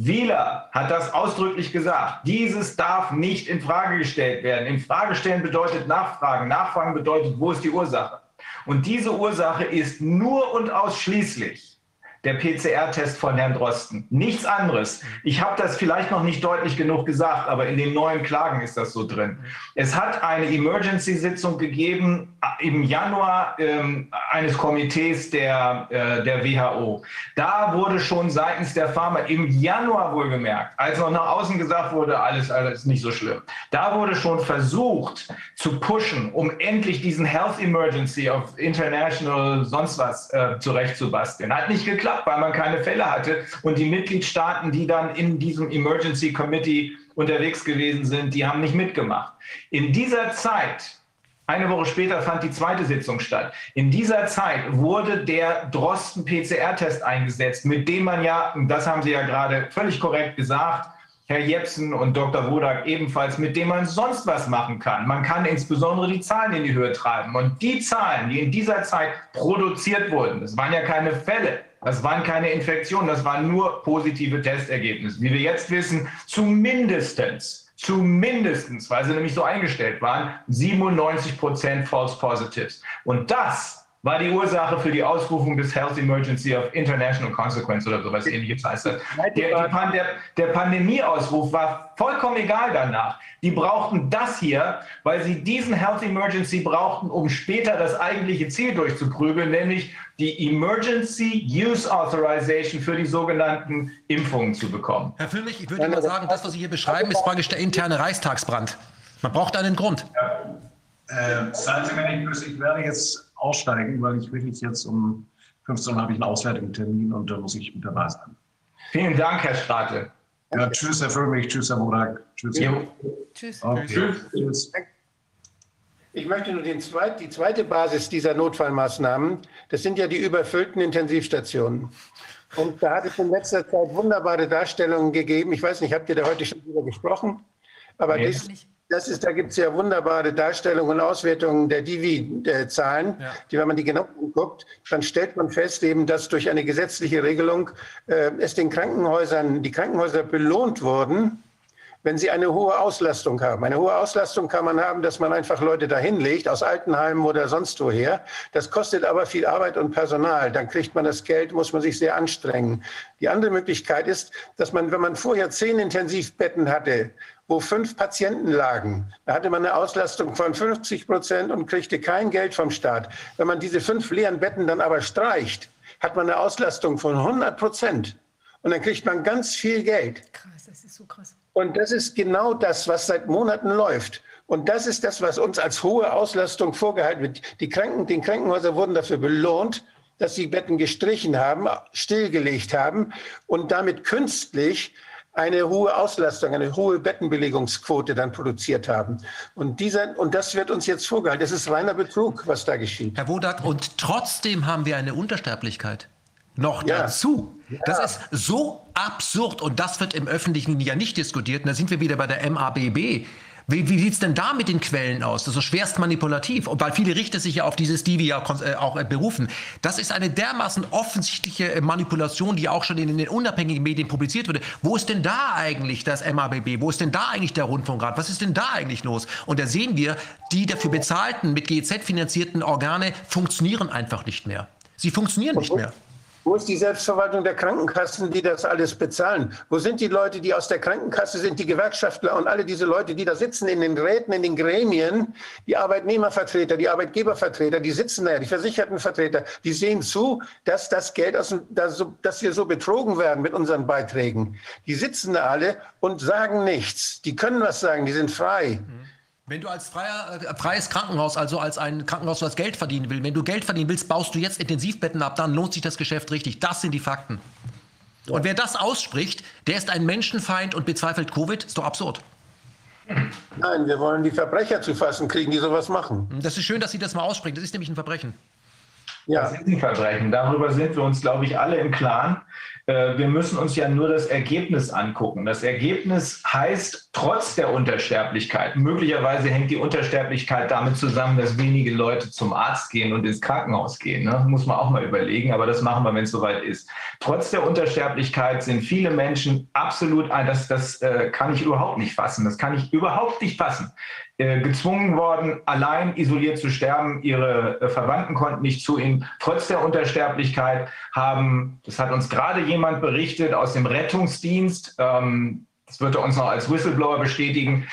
Wieler hat das ausdrücklich gesagt. Dieses darf nicht in Frage gestellt werden. In Frage stellen bedeutet Nachfragen. Nachfragen bedeutet, wo ist die Ursache? Und diese Ursache ist nur und ausschließlich der PCR-Test von Herrn Drosten. Nichts anderes. Ich habe das vielleicht noch nicht deutlich genug gesagt, aber in den neuen Klagen ist das so drin. Es hat eine Emergency-Sitzung gegeben äh, im Januar ähm, eines Komitees der, äh, der WHO. Da wurde schon seitens der Pharma im Januar wohlgemerkt, als noch nach außen gesagt wurde, alles, alles nicht so schlimm. Da wurde schon versucht zu pushen, um endlich diesen Health Emergency of International sonst was äh, zurechtzubasteln. Hat nicht geklappt geklappt, weil man keine Fälle hatte. Und die Mitgliedstaaten, die dann in diesem Emergency Committee unterwegs gewesen sind, die haben nicht mitgemacht. In dieser Zeit, eine Woche später fand die zweite Sitzung statt. In dieser Zeit wurde der Drosten-PCR-Test eingesetzt, mit dem man ja, das haben Sie ja gerade völlig korrekt gesagt, Herr Jepsen und Dr. Wodak ebenfalls, mit dem man sonst was machen kann. Man kann insbesondere die Zahlen in die Höhe treiben. Und die Zahlen, die in dieser Zeit produziert wurden, das waren ja keine Fälle, Das waren keine Infektionen, das waren nur positive Testergebnisse. Wie wir jetzt wissen, zumindestens, zumindestens, weil sie nämlich so eingestellt waren, 97 Prozent False Positives. Und das war die Ursache für die Ausrufung des Health Emergency of International Consequence oder sowas ähnliches heißt das. Der, Pan der, der Pandemieausruf war vollkommen egal danach. Die brauchten das hier, weil sie diesen Health Emergency brauchten, um später das eigentliche Ziel durchzuprügeln, nämlich die Emergency Use Authorization für die sogenannten Impfungen zu bekommen. Herr Füllmich, ich würde mal sagen, das, was Sie hier beschreiben, ist praktisch der interne Reichstagsbrand. Man braucht einen Grund. Ja. Äh, seien Sie mir nicht böse, ich werde jetzt aussteigen, weil ich wirklich jetzt um 15 Uhr habe ich einen auswärtigen Termin und da muss ich mit dabei sein. Vielen Dank, Herr Strate. Ja, tschüss, Herr Füllmich, tschüss, Herr Modak. Tschüss. Tschüss. Okay. Tschüss. tschüss. Ich möchte nur den zweit, die zweite Basis dieser Notfallmaßnahmen, das sind ja die überfüllten Intensivstationen. Und da hat es in letzter Zeit wunderbare Darstellungen gegeben. Ich weiß nicht, habt ihr da heute schon drüber gesprochen? Aber Nee. das, das ist, da gibt es ja wunderbare Darstellungen und Auswertungen der Divi-Zahlen, Ja. die, wenn man die genau anguckt, dann stellt man fest, eben, dass durch eine gesetzliche Regelung äh, es den Krankenhäusern, die Krankenhäuser belohnt wurden, wenn sie eine hohe Auslastung haben. Eine hohe Auslastung kann man haben, dass man einfach Leute dahin legt, aus Altenheimen oder sonst woher. Das kostet aber viel Arbeit und Personal. Dann kriegt man das Geld, muss man sich sehr anstrengen. Die andere Möglichkeit ist, dass man, wenn man vorher zehn Intensivbetten hatte, wo fünf Patienten lagen, da hatte man eine Auslastung von 50 Prozent und kriegte kein Geld vom Staat. Wenn man diese fünf leeren Betten dann aber streicht, hat man eine Auslastung von 100 Prozent. Und dann kriegt man ganz viel Geld. Krass, das ist so krass. Und das ist genau das, was seit Monaten läuft. Und das ist das, was uns als hohe Auslastung vorgehalten wird. Die Kranken, den Krankenhäuser wurden dafür belohnt, dass sie Betten gestrichen haben, stillgelegt haben und damit künstlich eine hohe Auslastung, eine hohe Bettenbelegungsquote dann produziert haben. Und, dieser, und das wird uns jetzt vorgehalten. Das ist reiner Betrug, was da geschieht. Herr Wodak, und trotzdem haben wir eine Untersterblichkeit. Noch Ja. dazu. Das ist so absurd und das wird im Öffentlichen ja nicht diskutiert. Und da sind wir wieder bei der MABB. Wie, wie sieht es denn da mit den Quellen aus? Das ist so schwerst manipulativ. Weil viele Richter sich ja auf dieses Divi ja äh, auch äh, berufen. Das ist eine dermaßen offensichtliche äh, Manipulation, die auch schon in, in den unabhängigen Medien publiziert wurde. Wo ist denn da eigentlich das MABB? Wo ist denn da eigentlich der Rundfunkrat? Was ist denn da eigentlich los? Und da sehen wir, die dafür bezahlten, mit GEZ finanzierten Organe funktionieren einfach nicht mehr. Sie funktionieren nicht mehr. Wo ist die Selbstverwaltung der Krankenkassen, die das alles bezahlen? Wo sind die Leute, die aus der Krankenkasse sind, die Gewerkschaftler und alle diese Leute, die da sitzen in den Räten, in den Gremien, die Arbeitnehmervertreter, die Arbeitgebervertreter, die sitzen da, die Versichertenvertreter, die sehen zu, dass das Geld, aus, dem- dass, dass wir so betrogen werden mit unseren Beiträgen. Die sitzen da alle und sagen nichts. Die können was sagen, die sind frei. Wenn du als freier, äh, freies Krankenhaus, also als ein Krankenhaus, das Geld verdienen will, wenn du Geld verdienen willst, baust du jetzt Intensivbetten ab, dann lohnt sich das Geschäft richtig. Das sind die Fakten. Und wer das ausspricht, der ist ein Menschenfeind und bezweifelt Covid. Ist doch absurd. Nein, wir wollen die Verbrecher zu fassen kriegen, die sowas machen. Das ist schön, dass Sie das mal aussprechen. Das ist nämlich ein Verbrechen. Ja. Das ist ein Verbrechen. Darüber sind wir uns, glaube ich, alle im Klaren. Äh, Wir müssen uns ja nur das Ergebnis angucken. Das Ergebnis heißt, trotz der Untersterblichkeit, möglicherweise hängt die Untersterblichkeit damit zusammen, dass wenige Leute zum Arzt gehen und ins Krankenhaus gehen. Ne? Muss man auch mal überlegen, aber das machen wir, wenn es soweit ist. Trotz der Untersterblichkeit sind viele Menschen absolut, das, das äh, kann ich überhaupt nicht fassen. Das kann ich überhaupt nicht fassen gezwungen worden, allein isoliert zu sterben. Ihre äh, Verwandten konnten nicht zu ihnen. Trotz der Untersterblichkeit haben, das hat uns gerade jemand berichtet aus dem Rettungsdienst, ähm, das wird er uns noch als Whistleblower bestätigen.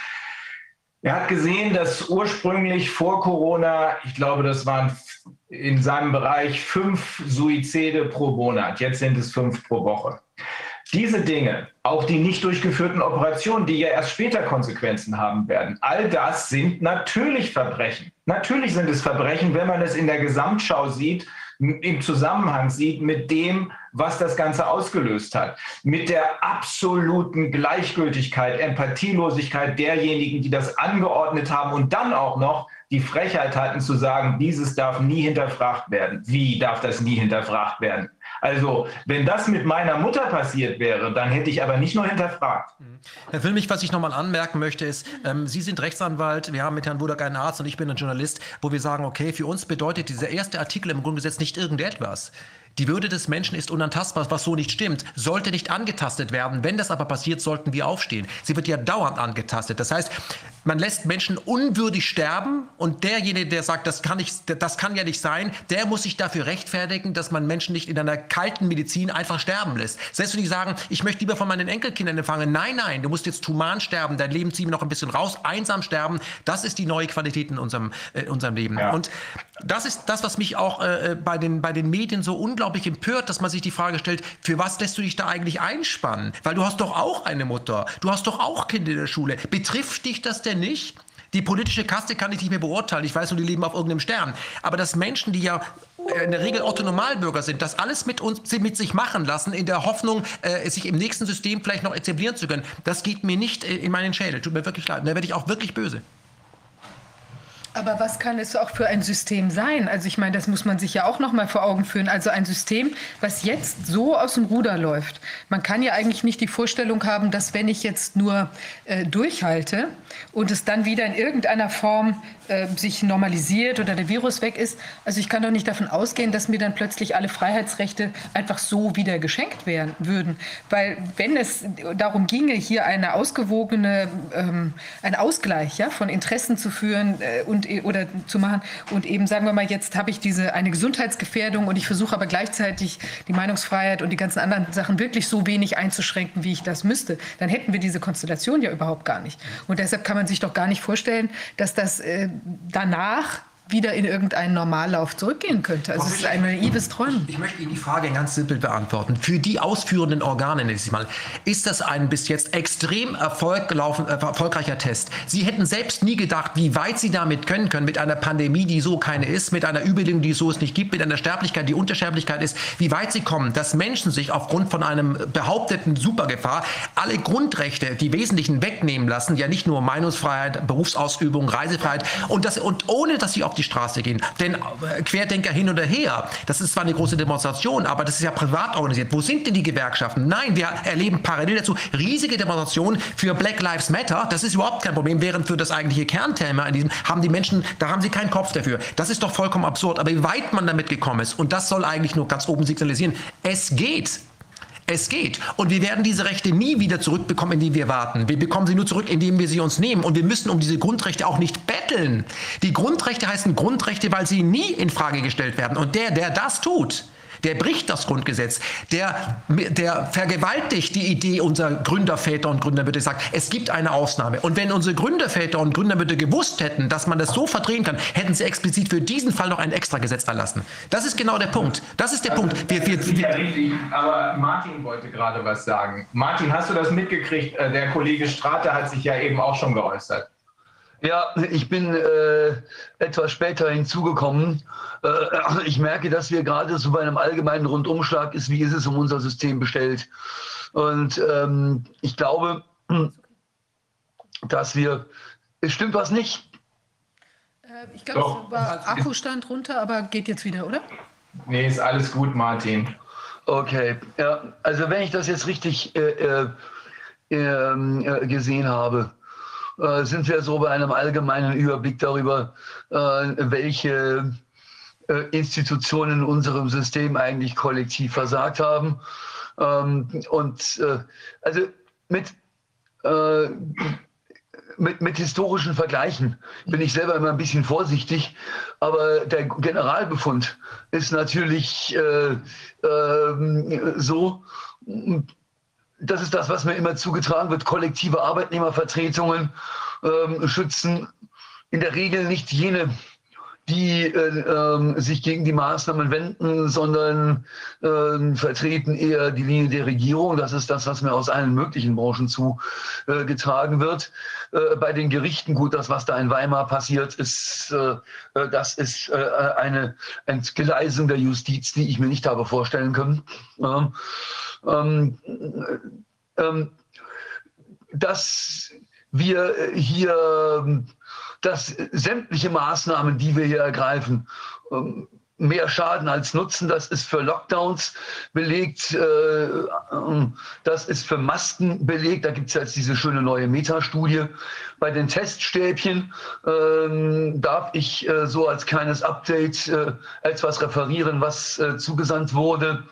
Er hat gesehen, dass ursprünglich vor Corona, ich glaube, das waren in seinem Bereich fünf Suizide pro Monat. Jetzt sind es fünf pro Woche. Diese Dinge, auch die nicht durchgeführten Operationen, die ja erst später Konsequenzen haben werden, all das sind natürlich Verbrechen. Natürlich sind es Verbrechen, wenn man es in der Gesamtschau sieht, im Zusammenhang sieht mit dem, was das Ganze ausgelöst hat. Mit der absoluten Gleichgültigkeit, Empathielosigkeit derjenigen, die das angeordnet haben und dann auch noch die Frechheit hatten zu sagen, dieses darf nie hinterfragt werden. Wie darf das nie hinterfragt werden? Also, wenn das mit meiner Mutter passiert wäre, dann hätte ich aber nicht nur hinterfragt. Herr Wilmich, was ich nochmal anmerken möchte, ist, ähm, Sie sind Rechtsanwalt, wir haben mit Herrn Budak einen Arzt und ich bin ein Journalist, wo wir sagen, okay, für uns bedeutet dieser erste Artikel im Grundgesetz nicht irgendetwas. Die Würde des Menschen ist unantastbar, was so nicht stimmt, sollte nicht angetastet werden. Wenn das aber passiert, sollten wir aufstehen. Sie wird ja dauernd angetastet. Das heißt, man lässt Menschen unwürdig sterben und derjenige, der sagt, das kann, nicht, das kann ja nicht sein, der muss sich dafür rechtfertigen, dass man Menschen nicht in einer kalten Medizin einfach sterben lässt. Selbst wenn die sagen, ich möchte lieber von meinen Enkelkindern empfangen. Nein, nein, du musst jetzt human sterben, dein Leben ziehen wir noch ein bisschen raus, einsam sterben. Das ist die neue Qualität in unserem, äh, unserem Leben. Ja. Und das ist das, was mich auch äh, äh, bei, den, bei den Medien so unglaublich empört, dass man sich die Frage stellt, für was lässt du dich da eigentlich einspannen? Weil du hast doch auch eine Mutter, du hast doch auch Kinder in der Schule. Betrifft dich das denn nicht? Die politische Kaste kann ich nicht mehr beurteilen. Ich weiß nur, die leben auf irgendeinem Stern. Aber dass Menschen, die ja äh, in der Regel Otto-Normalbürger sind, das alles mit uns mit sich machen lassen, in der Hoffnung, äh, sich im nächsten System vielleicht noch etablieren zu können, das geht mir nicht äh, in meinen Schädel. Tut mir wirklich leid. Da werde ich auch wirklich böse. Aber was kann es auch für ein System sein? Also ich meine, das muss man sich ja auch noch mal vor Augen führen. Also ein System, was jetzt so aus dem Ruder läuft. Man kann ja eigentlich nicht die Vorstellung haben, dass wenn ich jetzt nur äh, durchhalte und es dann wieder in irgendeiner Form äh, sich normalisiert oder der Virus weg ist, also ich kann doch nicht davon ausgehen, dass mir dann plötzlich alle Freiheitsrechte einfach so wieder geschenkt werden würden. Weil wenn es darum ginge, hier eine ausgewogene, ähm, einen Ausgleich ja, von Interessen zu führen äh, und und, oder zu machen. Und eben sagen wir mal, jetzt habe ich diese eine Gesundheitsgefährdung und ich versuche aber gleichzeitig die Meinungsfreiheit und die ganzen anderen Sachen wirklich so wenig einzuschränken, wie ich das müsste. Dann hätten wir diese Konstellation ja überhaupt gar nicht. Und deshalb kann man sich doch gar nicht vorstellen, dass das äh, danach wieder in irgendeinen Normallauf zurückgehen könnte. Also es ist ein naives Träumen. Ich möchte Ihnen die Frage ganz simpel beantworten. Für die ausführenden Organe, nenne ich mal, ist das ein bis jetzt extrem Erfolg gelaufen, äh, erfolgreicher Test. Sie hätten selbst nie gedacht, wie weit Sie damit können können, mit einer Pandemie, die so keine ist, mit einer Überlegung, die so es nicht gibt, mit einer Sterblichkeit, die Untersterblichkeit ist, wie weit Sie kommen, dass Menschen sich aufgrund von einem behaupteten Supergefahr alle Grundrechte, die wesentlichen wegnehmen lassen, ja nicht nur Meinungsfreiheit, Berufsausübung, Reisefreiheit und, das, und ohne, dass sie auf die Straße gehen. Denn äh, Querdenker hin oder her, das ist zwar eine große Demonstration, aber das ist ja privat organisiert. Wo sind denn die Gewerkschaften? Nein, wir erleben parallel dazu riesige Demonstrationen für Black Lives Matter. Das ist überhaupt kein Problem, während für das eigentliche Kernthema in diesem haben die Menschen, da haben sie keinen Kopf dafür. Das ist doch vollkommen absurd. Aber wie weit man damit gekommen ist, und das soll eigentlich nur ganz oben signalisieren, es geht. Es geht. Und wir werden diese Rechte nie wieder zurückbekommen, indem wir warten. Wir bekommen sie nur zurück, indem wir sie uns nehmen. Und wir müssen um diese Grundrechte auch nicht betteln. Die Grundrechte heißen Grundrechte, weil sie nie in Frage gestellt werden. Und der, der das tut, der bricht das Grundgesetz, der, der vergewaltigt die Idee unserer Gründerväter und Gründermütter, sagt, es gibt eine Ausnahme. Und wenn unsere Gründerväter und Gründermütter gewusst hätten, dass man das so verdrehen kann, hätten sie explizit für diesen Fall noch ein Extragesetz erlassen. Das ist genau der Punkt. Das ist der also, Punkt. Wir, wir, wir, ja richtig, aber Martin wollte gerade was sagen. Martin, hast du das mitgekriegt? Äh, der Kollege Strate hat sich ja eben auch schon geäußert. Ja, ich bin äh, etwas später hinzugekommen. Äh, ich merke, dass wir gerade so bei einem allgemeinen Rundumschlag ist, wie ist es um unser System bestellt. Und ähm, ich glaube, dass wir, es stimmt was nicht. Äh, ich glaube, es war Akkustand runter, aber geht jetzt wieder, oder? Nee, ist alles gut, Martin. Okay, ja, also wenn ich das jetzt richtig äh, äh, ähm, äh gesehen habe, äh, sind wir so bei einem allgemeinen Überblick darüber, äh, welche äh, Institutionen in unserem System eigentlich kollektiv versagt haben. Ähm, und also mit mit, mit, historischen Vergleichen bin ich selber immer ein bisschen vorsichtig, aber der Generalbefund ist natürlich äh, äh, so, das ist das, was mir immer zugetragen wird. Kollektive Arbeitnehmervertretungen ähm, schützen in der Regel nicht jene, die äh, äh, sich gegen die Maßnahmen wenden, sondern äh, vertreten eher die Linie der Regierung. Das ist das, was mir aus allen möglichen Branchen zugetragen wird. Äh, bei den Gerichten, gut, das, was da in Weimar passiert, ist, äh, äh, das ist eine Entgleisung der Justiz, die ich mir nicht habe vorstellen können. Ähm, ähm, dass wir hier, dass sämtliche Maßnahmen, die wir hier ergreifen, ähm, mehr Schaden als Nutzen. Das ist für Lockdowns belegt, äh, das ist für Masken belegt. Da gibt es jetzt diese schöne neue Metastudie. Bei den Teststäbchen ähm, darf ich äh, so als kleines Update äh, etwas referieren, was zugesandt wurde.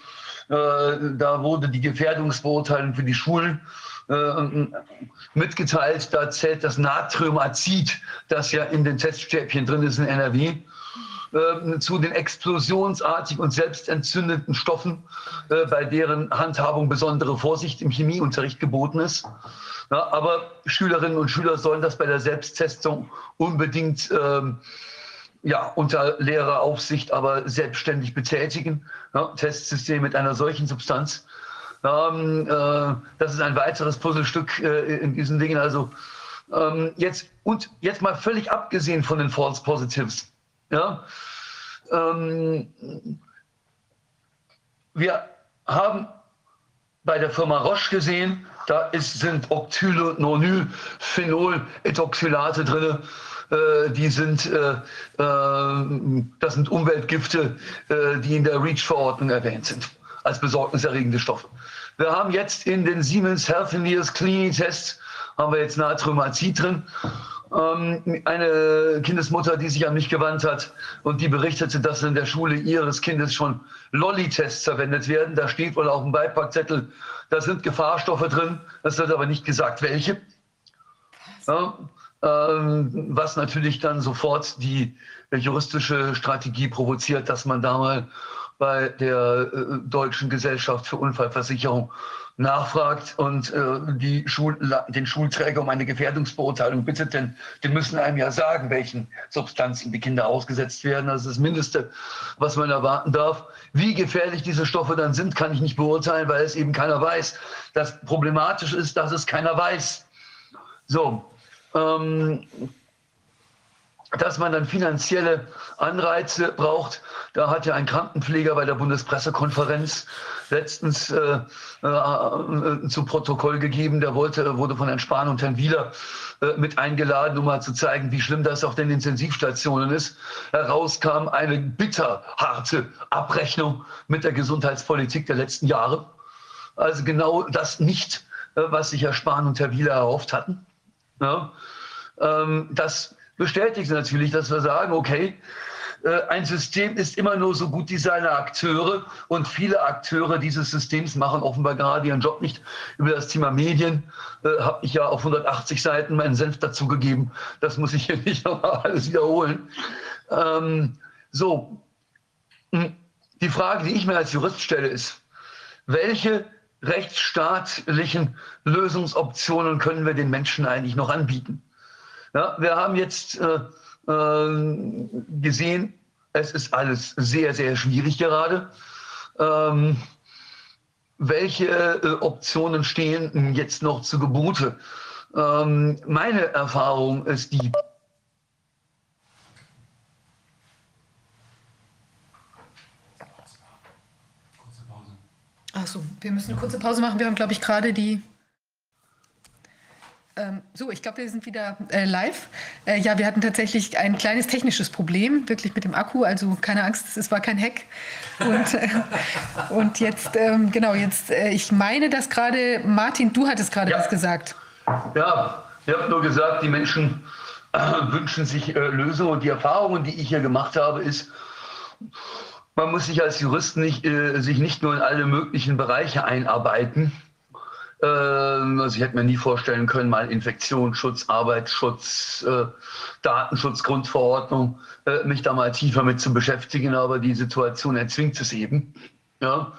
Äh, da wurde die Gefährdungsbeurteilung für die Schulen äh, mitgeteilt. Da zählt das Natriumazid, das ja in den Teststäbchen drin ist in NRW äh, zu den explosionsartig und selbstentzündenden Stoffen, bei deren Handhabung besondere Vorsicht im Chemieunterricht geboten ist. Ja, aber Schülerinnen und Schüler sollen das bei der Selbsttestung unbedingt ähm, ja, unter Lehreraufsicht, aber selbstständig betätigen. Ja, Testsystem mit einer solchen Substanz. Ähm, äh, das ist ein weiteres Puzzlestück äh, in diesen Dingen. Also ähm, jetzt und jetzt mal völlig abgesehen von den False Positives. Ja, ähm, wir haben bei der Firma Roche gesehen, da ist, sind Octylononylphenol-Ethoxylate drin. Äh, die sind, äh, äh, das sind Umweltgifte, die in der REACH-Verordnung erwähnt sind, als besorgniserregende Stoffe. Wir haben jetzt in den Siemens Healthineers Cleaning-Tests haben wir jetzt Natriumazid drin. Ähm, eine Kindesmutter, die sich an mich gewandt hat und die berichtete, dass in der Schule ihres Kindes schon Lolli-Tests verwendet werden. Da steht wohl auf dem Beipackzettel, da sind Gefahrstoffe drin. Es wird aber nicht gesagt, welche. Ja, was natürlich dann sofort die juristische Strategie provoziert, dass man da mal bei der äh, Deutschen Gesellschaft für Unfallversicherung nachfragt und äh, die Schul den Schulträger um eine Gefährdungsbeurteilung bittet, denn die müssen einem ja sagen, welchen Substanzen die Kinder ausgesetzt werden. Das ist das Mindeste, was man erwarten darf. Wie gefährlich diese Stoffe dann sind, kann ich nicht beurteilen, weil es eben keiner weiß. Das Problematische ist, dass es keiner weiß. So, ähm, dass man dann finanzielle Anreize braucht. Da hat ja ein Krankenpfleger bei der Bundespressekonferenz letztens äh, äh, zu Protokoll gegeben. Der wollte, wurde von Herrn Spahn und Herrn Wieler äh, mit eingeladen, um mal zu zeigen, wie schlimm das auf den Intensivstationen ist. Herauskam eine bitterharte Abrechnung mit der Gesundheitspolitik der letzten Jahre. Also genau das nicht, äh, was sich Herr Spahn und Herr Wieler erhofft hatten. Ja, ähm, das bestätigt natürlich, dass wir sagen, okay, äh, ein System ist immer nur so gut wie seine Akteure und viele Akteure dieses Systems machen offenbar gerade ihren Job nicht. Über das Thema Medien äh, habe ich ja auf 180 Seiten meinen Senf dazugegeben. Das muss ich hier nicht nochmal alles wiederholen. Ähm, so, hm, die Frage, die ich mir als Jurist stelle, ist, welche rechtsstaatlichen Lösungsoptionen können wir den Menschen eigentlich noch anbieten? Ja, wir haben jetzt äh, äh, gesehen, es ist alles sehr, sehr schwierig gerade. Ähm, welche äh, Optionen stehen jetzt noch zu Gebote? Ähm, meine Erfahrung ist die, Achso, wir müssen eine kurze Pause machen. Wir haben, glaube ich, gerade die ähm, so, ich glaube, wir sind wieder äh, live. Äh, ja, wir hatten tatsächlich ein kleines technisches Problem, wirklich mit dem Akku. Also keine Angst, es war kein Hack. Und, äh, und jetzt, ähm, genau, jetzt, äh, ich meine, dass gerade, Martin, du hattest gerade ja. was gesagt. Ja, ich habe nur gesagt, die Menschen äh, wünschen sich äh, Lösungen. Und die Erfahrungen, die ich hier gemacht habe, ist, man muss sich als Jurist nicht, sich nicht nur in alle möglichen Bereiche einarbeiten ähm, also ich hätte mir nie vorstellen können, mal Infektionsschutz, Arbeitsschutz, äh, Datenschutzgrundverordnung, äh, mich da mal tiefer mit zu beschäftigen, aber die Situation erzwingt es eben. Ja.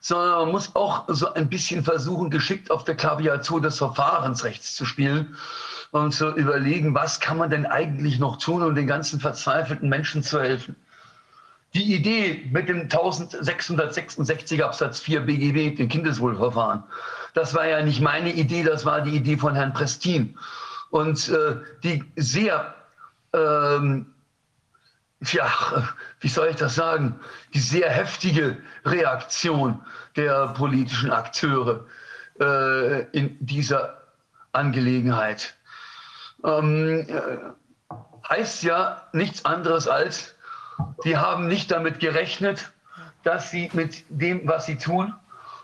Sondern man muss auch so ein bisschen versuchen, geschickt auf der Klaviatur des Verfahrensrechts zu spielen und zu überlegen, was kann man denn eigentlich noch tun, um den ganzen verzweifelten Menschen zu helfen. Die Idee mit dem 1666 Absatz 4 BGB, dem Kindeswohlverfahren, das war ja nicht meine Idee, das war die Idee von Herrn Prestin. Und äh, die sehr, ähm, ja, wie soll ich das sagen, die sehr heftige Reaktion der politischen Akteure äh, in dieser Angelegenheit ähm, äh, heißt ja nichts anderes als, die haben nicht damit gerechnet, dass sie mit dem, was sie tun,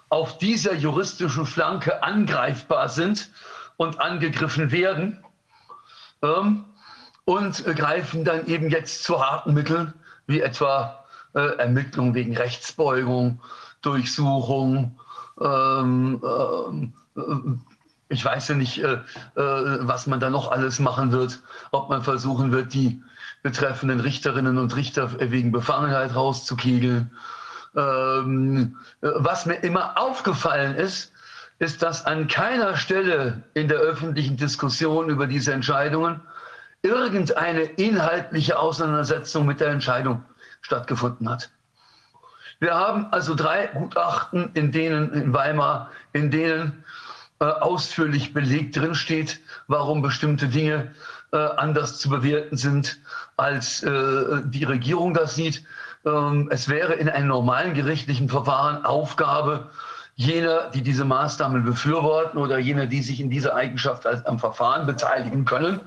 auf dieser juristischen Flanke angreifbar sind und angegriffen werden ähm, und greifen dann eben jetzt zu harten Mitteln, wie etwa äh, Ermittlungen wegen Rechtsbeugung, Durchsuchung, ähm, äh, ich weiß ja nicht, äh, äh, was man da noch alles machen wird, ob man versuchen wird, die betreffenden Richterinnen und Richter wegen Befangenheit rauszukegeln. Ähm, was mir immer aufgefallen ist, ist, dass an keiner Stelle in der öffentlichen Diskussion über diese Entscheidungen irgendeine inhaltliche Auseinandersetzung mit der Entscheidung stattgefunden hat. Wir haben also drei Gutachten, in denen in Weimar, in denen äh, ausführlich belegt drinsteht, warum bestimmte Dinge äh, anders zu bewerten sind, als äh, die Regierung das sieht. Ähm, es wäre in einem normalen gerichtlichen Verfahren Aufgabe jener, die diese Maßnahmen befürworten oder jener, die sich in dieser Eigenschaft am Verfahren beteiligen können,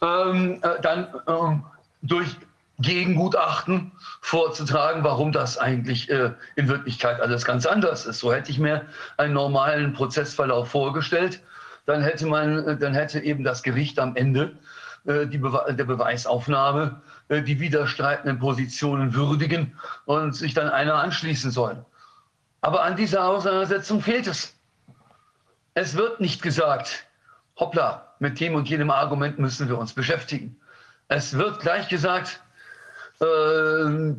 ähm, äh, dann ähm, durch Gegengutachten vorzutragen, warum das eigentlich äh, in Wirklichkeit alles ganz anders ist. So hätte ich mir einen normalen Prozessverlauf vorgestellt. Dann hätte man, äh, dann hätte eben das Gericht am Ende äh, die Bewe der Beweisaufnahme äh, die widerstreitenden Positionen würdigen und sich dann einer anschließen sollen. Aber an dieser Auseinandersetzung fehlt es. Es wird nicht gesagt, hoppla, mit dem und jenem Argument müssen wir uns beschäftigen. Es wird gleich gesagt, äh,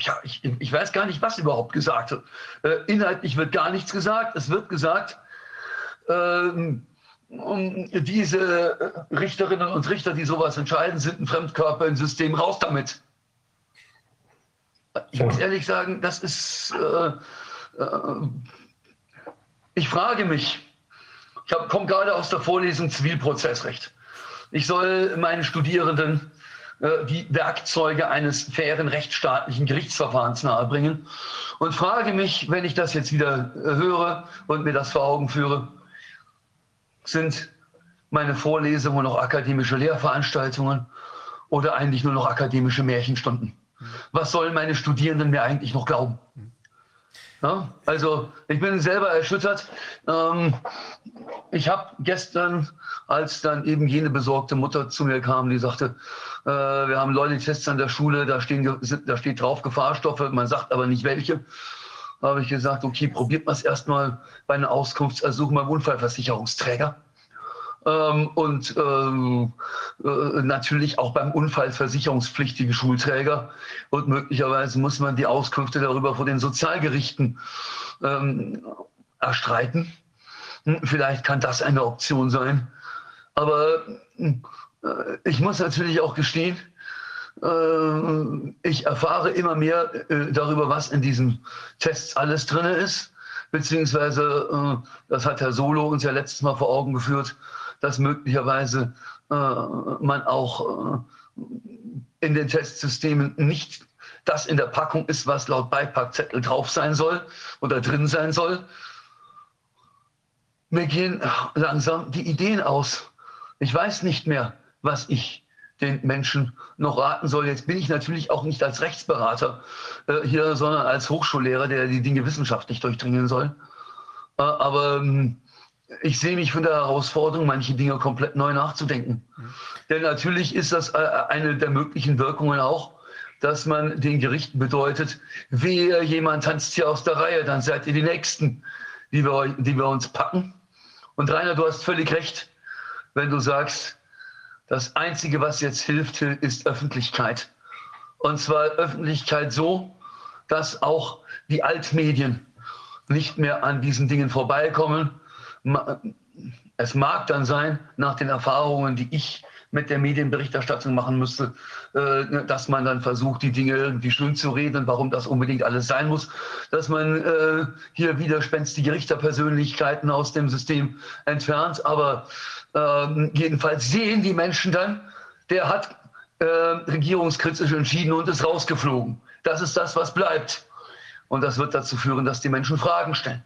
ja, ich, ich, weiß gar nicht, was überhaupt gesagt wird. Äh, inhaltlich wird gar nichts gesagt. Es wird gesagt, äh, diese Richterinnen und Richter, die sowas entscheiden, sind ein Fremdkörper im System. Raus damit. Ich muss ehrlich sagen, das ist. Äh, äh, ich frage mich, ich komme gerade aus der Vorlesung Zivilprozessrecht. Ich soll meinen Studierenden äh, die Werkzeuge eines fairen rechtsstaatlichen Gerichtsverfahrens nahebringen und frage mich, wenn ich das jetzt wieder äh, höre und mir das vor Augen führe, sind meine Vorlesungen noch akademische Lehrveranstaltungen oder eigentlich nur noch akademische Märchenstunden? Was sollen meine Studierenden mir eigentlich noch glauben? Ja, also ich bin selber erschüttert. Ähm, ich habe gestern, als dann eben jene besorgte Mutter zu mir kam, die sagte, äh, wir haben Leute-Tests an der Schule, da, stehen, da steht drauf Gefahrstoffe, man sagt aber nicht welche. Habe ich gesagt, okay, probiert man es erstmal bei einer Auskunftsersuchung beim Unfallversicherungsträger. Ähm, und ähm, äh, natürlich auch beim unfallversicherungspflichtigen Schulträger. Und möglicherweise muss man die Auskünfte darüber vor den Sozialgerichten ähm, erstreiten. Hm, vielleicht kann das eine Option sein. Aber äh, ich muss natürlich auch gestehen, ich erfahre immer mehr äh, darüber, was in diesen Tests alles drin ist. Beziehungsweise, äh, das hat Herr Solo uns ja letztes Mal vor Augen geführt, dass möglicherweise äh, man auch äh, in den Testsystemen nicht das in der Packung ist, was laut Beipackzettel drauf sein soll oder drin sein soll. Mir gehen langsam die Ideen aus. Ich weiß nicht mehr, was ich den Menschen noch raten soll. Jetzt bin ich natürlich auch nicht als Rechtsberater äh, hier, sondern als Hochschullehrer, der die Dinge wissenschaftlich durchdringen soll. Äh, aber ähm, ich sehe mich von der Herausforderung, manche Dinge komplett neu nachzudenken. Mhm. Denn natürlich ist das äh, eine der möglichen Wirkungen auch, dass man den Gerichten bedeutet, wehe, jemand tanzt hier aus der Reihe, dann seid ihr die Nächsten, die wir, die wir uns packen. Und Rainer, du hast völlig recht, wenn du sagst, das Einzige, was jetzt hilft, ist Öffentlichkeit. Und zwar Öffentlichkeit so, dass auch die Altmedien nicht mehr an diesen Dingen vorbeikommen, es mag dann sein, nach den Erfahrungen, die ich mit der Medienberichterstattung machen müsste, äh, dass man dann versucht, die Dinge irgendwie schön zu reden, warum das unbedingt alles sein muss, dass man äh, hier widerspenstige Richterpersönlichkeiten aus dem System entfernt. Aber ähm, jedenfalls sehen die Menschen dann, der hat äh, regierungskritisch entschieden und ist rausgeflogen. Das ist das, was bleibt. Und das wird dazu führen, dass die Menschen Fragen stellen.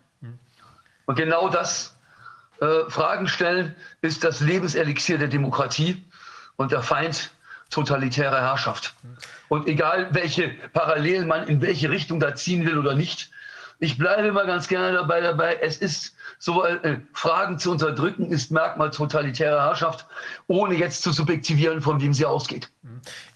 Und genau das äh, Fragen stellen ist das Lebenselixier der Demokratie. Und der Feind totalitäre Herrschaft. Und egal, welche Parallelen man in welche Richtung da ziehen will oder nicht, ich bleibe immer ganz gerne dabei, dabei. Es ist so, äh, Fragen zu unterdrücken ist Merkmal totalitärer Herrschaft, ohne jetzt zu subjektivieren, von wem sie ausgeht.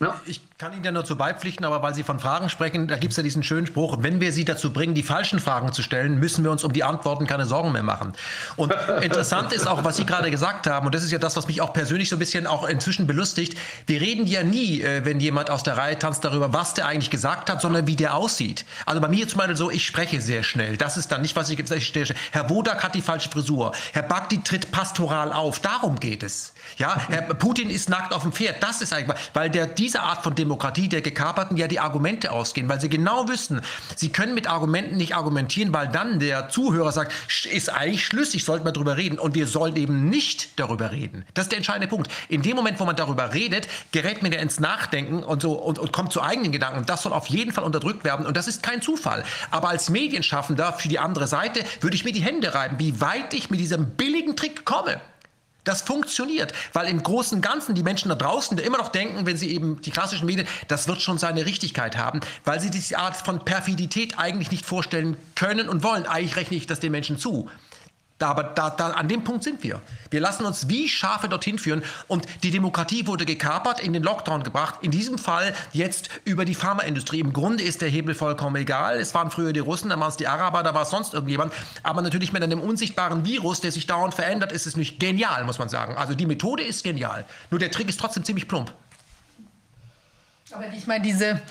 Ja. Ich kann Ihnen ja nur zu beipflichten, aber weil Sie von Fragen sprechen, da gibt es ja diesen schönen Spruch, wenn wir Sie dazu bringen, die falschen Fragen zu stellen, müssen wir uns um die Antworten keine Sorgen mehr machen. Und interessant ist auch, was Sie gerade gesagt haben, und das ist ja das, was mich auch persönlich so ein bisschen auch inzwischen belustigt, wir reden ja nie, äh, wenn jemand aus der Reihe tanzt, darüber, was der eigentlich gesagt hat, sondern wie der aussieht. Also bei mir zum Beispiel so, ich spreche sehr schnell. Das ist dann nicht, was ich gesagt habe. Herr Wodak hat die falsche Frisur. Herr Bakti tritt pastoral auf. Darum geht es. Ja, Herr Putin ist nackt auf dem Pferd. Das ist eigentlich, weil der, diese Art von Demokratie der Gekaperten ja die Argumente ausgehen, weil sie genau wissen, sie können mit Argumenten nicht argumentieren, weil dann der Zuhörer sagt, ist eigentlich schlüssig, sollten wir darüber reden. Und wir sollen eben nicht darüber reden. Das ist der entscheidende Punkt. In dem Moment, wo man darüber redet, gerät man ja ins Nachdenken und so und, und kommt zu eigenen Gedanken. Und das soll auf jeden Fall unterdrückt werden. Und das ist kein Zufall. Aber als Medienschaffender für die andere Seite würde ich mir die Hände reiben, wie weit ich mit diesem billigen Trick komme. Das funktioniert, weil im Großen und Ganzen die Menschen da draußen immer noch denken, wenn sie eben die klassischen Medien, das wird schon seine Richtigkeit haben, weil sie diese Art von Perfidität eigentlich nicht vorstellen können und wollen. Eigentlich rechne ich das den Menschen zu. Da, aber da, da, an dem Punkt sind wir. Wir lassen uns wie Schafe dorthin führen und die Demokratie wurde gekapert, in den Lockdown gebracht. In diesem Fall jetzt über die Pharmaindustrie. Im Grunde ist der Hebel vollkommen egal. Es waren früher die Russen, dann waren es die Araber, da war es sonst irgendjemand. Aber natürlich mit einem unsichtbaren Virus, der sich dauernd verändert, ist es nicht genial, muss man sagen. Also die Methode ist genial. Nur der Trick ist trotzdem ziemlich plump. Aber ich meine, diese,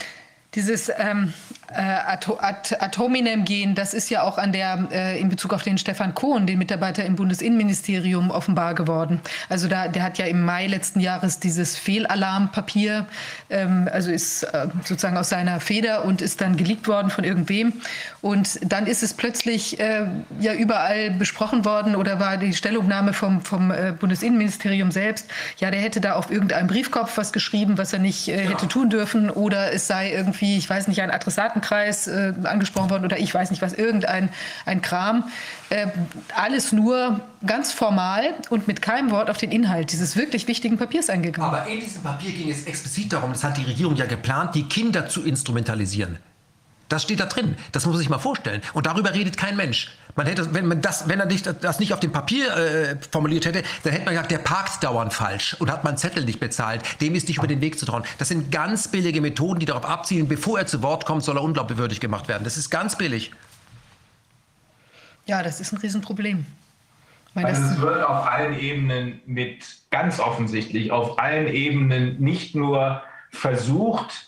dieses ähm, äh, Atominem-Gen, das ist ja auch an der, äh, in Bezug auf den Stefan Kohn, den Mitarbeiter im Bundesinnenministerium, offenbar geworden. Also da, der hat ja im Mai letzten Jahres dieses Fehlalarmpapier, ähm, also ist äh, sozusagen aus seiner Feder und ist dann geleakt worden von irgendwem. Und dann ist es plötzlich äh, ja überall besprochen worden oder war die Stellungnahme vom, vom äh, Bundesinnenministerium selbst, ja, der hätte da auf irgendeinem Briefkopf was geschrieben, was er nicht äh, hätte tun dürfen oder es sei irgendwie, ich weiß nicht, ein Adressatenkreis äh, angesprochen worden oder ich weiß nicht was, irgendein ein Kram. Äh, alles nur ganz formal und mit keinem Wort auf den Inhalt dieses wirklich wichtigen Papiers eingegangen. Aber in diesem Papier ging es explizit darum, das hat die Regierung ja geplant, die Kinder zu instrumentalisieren. Das steht da drin. Das muss man sich mal vorstellen. Und darüber redet kein Mensch. Man hätte, wenn man das, wenn er nicht, das nicht auf dem Papier äh, formuliert hätte, dann hätte man gesagt, der parkt dauernd falsch und hat man Zettel nicht bezahlt. Dem ist nicht über den Weg zu trauen. Das sind ganz billige Methoden, die darauf abzielen, bevor er zu Wort kommt, soll er unglaubwürdig gemacht werden. Das ist ganz billig. Ja, das ist ein Riesenproblem. Also es wird auf allen Ebenen mit ganz offensichtlich auf allen Ebenen nicht nur versucht,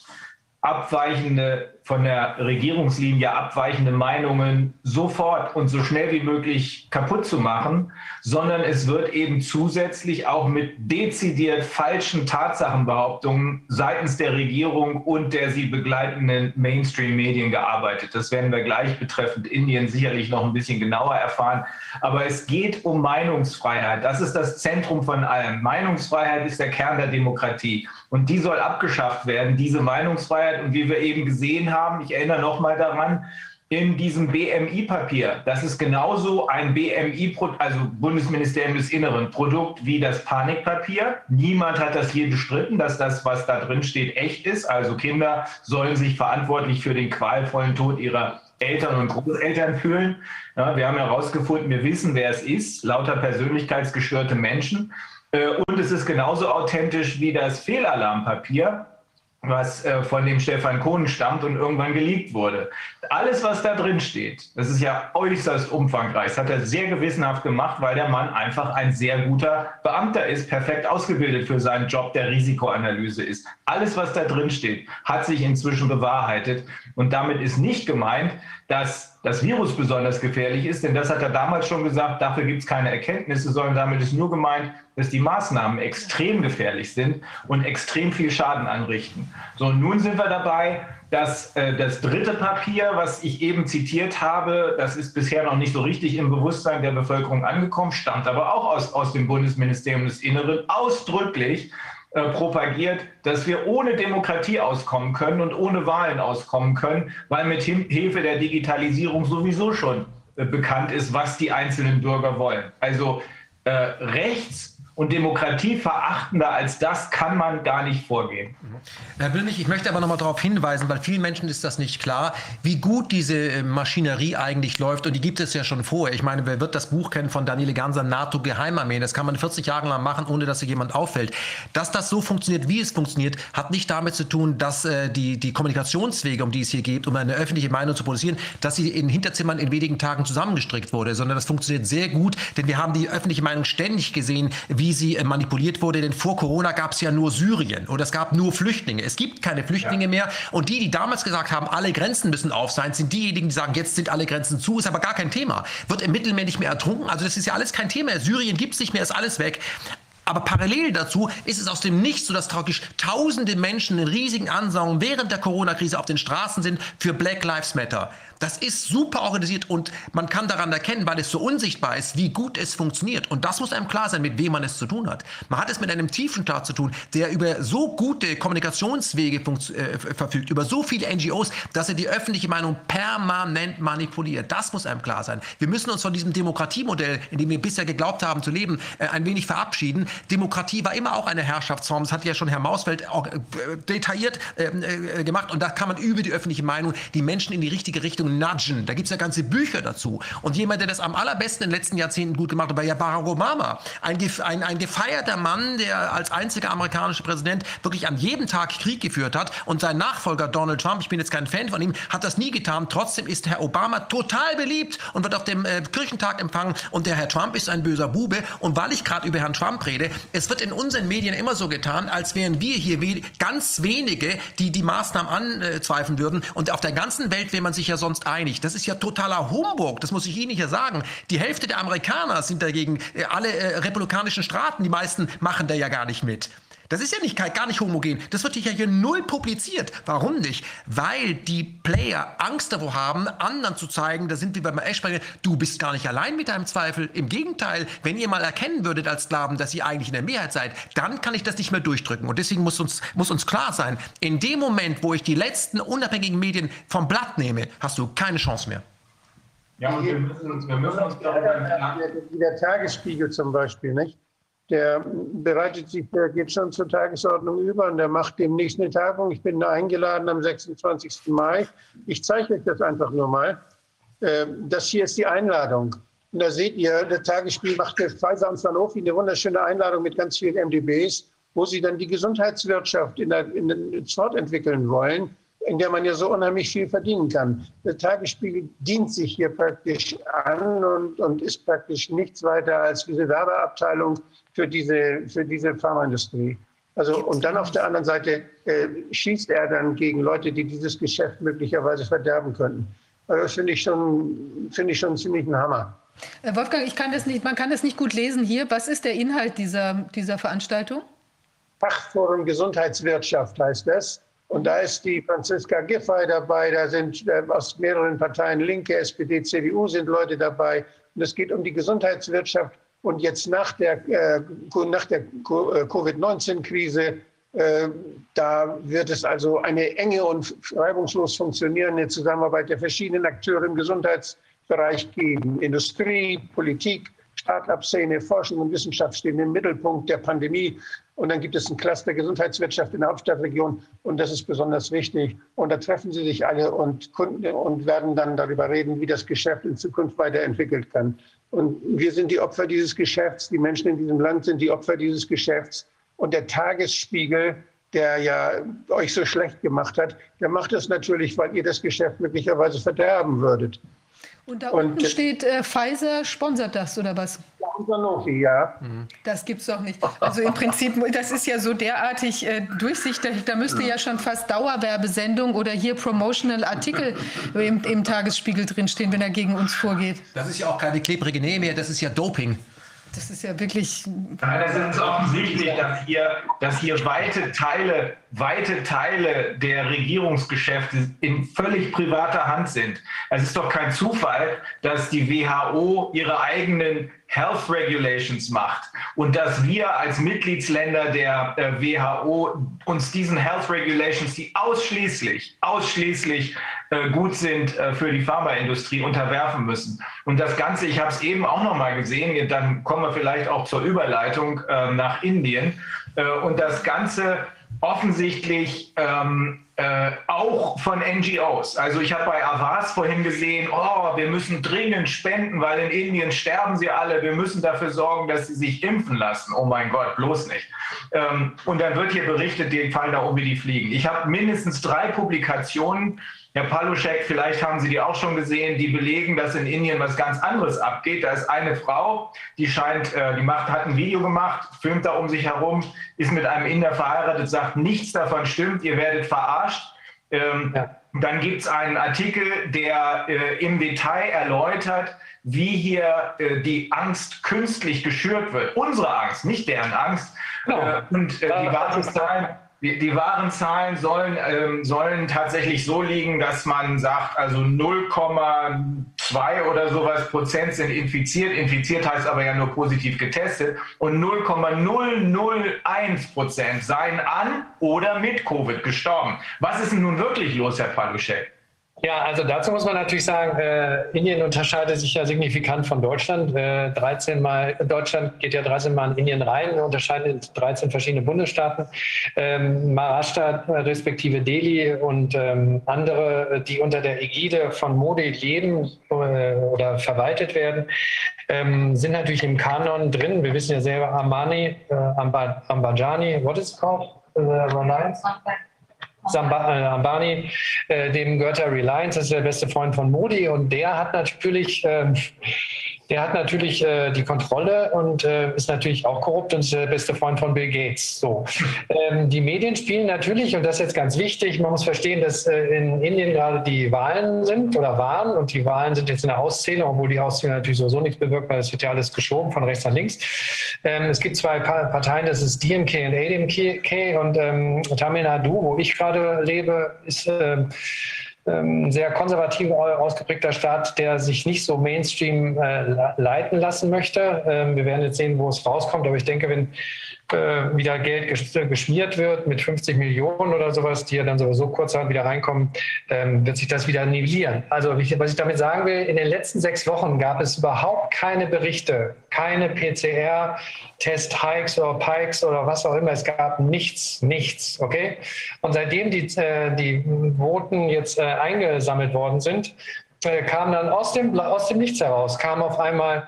abweichende von der Regierungslinie abweichende Meinungen sofort und so schnell wie möglich kaputt zu machen, sondern es wird eben zusätzlich auch mit dezidiert falschen Tatsachenbehauptungen seitens der Regierung und der sie begleitenden Mainstream-Medien gearbeitet. Das werden wir gleich betreffend Indien sicherlich noch ein bisschen genauer erfahren. Aber es geht um Meinungsfreiheit. Das ist das Zentrum von allem. Meinungsfreiheit ist der Kern der Demokratie. Und die soll abgeschafft werden, diese Meinungsfreiheit. Und wie wir eben gesehen haben. Ich erinnere nochmal daran, in diesem BMI-Papier, das ist genauso ein BMI, also Bundesministerium des Inneren, Produkt wie das Panikpapier. Niemand hat das hier bestritten, dass das, was da drin steht, echt ist. Also Kinder sollen sich verantwortlich für den qualvollen Tod ihrer Eltern und Großeltern fühlen. Ja, wir haben herausgefunden, wir wissen, wer es ist, lauter persönlichkeitsgestörte Menschen. Äh, und es ist genauso authentisch wie das Fehlalarmpapier was äh, von dem Stefan Kohn stammt und irgendwann geleakt wurde. Alles, was da drin steht, das ist ja äußerst umfangreich. Das hat er sehr gewissenhaft gemacht, weil der Mann einfach ein sehr guter Beamter ist, perfekt ausgebildet für seinen Job der Risikoanalyse ist. Alles, was da drin steht, hat sich inzwischen bewahrheitet. Und damit ist nicht gemeint, dass das Virus besonders gefährlich ist, denn das hat er damals schon gesagt, dafür gibt es keine Erkenntnisse, sondern damit ist nur gemeint, dass die Maßnahmen extrem gefährlich sind und extrem viel Schaden anrichten. So, und nun sind wir dabei, dass äh, das dritte Papier, was ich eben zitiert habe, das ist bisher noch nicht so richtig im Bewusstsein der Bevölkerung angekommen, stammt aber auch aus, aus dem Bundesministerium des Inneren ausdrücklich äh, propagiert, dass wir ohne Demokratie auskommen können und ohne Wahlen auskommen können, weil mit Hilfe der Digitalisierung sowieso schon äh, bekannt ist, was die einzelnen Bürger wollen. Also äh, rechts und demokratieverachtender als das kann man gar nicht vorgehen. Herr Wilmich, ich möchte aber noch mal darauf hinweisen, weil vielen Menschen ist das nicht klar, wie gut diese äh, Maschinerie eigentlich läuft. Und die gibt es ja schon vorher. Ich meine, wer wird das Buch kennen von Daniele Ganser, NATO-Geheimarmee? Das kann man 40 Jahre lang machen, ohne dass sich jemand auffällt. Dass das so funktioniert, wie es funktioniert, hat nicht damit zu tun, dass äh, die, die Kommunikationswege, um die es hier geht, um eine öffentliche Meinung zu produzieren, dass sie in Hinterzimmern in wenigen Tagen zusammengestrickt wurde, sondern das funktioniert sehr gut, denn wir haben die öffentliche Meinung ständig gesehen, wie wie sie äh, manipuliert wurde, denn vor Corona gab es ja nur Syrien oder es gab nur Flüchtlinge. Es gibt keine Flüchtlinge ja. mehr und die, die damals gesagt haben, alle Grenzen müssen auf sein, sind diejenigen, die sagen, jetzt sind alle Grenzen zu, ist aber gar kein Thema. Wird im Mittelmeer nicht mehr ertrunken, also das ist ja alles kein Thema. Syrien gibt es nicht mehr, ist alles weg. Aber parallel dazu ist es aus dem Nichts so, dass tragisch tausende Menschen in riesigen Ansaugungen während der Corona-Krise auf den Straßen sind für Black Lives Matter. Das ist super organisiert und man kann daran erkennen, weil es so unsichtbar ist, wie gut es funktioniert. Und das muss einem klar sein, mit wem man es zu tun hat. Man hat es mit einem tiefen Staat zu tun, der über so gute Kommunikationswege äh, verfügt, über so viele NGOs, dass er die öffentliche Meinung permanent manipuliert. Das muss einem klar sein. Wir müssen uns von diesem Demokratiemodell, in dem wir bisher geglaubt haben zu leben, äh, ein wenig verabschieden. Demokratie war immer auch eine Herrschaftsform. Das hat ja schon Herr Mausfeld auch äh, detailliert äh, gemacht. Und da kann man über die öffentliche Meinung die Menschen in die richtige Richtung Nudgen. Da gibt es ja ganze Bücher dazu. Und jemand, der das am allerbesten in den letzten Jahrzehnten gut gemacht hat, war ja Barack Obama. Ein, ein, ein gefeierter Mann, der als einziger amerikanischer Präsident wirklich an jedem Tag Krieg geführt hat. Und sein Nachfolger Donald Trump, ich bin jetzt kein Fan von ihm, hat das nie getan. Trotzdem ist Herr Obama total beliebt und wird auf dem äh, Kirchentag empfangen. Und der Herr Trump ist ein böser Bube. Und weil ich gerade über Herrn Trump rede, es wird in unseren Medien immer so getan, als wären wir hier ganz wenige, die die Maßnahmen anzweifeln würden. Und auf der ganzen Welt will man sich ja sonst sonst einig. Das ist ja totaler Humbug, das muss ich Ihnen hier sagen. Die Hälfte der Amerikaner sind dagegen, äh, alle äh, republikanischen Staaten, die meisten machen da ja gar nicht mit. Das ist ja nicht, gar nicht homogen. Das wird ja hier null publiziert. Warum nicht? Weil die Player Angst davor haben, anderen zu zeigen, da sind wir beim Eschsprecher, du bist gar nicht allein mit deinem Zweifel. Im Gegenteil, wenn ihr mal erkennen würdet als Sklaven, dass ihr eigentlich in der Mehrheit seid, dann kann ich das nicht mehr durchdrücken. Und deswegen muss uns, muss uns klar sein, in dem Moment, wo ich die letzten unabhängigen Medien vom Blatt nehme, hast du keine Chance mehr. Ja, und wir müssen uns, wir müssen uns darüber Wie der Tagesspiegel zum Beispiel, nicht? Der bereitet sich, der geht schon zur Tagesordnung über und der macht demnächst eine Tagung. Ich bin eingeladen am 26. Mai. Ich zeige euch das einfach nur mal. Ähm, das hier ist die Einladung. Und da seht ihr, der Tagesspiel macht der Pfizer am Sanofi eine wunderschöne Einladung mit ganz vielen MDBs, wo sie dann die Gesundheitswirtschaft in der, in den fortentwickeln wollen, in der man ja so unheimlich viel verdienen kann. Der Tagesspiegel dient sich hier praktisch an und, und ist praktisch nichts weiter als diese Werbeabteilung für diese, für diese Pharmaindustrie. Also, und dann auf der anderen Seite äh, schießt er dann gegen Leute, die dieses Geschäft möglicherweise verderben könnten. Also das finde ich, schon, find ich schon ziemlich ein Hammer. Äh, Wolfgang, ich kann das nicht, man kann das nicht gut lesen hier. Was ist der Inhalt dieser, dieser Veranstaltung? Fachforum Gesundheitswirtschaft heißt das. Und da ist die Franziska Giffey dabei, da sind äh, aus mehreren Parteien, Linke, SPD, CDU sind Leute dabei. Und es geht um die Gesundheitswirtschaft und jetzt nach der, äh, der äh, Covid-19-Krise, äh, da wird es also eine enge und reibungslos funktionierende Zusammenarbeit der verschiedenen Akteure im Gesundheitsbereich geben. Industrie, Politik, Start-up-Szene, Forschung und Wissenschaft stehen im Mittelpunkt der Pandemie. Und dann gibt es ein Cluster Gesundheitswirtschaft in der Hauptstadtregion und das ist besonders wichtig. Und da treffen sie sich alle und, und werden dann darüber reden, wie das Geschäft in Zukunft weiterentwickelt kann. Und wir sind die Opfer dieses Geschäfts, die Menschen in diesem Land sind die Opfer dieses Geschäfts. Und der Tagesspiegel, der ja euch so schlecht gemacht hat, der macht das natürlich, weil ihr das Geschäft möglicherweise verderben würdet. Und da unten und, steht, äh, Pfizer sponsert das oder was? Sanofi, ja. Mhm. Das gibt es doch nicht. Also im Prinzip, das ist ja so derartig äh, durchsichtig, da müsste ja schon fast Dauerwerbesendung oder hier Promotional Artikel im, im Tagesspiegel drinstehen, wenn er gegen uns vorgeht. Das ist ja auch keine klebrige Nähe mehr, das ist ja Doping. Das ist ja wirklich. Nein, das ist offensichtlich, dass hier, dass hier weite Teile, weite Teile der Regierungsgeschäfte in völlig privater Hand sind. Es ist doch kein Zufall, dass die WHO ihre eigenen Health Regulations macht und dass wir als Mitgliedsländer der äh, WHO uns diesen Health Regulations, die ausschließlich, ausschließlich äh, gut sind äh, für die Pharmaindustrie, unterwerfen müssen. Und das Ganze, ich habe es eben auch noch mal gesehen, dann kommen wir vielleicht auch zur Überleitung äh, nach Indien. Und das Ganze offensichtlich ähm, äh, auch von NGOs. Also ich habe bei Avas vorhin gesehen, oh, wir müssen dringend spenden, weil in Indien sterben sie alle. Wir müssen dafür sorgen, dass sie sich impfen lassen. Oh mein Gott, bloß nicht. Ähm, und dann wird hier berichtet, die fallen da um wie die Fliegen. Ich habe mindestens drei Publikationen Herr Paluschek, vielleicht haben Sie die auch schon gesehen, die belegen, dass in Indien was ganz anderes abgeht. Da ist eine Frau, die scheint, äh, die macht, hat ein Video gemacht, filmt da um sich herum, ist mit einem Inder verheiratet, sagt, nichts davon stimmt, ihr werdet verarscht. Ähm, ja. Dann gibt es einen Artikel, der äh, im Detail erläutert, wie hier äh, die Angst künstlich geschürt wird. Unsere Angst, nicht deren Angst. Genau. Äh, und äh, die Wartungszahlen die, die wahren Zahlen sollen, ähm, sollen tatsächlich so liegen, dass man sagt, also 0,2 oder sowas Prozent sind infiziert. Infiziert heißt aber ja nur positiv getestet. Und 0,001 Prozent seien an oder mit Covid gestorben. Was ist denn nun wirklich los, Herr Paluschek? Ja, also dazu muss man natürlich sagen, äh, Indien unterscheidet sich ja signifikant von Deutschland. Äh, 13 mal, Deutschland geht ja 13 Mal in Indien rein, unterscheidet in 13 verschiedene Bundesstaaten. Ähm, Maharashtra respektive Delhi und ähm, andere, die unter der Ägide von Modi leben äh, oder verwaltet werden, ähm, sind natürlich im Kanon drin. Wir wissen ja selber, Amani, äh, Ambajani, what is it called? Uh? Samba, äh, Ambani, äh, dem gehört der Reliance, das ist der beste Freund von Modi. Und der hat natürlich ähm, der hat natürlich äh, die Kontrolle und äh, ist natürlich auch korrupt und ist der beste Freund von Bill Gates. So. Ähm, die Medien spielen natürlich, und das ist jetzt ganz wichtig, man muss verstehen, dass äh, in Indien gerade die Wahlen sind oder waren und die Wahlen sind jetzt in der Auszählung, obwohl die Auszählung natürlich sowieso nichts bewirkt, weil es wird ja alles geschoben von rechts nach links. Ähm, es gibt zwei Parteien, das ist DMK und ADMK und ähm, Tamil Nadu, wo ich gerade lebe, ist ähm, ähm, sehr konservativ ausgeprägter Staat, der sich nicht so Mainstream äh, leiten lassen möchte. Ähm, wir werden jetzt sehen, wo es rauskommt. Aber ich denke, wenn äh, wieder Geld geschmiert wird mit 50 Millionen oder sowas, die ja dann sowieso kurzerhand wieder reinkommen, ähm, wird sich das wieder nivellieren. Also was ich damit sagen will, in den letzten sechs Wochen gab es überhaupt keine Berichte, keine PCR-Test-Hikes oder Pikes oder was auch immer. Es gab nichts, nichts, okay? Und seitdem die, äh, die Voten jetzt äh, eingesammelt worden sind, äh, kam dann aus dem, aus dem Nichts heraus, kam auf einmal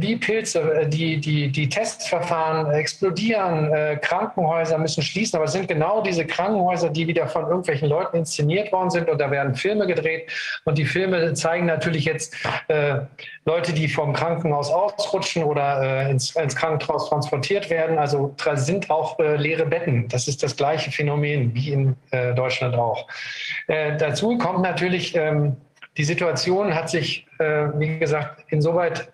wie Pilze, äh, die, die, die Testverfahren explodieren, äh, Krankenhäuser müssen schließen, aber es sind genau diese Krankenhäuser, die wieder von irgendwelchen Leuten inszeniert worden sind und da werden Filme gedreht und die Filme zeigen natürlich jetzt äh, Leute, die vom Krankenhaus ausrutschen oder äh, ins, ins, Krankenhaus transportiert werden. Also sind auch äh, leere Betten. Das ist das gleiche Phänomen wie in äh, Deutschland auch. dazu kommt natürlich, ähm, die Situation hat sich, wie gesagt, insoweit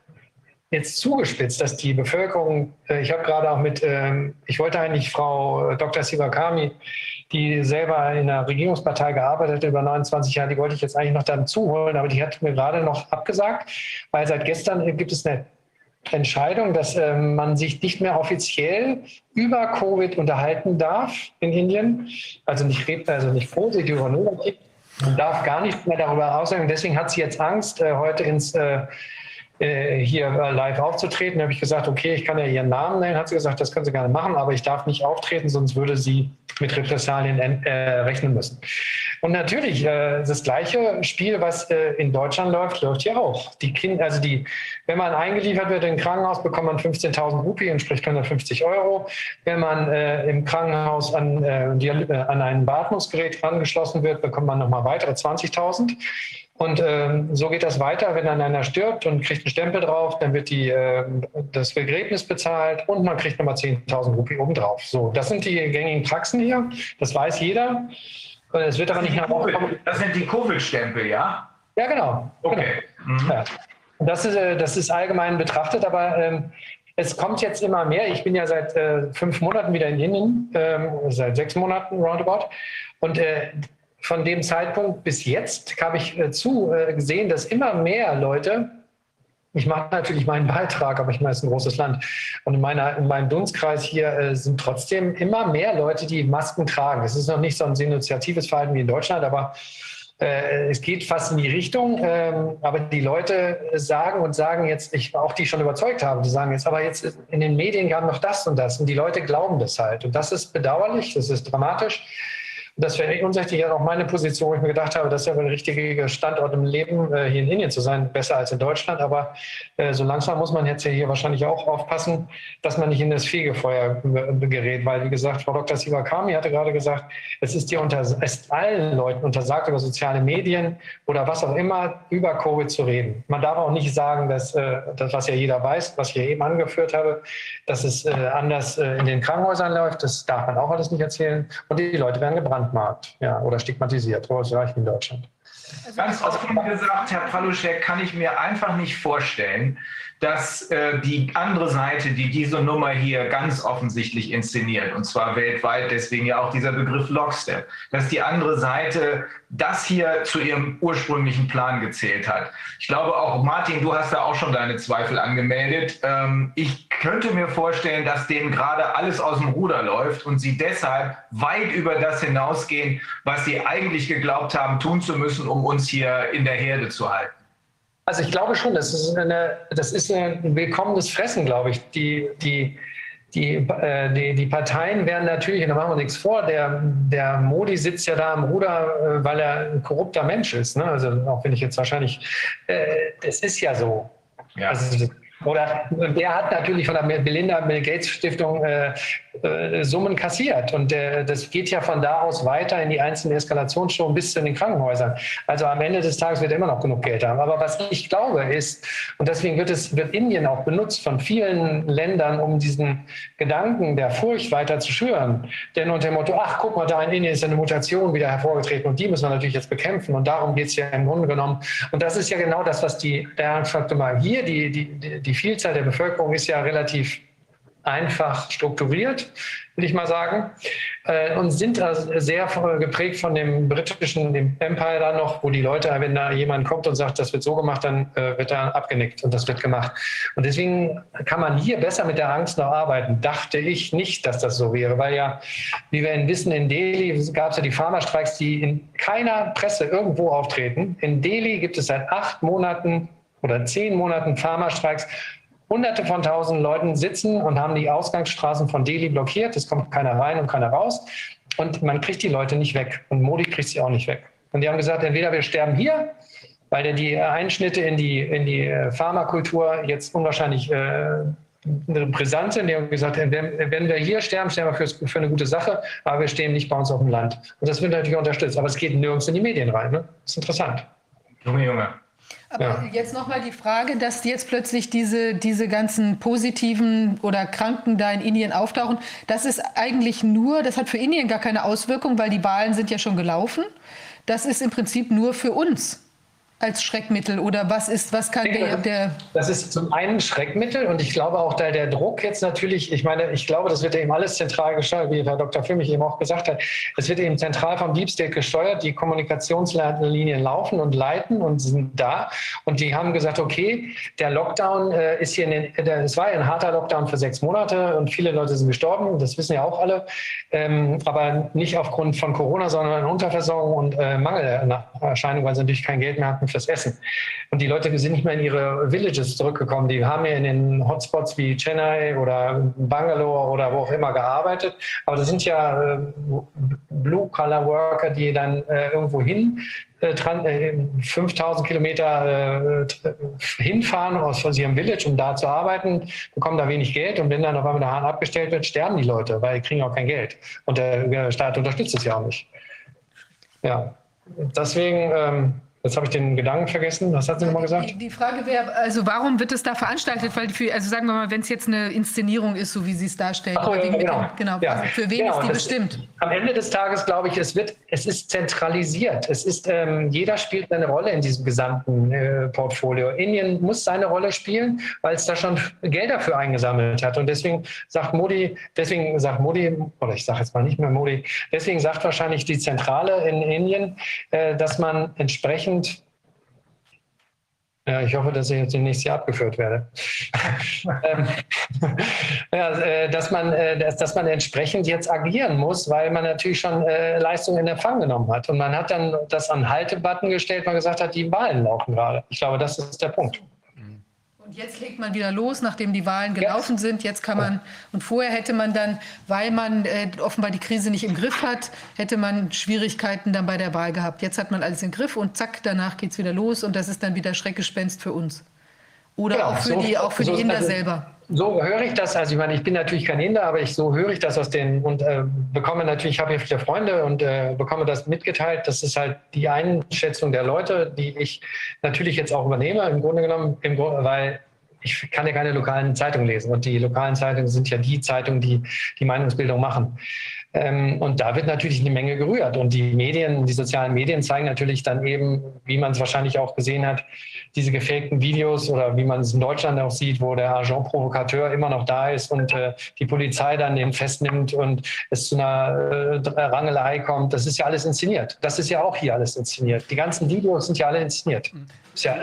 jetzt zugespitzt, dass die Bevölkerung, äh, ich habe gerade auch mit, ähm, ich wollte eigentlich Frau äh, Dr. Sivakami, die selber in der Regierungspartei gearbeitet hat über 29 Jahre, die wollte ich jetzt eigentlich noch dann zuholen, aber die hat mir gerade noch abgesagt, weil seit gestern gibt es eine Entscheidung, dass äh, man sich nicht mehr offiziell über Covid unterhalten darf in Indien. Also nicht, also nicht positiv oder negativ. Man darf gar nicht mehr darüber aussagen. Deswegen hat sie jetzt Angst, äh, heute ins hier äh, live aufzutreten. Da habe ich gesagt, okay, ich kann ja ihren Namen nennen. Hat sie gesagt, das können Sie gerne machen, aber ich darf nicht auftreten, sonst würde sie mit Repressalien äh, rechnen müssen. Und natürlich, äh, das gleiche Spiel, was äh, in Deutschland läuft, läuft hier auch. Die Kinder, also die, wenn man eingeliefert wird in ein Krankenhaus, bekommt man 15.000 Rupien, entspricht 150 Euro. Wenn man äh, im Krankenhaus an, an ein Beatmungsgerät angeschlossen wird, bekommt man nochmal weitere 20.000. Und ähm, so geht das weiter, wenn dann einer stirbt und kriegt einen Stempel drauf, dann wird die, äh, das Begräbnis bezahlt und man kriegt nochmal 10.000 Rupien obendrauf. So, das sind die gängigen Praxen hier, das weiß jeder. Es wird aber nicht nach Das sind die Covid-Stempel, ja? Ja, genau. Okay. Genau. Mhm. Ja. Das, ist, äh, das ist allgemein betrachtet, aber ähm, es kommt jetzt immer mehr. Ich bin ja seit äh, fünf Monaten wieder in Indien, ähm, seit sechs Monaten roundabout. Und äh, von dem Zeitpunkt bis jetzt habe ich äh, zu äh, gesehen, dass immer mehr Leute ich mache natürlich meinen Beitrag, aber ich meine, es ist ein großes Land. Und in, meiner, in meinem Dunstkreis hier äh, sind trotzdem immer mehr Leute, die Masken tragen. Es ist noch nicht so ein initiatives Verhalten wie in Deutschland, aber äh, es geht fast in die Richtung. Ähm, aber die Leute sagen und sagen jetzt, ich auch die schon überzeugt habe, die sagen jetzt, aber jetzt in den Medien gab noch das und das. Und die Leute glauben das halt. Und das ist bedauerlich, das ist dramatisch. Das wäre ja auch meine Position, wo ich mir gedacht habe, das ist ja ein richtiger Standort im Leben, äh, hier in Indien zu sein, besser als in Deutschland. Aber äh, so langsam muss man jetzt hier wahrscheinlich auch aufpassen, dass man nicht in das Fegefeuer äh, gerät. Weil, wie gesagt, Frau Dr. Sivakami hatte gerade gesagt, es ist dir unter, ist allen Leuten untersagt, über soziale Medien oder was auch immer über Covid zu reden. Man darf auch nicht sagen, dass das, was ja jeder weiß, was ich eben angeführt habe, dass es anders in den Krankenhäusern läuft. Das darf man auch alles nicht erzählen. Und die Leute werden gebrannt gebrandmarkt ja, oder stigmatisiert. Oh, das reicht in Deutschland. Also Ganz offen gesagt, Herr Paluschek, kann ich mir einfach nicht vorstellen, dass äh, die andere Seite, die diese Nummer hier ganz offensichtlich inszeniert, und zwar weltweit, deswegen ja auch dieser Begriff Lockstep, dass die andere Seite das hier zu ihrem ursprünglichen Plan gezählt hat. Ich glaube auch, Martin, du hast da auch schon deine Zweifel angemeldet. Ähm, ich könnte mir vorstellen, dass denen gerade alles aus dem Ruder läuft und sie deshalb weit über das hinausgehen, was sie eigentlich geglaubt haben, tun zu müssen, um uns hier in der Herde zu halten. Also ich glaube schon, das ist, eine, das ist ein willkommenes Fressen, glaube ich. Die, die, die, äh, die, die Parteien werden natürlich, und da machen wir nichts vor, der, der Modi sitzt ja da am Ruder, äh, weil er ein korrupter Mensch ist. Ne? Also auch wenn ich jetzt wahrscheinlich, äh, es ist ja so. Ja. Also, oder der hat natürlich von der Melinda Bill Gates Stiftung äh, äh, Summen kassiert. Und äh, das geht ja von da aus weiter in die einzelnen Eskalationsschulen bis zu den Krankenhäusern. Also am Ende des Tages wird er immer noch genug Geld haben. Aber was ich glaube ist, und deswegen wird, es, wird Indien auch benutzt von vielen Ländern, um diesen Gedanken der Furcht weiter zu schüren. Denn unter dem Motto, ach guck mal, da in Indien ist eine Mutation wieder hervorgetreten und die müssen wir natürlich jetzt bekämpfen. Und darum geht es ja im Grunde genommen. Und das ist ja genau das, was die, der sagte mal, hier, die, die, die Vielzahl der Bevölkerung ist ja relativ einfach strukturiert, will ich mal sagen, äh, und sind sehr geprägt von dem britischen dem Empire da noch, wo die Leute, wenn da jemand kommt und sagt, das wird so gemacht, dann äh, wird da abgenickt und das wird gemacht. Und deswegen kann man hier besser mit der Angst noch arbeiten. Dachte ich nicht, dass das so wäre, weil ja, wie wir wissen, in Delhi gab es ja die Pharmastreiks, die in keiner Presse irgendwo auftreten. In Delhi gibt es seit acht Monaten oder zehn Monaten Pharmastreiks Hunderte von tausend Leuten sitzen und haben die Ausgangsstraßen von Delhi blockiert. Es kommt keiner rein und keiner raus. Und man kriegt die Leute nicht weg. Und Modi kriegt sie auch nicht weg. Und die haben gesagt, entweder wir sterben hier, weil die Einschnitte in die, in die äh, Pharmakultur jetzt unwahrscheinlich äh, brisant sind. Die haben gesagt, wenn, wenn wir hier sterben, sterben wir für, für, eine gute Sache, aber wir stehen nicht bei uns auf dem Land. Und das wird natürlich unterstützt. Aber es geht nirgends in die Medien rein. Ne? Das ist interessant. Junge, Junge. Aber ja. jetzt nochmal die Frage, dass jetzt plötzlich diese, diese ganzen positiven oder Kranken da in Indien auftauchen. Das ist eigentlich nur, das hat für Indien gar keine Auswirkung, weil die Wahlen sind ja schon gelaufen. Das ist im Prinzip nur für uns als Schreckmittel oder was ist, was kann der, der Das ist zum einen Schreckmittel und ich glaube auch, da der Druck jetzt natürlich, ich meine, ich glaube, das wird eben alles zentral gesteuert, wie Herr Dr. Fümmich eben auch gesagt hat. Es wird eben zentral vom Deep State gesteuert. Die Kommunikationslinien laufen und leiten und sind da. Und die haben gesagt, okay, der Lockdown äh, ist hier, in den, es war ja ein harter Lockdown für sechs Monate und viele Leute sind gestorben. Das wissen ja auch alle. Ähm, aber nicht aufgrund von Corona, sondern Unterversorgung und äh, Mangelerscheinung, weil sie natürlich kein Geld mehr hatten fürs Essen. Und die Leute sind nicht mehr in ihre Villages zurückgekommen. Die haben ja in den Hotspots wie Chennai oder Bangalore oder wo auch immer gearbeitet. Aber das sind ja äh, Blue-Collar-Worker, die dann äh, irgendwo hin 5000 äh, Kilometer hinfahren aus ihrem Village, um da zu arbeiten, bekommen da wenig Geld und wenn dann auf einmal der Hahn abgestellt wird, sterben die Leute, weil die kriegen auch kein Geld. Und der Staat unterstützt es ja auch nicht. Ja, deswegen ähm, Jetzt habe ich den Gedanken vergessen. Was hat sie nochmal gesagt? Die, die Frage wäre, also warum wird es da veranstaltet? Weil für, also sagen wir mal, wenn es jetzt eine Inszenierung ist, so wie Sie es darstellen. Ach, ja, genau. Genau. Ja. Also für wen genau, ist die das, bestimmt? Am Ende des Tages glaube ich, es wird, es ist zentralisiert. Es ist, ähm, jeder spielt seine Rolle in diesem gesamten äh, Portfolio. Indien muss seine Rolle spielen, weil es da schon Geld dafür eingesammelt hat. Und deswegen sagt Modi, deswegen sagt Modi, oder ich sage jetzt mal nicht mehr Modi, deswegen sagt wahrscheinlich die Zentrale in Indien, äh, dass man entsprechend Ja, ich hoffe, dass ich jetzt demnächst hier abgeführt werde. ähm, ja, äh, dass, man, äh, dass, dass, man entsprechend jetzt agieren muss, weil man natürlich schon äh, Leistungen in Empfang genommen hat. Und man hat dann das an Haltebutton gestellt, man gesagt hat, die Wahlen laufen gerade. Ich glaube, das ist der Punkt jetzt legt man wieder los, nachdem die Wahlen gelaufen sind. Jetzt kann man, und vorher hätte man dann, weil man äh, offenbar die Krise nicht im Griff hat, hätte man Schwierigkeiten dann bei der Wahl gehabt. Jetzt hat man alles im Griff und zack, danach geht es wieder los und das ist dann wieder Schreckgespenst für uns. Oder genau, auch für so, die, auch für so die Inder also, selber. So höre ich das. Also ich meine, ich bin natürlich kein Inder, aber ich so höre ich das aus den und äh, bekomme natürlich, ich habe hier viele Freunde und äh, bekomme das mitgeteilt. Das ist halt die Einschätzung der Leute, die ich natürlich jetzt auch übernehme, im Grunde genommen, im weil ich kann ja keine lokalen Zeitungen lesen. Und die lokalen Zeitungen sind ja die Zeitungen, die die Meinungsbildung machen. Ähm, und da wird natürlich eine Menge gerührt. Und die Medien, die sozialen Medien zeigen natürlich dann eben, wie man es wahrscheinlich auch gesehen hat, diese gefakten Videos oder wie man es in Deutschland auch sieht, wo der Agent Provokateur immer noch da ist und äh, die Polizei dann den festnimmt und es zu einer äh, Rangelei kommt. Das ist ja alles inszeniert. Das ist ja auch hier alles inszeniert. Die ganzen Videos sind ja alle inszeniert. Ja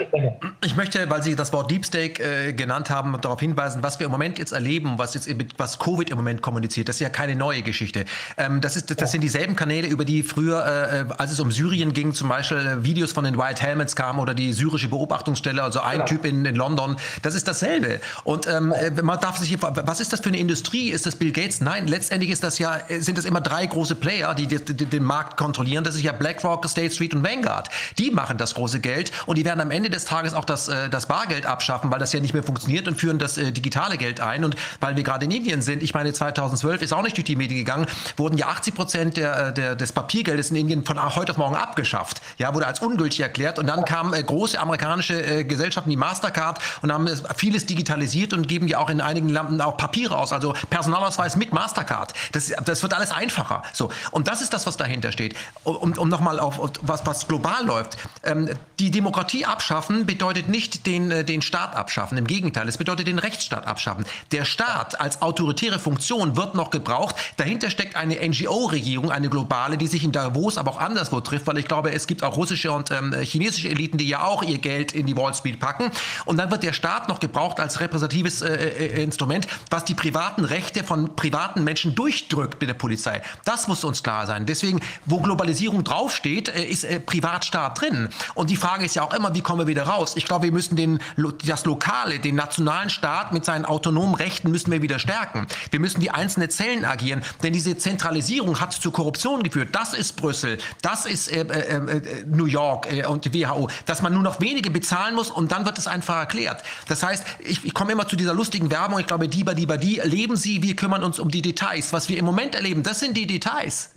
ich möchte, weil Sie das Wort Deep State äh, genannt haben, darauf hinweisen, was wir im Moment jetzt erleben, was jetzt was Covid im Moment kommuniziert. Das ist ja keine neue Geschichte. Ähm, das, ist, das ja. sind dieselben Kanäle, über die früher, äh, als es um Syrien ging, zum Beispiel äh, Videos von den White Helmets kamen oder die syrische Beobachtungsstelle, also ein genau. Typ in, in, London. Das ist dasselbe. Und ähm, äh, man darf sich, was ist das für eine Industrie? Ist das Bill Gates? Nein, letztendlich ist das ja, äh, sind das immer drei große Player, die, die, die den Markt kontrollieren. Das ist ja BlackRock, State Street und Vanguard. Die machen das große Geld und die werden am Ende des Tages auch das, äh, das Bargeld abschaffen, weil das ja nicht mehr funktioniert und führen das äh, digitale Geld ein. Und weil wir gerade in Indien sind, ich meine, 2012 ist auch nicht durch die Medien gegangen, wurden ja 80 Prozent der, äh, der, des Papiergeldes in Indien von heute auf morgen abgeschafft. Ja, wurde als ungültig erklärt. Und dann kamen äh, große amerikanische äh, Gesellschaften wie Mastercard und haben vieles digitalisiert und geben ja auch in einigen Lampen auch Papiere aus, also Personalausweis mit Mastercard. Das, das wird alles einfacher. So. Und das ist das, was dahinter steht. Um, um nochmal auf, was, was global läuft. Ähm, die Demokratie abschaffen bedeutet nicht den, äh, den Staat abschaffen. Im Gegenteil, es bedeutet den Rechtsstaat abschaffen. Der Staat als autoritäre Funktion wird noch gebraucht. Dahinter steckt eine NGO-Regierung, eine globale, die sich in Davos, aber auch anderswo trifft, weil ich glaube, es gibt auch russische und ähm, chinesische Eliten, die ja auch ihr Geld in die Wall Street packen. Und dann wird der Staat noch gebraucht als repräsentatives äh, äh, Instrument, was die privaten Rechte von privaten Menschen durchdrückt mit der Polizei. Das muss uns klar sein. Deswegen, wo Globalisierung draufsteht, äh, ist äh, Privatstaat drin. Und die Frage ist ja auch immer, wie kommen wir wieder raus. Ich glaube, wir müssen den, das Lokale, den nationalen Staat mit seinen autonomen Rechten müssen wir wieder stärken. Wir müssen die einzelnen Zellen agieren, denn diese Zentralisierung hat zu Korruption geführt. Das ist Brüssel, das ist äh, äh, äh New York äh, und die WHO, dass man nur noch wenige bezahlen muss und dann wird es einfach erklärt. Das heißt, ich, ich komme immer zu dieser lustigen Werbung, ich glaube, die, die, die, leben Sie, wir kümmern uns um die Details. Was wir im Moment erleben, das sind die Details.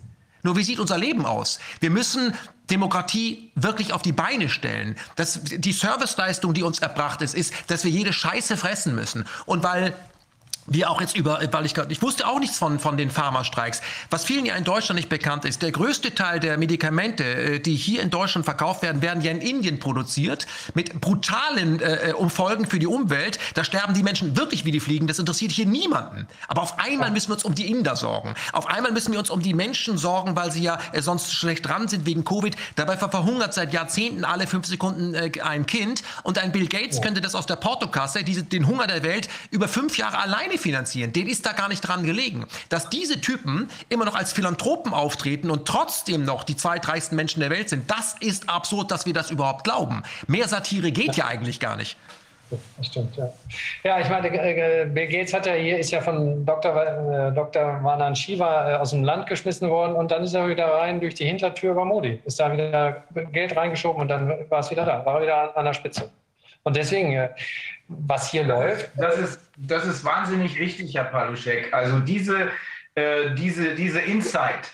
Nur wie sieht unser Leben aus? Wir müssen Demokratie wirklich auf die Beine stellen. Das, die Serviceleistung, die uns erbracht ist, ist, dass wir jede Scheiße fressen müssen. Und weil wir auch jetzt über, weil ich ich wusste auch nichts von, von den Pharmastreiks. Was vielen ja in Deutschland nicht bekannt ist, der größte Teil der Medikamente, äh, die hier in Deutschland verkauft werden, werden ja in Indien produziert, mit brutalen äh, Umfolgen für die Umwelt. Da sterben die Menschen wirklich wie die Fliegen. Das interessiert hier niemanden. Aber auf einmal müssen wir uns um die Inder sorgen. Auf einmal müssen wir uns um die Menschen sorgen, weil sie ja äh, sonst schlecht dran sind wegen Covid. Dabei verhungert seit Jahrzehnten alle fünf Sekunden äh, ein Kind. Und ein Bill Gates könnte das aus der Portokasse, diese, den Hunger der Welt, über fünf Jahre alleine finanzieren. Den ist da gar nicht dran gelegen. Dass diese Typen immer noch als Philanthropen auftreten und trotzdem noch die zweitreichsten Menschen der Welt sind, das ist absurd, dass wir das überhaupt glauben. Mehr Satire geht ja eigentlich gar nicht. Das stimmt, ja. Ja, ich meine, äh, Bill Gates hat ja hier, ist ja von Dr. Äh, Dr. Manan Shiva äh, aus dem Land geschmissen worden und dann ist er wieder rein durch die Hintertür bei Modi. Ist da wieder Geld reingeschoben und dann war es wieder da, war er wieder an der Spitze. Und deswegen, was hier läuft. Das ist, das ist wahnsinnig wichtig, Herr Paluschek. Also diese, äh, diese, diese Insight,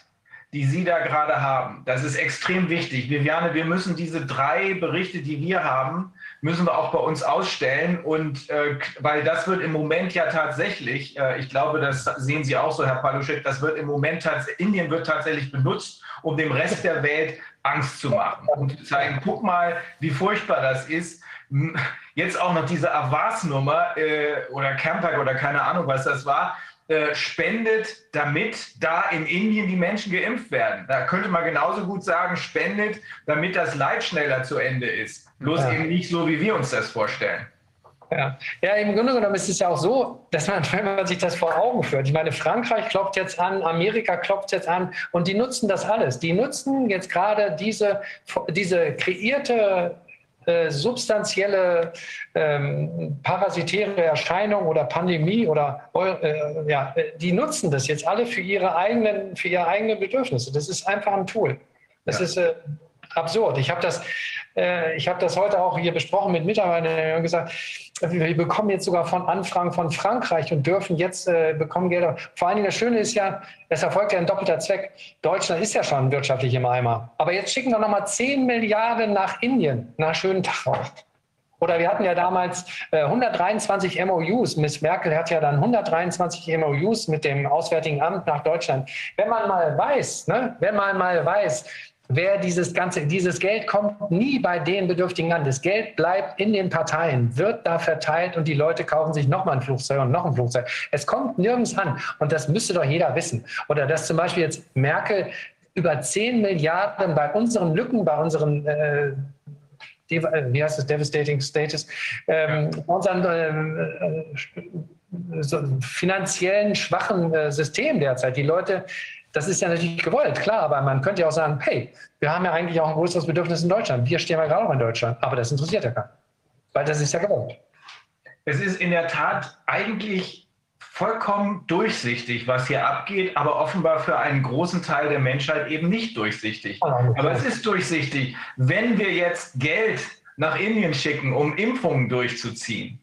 die Sie da gerade haben, das ist extrem wichtig. Viviane, wir müssen diese drei Berichte, die wir haben, müssen wir auch bei uns ausstellen. Und äh, weil das wird im Moment ja tatsächlich, äh, ich glaube, das sehen Sie auch so, Herr Paluschek, das wird im Moment, Indien wird tatsächlich benutzt, um dem Rest der Welt Angst zu machen und zu zeigen, guck mal, wie furchtbar das ist jetzt auch noch diese Avas-Nummer äh, oder Camper oder keine Ahnung, was das war. äh, spendet, damit da in Indien die Menschen geimpft werden. Da könnte man genauso gut sagen, spendet, damit das Leid schneller zu Ende ist. Bloß ja. eben nicht so, wie wir uns das vorstellen. Ja. ja, im Grunde genommen ist es ja auch so, dass man, wenn man sich das vor Augen führt, ich meine, Frankreich klopft jetzt an, Amerika klopft jetzt an und die nutzen das alles. Die nutzen jetzt gerade diese, diese kreierte äh, substanzielle ähm, parasitäre Erscheinung oder Pandemie oder äh, ja, die nutzen das jetzt alle für ihre eigenen, für ihre eigenen Bedürfnisse. Das ist einfach ein Tool. Das ja. ist äh, absurd. Ich habe das, äh, ich habe das heute auch hier besprochen mit Mitarbeitern und gesagt, wir bekommen jetzt sogar von Anfragen von Frankreich und dürfen jetzt äh, bekommen Gelder. Vor allen Dingen das Schöne ist ja, es erfolgt ja ein doppelter Zweck. Deutschland ist ja schon wirtschaftlich im Eimer. Aber jetzt schicken wir nochmal 10 Milliarden nach Indien. Na, schönen Tag auch. Oder wir hatten ja damals äh, 123 MOUs. Miss Merkel hat ja dann 123 MOUs mit dem Auswärtigen Amt nach Deutschland. Wenn man mal weiß, ne, wenn man mal weiß, wer dieses ganze, dieses Geld kommt nie bei den Bedürftigen an. Das Geld bleibt in den Parteien, wird da verteilt und die Leute kaufen sich nochmal ein Flugzeug und noch ein Flugzeug. Es kommt nirgends an und das müsste doch jeder wissen. Oder dass zum Beispiel jetzt Merkel über 10 Milliarden bei unseren Lücken, bei unseren äh, äh wie heißt das, Devastating Status, ähm, unseren äh, so finanziellen schwachen äh, System derzeit. Die Leute das ist ja natürlich gewollt, klar, aber man könnte ja auch sagen, hey, wir haben ja eigentlich auch ein größeres Bedürfnis in Deutschland. Wir stehen ja gerade auch in Deutschland. Aber das interessiert ja keinen, weil das ist ja gewollt. Es ist in der Tat eigentlich vollkommen durchsichtig, was hier abgeht, aber offenbar für einen großen Teil der Menschheit eben nicht durchsichtig. Aber es ist durchsichtig. Wenn wir jetzt Geld nach Indien schicken, um Impfungen durchzuziehen,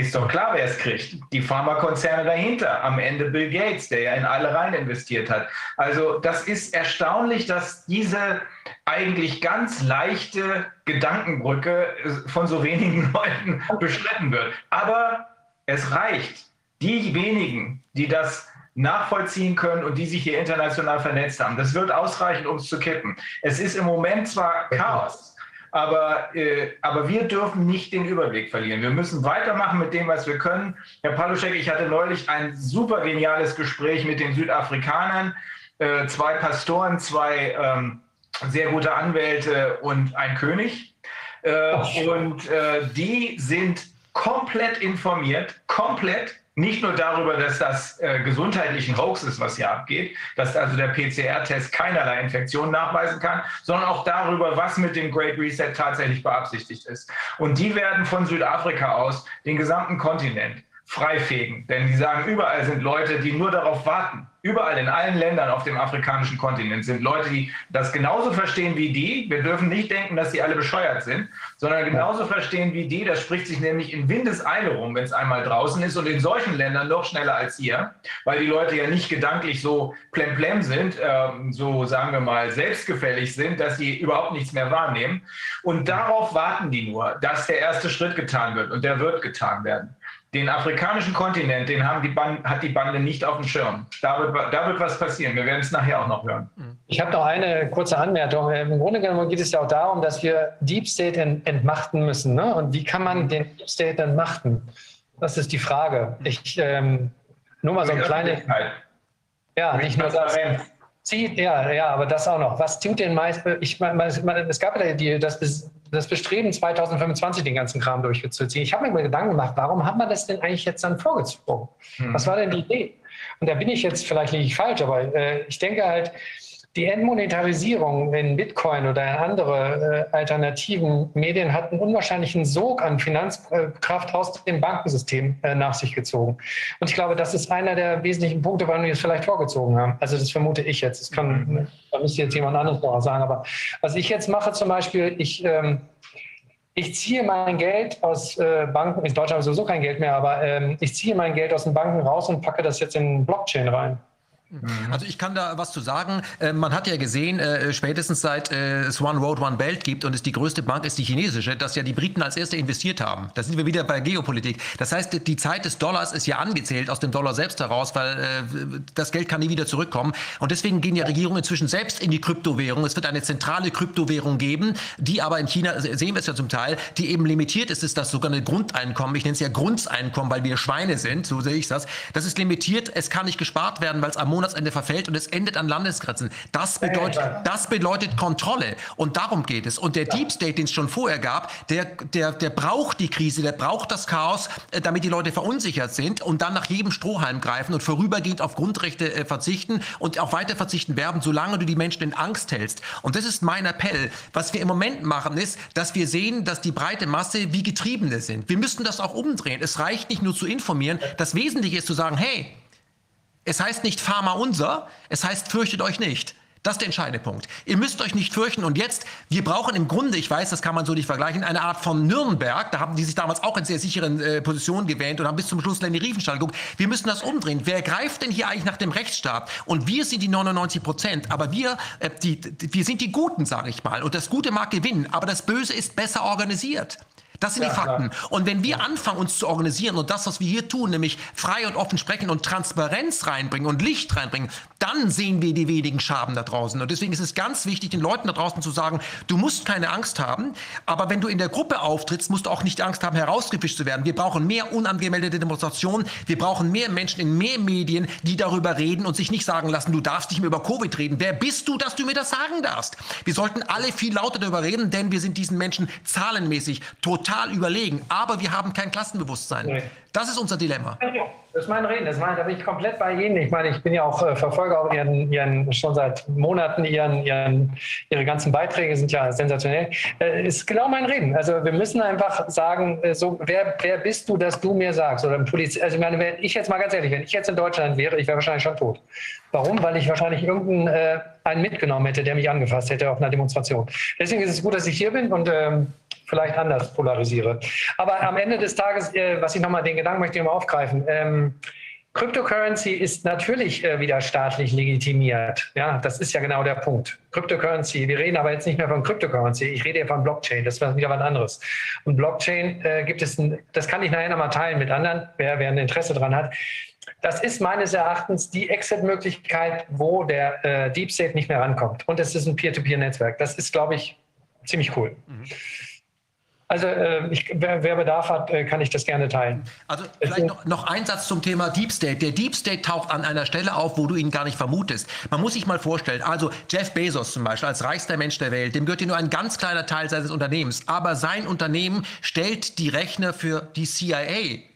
ist doch klar, wer es kriegt. Die Pharmakonzerne dahinter. Am Ende Bill Gates, der ja in alle rein investiert hat. Also das ist erstaunlich, dass diese eigentlich ganz leichte Gedankenbrücke von so wenigen Leuten beschritten wird. Aber es reicht. Die wenigen, die das nachvollziehen können und die sich hier international vernetzt haben. Das wird ausreichen, um es zu kippen. Es ist im Moment zwar Chaos, aber, äh, aber wir dürfen nicht den Überblick verlieren. Wir müssen weitermachen mit dem, was wir können. Herr Paluschek, ich hatte neulich ein super geniales Gespräch mit den Südafrikanern. Äh, zwei Pastoren, zwei ähm, sehr gute Anwälte und ein König. Äh, und äh, die sind komplett informiert, komplett nicht nur darüber, dass das äh, gesundheitlich ein Hoax ist, was hier abgeht, dass also der PCR-Test keinerlei Infektion nachweisen kann, sondern auch darüber, was mit dem Great Reset tatsächlich beabsichtigt ist. Und die werden von Südafrika aus den gesamten Kontinent freifegen. Denn die sagen, überall sind Leute, die nur darauf warten. Überall in allen Ländern auf dem afrikanischen Kontinent sind Leute, die das genauso verstehen wie die. Wir dürfen nicht denken, dass sie alle bescheuert sind, sondern genauso verstehen wie die. Das spricht sich nämlich in Windeseile rum, wenn es einmal draußen ist und in solchen Ländern noch schneller als hier, weil die Leute ja nicht gedanklich so plemplem sind, äh, so sagen wir mal selbstgefällig sind, dass sie überhaupt nichts mehr wahrnehmen. Und darauf warten die nur, dass der erste Schritt getan wird und der wird getan werden. Den afrikanischen Kontinent, den haben die Band, hat die Bande nicht auf dem Schirm. Da wird, da wird was passieren. Wir werden es nachher auch noch hören. Ich habe noch eine kurze Anmerkung. Im Grunde genommen geht es ja auch darum, dass wir Deep State entmachten müssen. Ne? Und wie kann man den Deep State entmachten? Das ist die Frage. Ich ähm, nur mal so ein kleines. Ja, nicht nur das. Zieht, ja, ja, aber das auch noch. Was tut denn meist? Ich, es gab ja die, das das Bestreben, 2025 den ganzen Kram durchzuziehen. Ich habe mir mal Gedanken gemacht, warum hat man das denn eigentlich jetzt dann vorgezogen? Hm. Was war denn die Idee? Und da bin ich jetzt vielleicht nicht falsch, aber äh, ich denke halt, die Entmonetarisierung in Bitcoin oder in andere äh, alternativen Medien hat einen unwahrscheinlichen Sog an Finanzkraft aus dem Bankensystem äh, nach sich gezogen. Und ich glaube, das ist einer der wesentlichen Punkte, warum wir es vielleicht vorgezogen haben. Also das vermute ich jetzt. Das kann, mhm. da müsste jetzt jemand anderes noch sagen. Aber was ich jetzt mache zum Beispiel, ich ähm, ich ziehe mein Geld aus äh, Banken, in Deutschland habe ich sowieso kein Geld mehr, aber ähm, ich ziehe mein Geld aus den Banken raus und packe das jetzt in Blockchain rein. Mhm. Also ich kann da was zu sagen. Äh, man hat ja gesehen, äh, spätestens seit äh, es One Road, One Belt gibt und es die größte Bank ist die chinesische, dass ja die Briten als erste investiert haben. Da sind wir wieder bei Geopolitik. Das heißt, die Zeit des Dollars ist ja angezählt aus dem Dollar selbst heraus, weil das Geld kann nie wieder zurückkommen. Und deswegen gehen ja Regierungen inzwischen selbst in die Kryptowährung. Es wird eine zentrale Kryptowährung geben, die aber in China, sehen wir es ja zum Teil, die eben limitiert ist, ist das ein Grundeinkommen. Ich nenne es ja Grundeinkommen, weil wir Schweine sind, so sehe ich das. Das ist limitiert, es kann nicht gespart werden, weil es am Monatsende verfällt und es endet an Landesgrenzen. Das bedeutet, das bedeutet Kontrolle. Und darum geht es. Und der Deep State, den es schon vorher gab, der, der, der braucht die Krise, der braucht das Chaos, äh, damit die Leute verunsichert sind und dann nach jedem Strohhalm greifen und vorübergehend auf Grundrechte äh, verzichten und auch weiter verzichten werden, solange du die Menschen in Angst hältst. Und das ist mein Appell. Was wir im Moment machen, ist, dass wir sehen, dass die breite Masse wie Getriebene sind. Wir müssen das auch umdrehen. Es reicht nicht nur zu informieren. Das Wesentliche ist zu sagen, hey, es heißt nicht Pharma unser, es heißt fürchtet euch nicht. Das ist der entscheidende Punkt. Ihr müsst euch nicht fürchten. Und jetzt, wir brauchen im Grunde, ich weiß, das kann man so nicht vergleichen, eine Art von Nürnberg. Da haben die sich damals auch in sehr sicheren äh, Positionen gewählt und haben bis zum Schluss die Riefenstahl geguckt. Wir müssen das umdrehen. Wer greift denn hier eigentlich nach dem Rechtsstaat? Und wir sind die 99 Prozent. Aber wir, äh, die, die, wir sind die Guten, sage ich mal. Und das Gute mag gewinnen. Aber das Böse ist besser organisiert. Das sind ja, die Fakten. Klar. Und wenn wir anfangen, uns zu organisieren und das, was wir hier tun, nämlich frei und offen sprechen und Transparenz reinbringen und Licht reinbringen, dann sehen wir die wenigen Schaden da draußen. Und deswegen ist es ganz wichtig, den Leuten da draußen zu sagen, du musst keine Angst haben, aber wenn du in der Gruppe auftrittst, musst du auch nicht Angst haben, herausgefischt zu werden. Wir brauchen mehr unangemeldete Demonstrationen. Wir brauchen mehr Menschen in mehr Medien, die darüber reden und sich nicht sagen lassen, du darfst nicht mehr über Covid reden. Wer bist du, dass du mir das sagen darfst? Wir sollten alle viel lauter darüber reden, denn wir sind diesen Menschen zahlenmäßig total total überlegen, aber wir haben kein Klassenbewusstsein. Nee. Das ist unser Dilemma. Das ist mein Reden, das meine, da bin ich komplett bei Ihnen. Ich meine, ich bin ja auch äh, Verfolger auch Ihren, Ihren, schon seit Monaten, Ihren, Ihren, Ihre ganzen Beiträge sind ja sensationell. Äh, ist genau mein Reden. Also wir müssen einfach sagen, äh, so, wer, wer bist du, dass du mir sagst? Oder Poliz also ich meine, wenn ich jetzt mal ganz ehrlich, wenn ich jetzt in Deutschland wäre, ich wäre wahrscheinlich schon tot. Warum? Weil ich wahrscheinlich irgendeinen äh, einen mitgenommen hätte, der mich angefasst hätte auf einer Demonstration. Deswegen ist es gut, dass ich hier bin und ähm, vielleicht anders polarisiere. Aber am Ende des Tages, äh, was ich nochmal, den Gedanken möchte ich nochmal aufgreifen. Ähm, Cryptocurrency ist natürlich äh, wieder staatlich legitimiert. Ja, das ist ja genau der Punkt. Cryptocurrency, wir reden aber jetzt nicht mehr von Cryptocurrency, ich rede ja von Blockchain, das ist wieder was anderes. Und Blockchain äh, gibt es, ein, das kann ich nachher nochmal teilen mit anderen, wer, wer ein Interesse daran hat. Das ist meines Erachtens die Exit-Möglichkeit, wo der äh, Deep State nicht mehr rankommt. Und es ist ein Peer-to-Peer-Netzwerk. Das ist, glaube ich, ziemlich cool. Mhm. Also äh, ich, wer, wer, Bedarf hat, äh, kann ich das gerne teilen. Also vielleicht noch, noch ein Satz zum Thema Deep State. Der Deep State taucht an einer Stelle auf, wo du ihn gar nicht vermutest. Man muss sich mal vorstellen, also Jeff Bezos zum Beispiel als reichster Mensch der Welt, dem gehört ja nur ein ganz kleiner Teil seines Unternehmens. Aber sein Unternehmen stellt die Rechner für die CIA.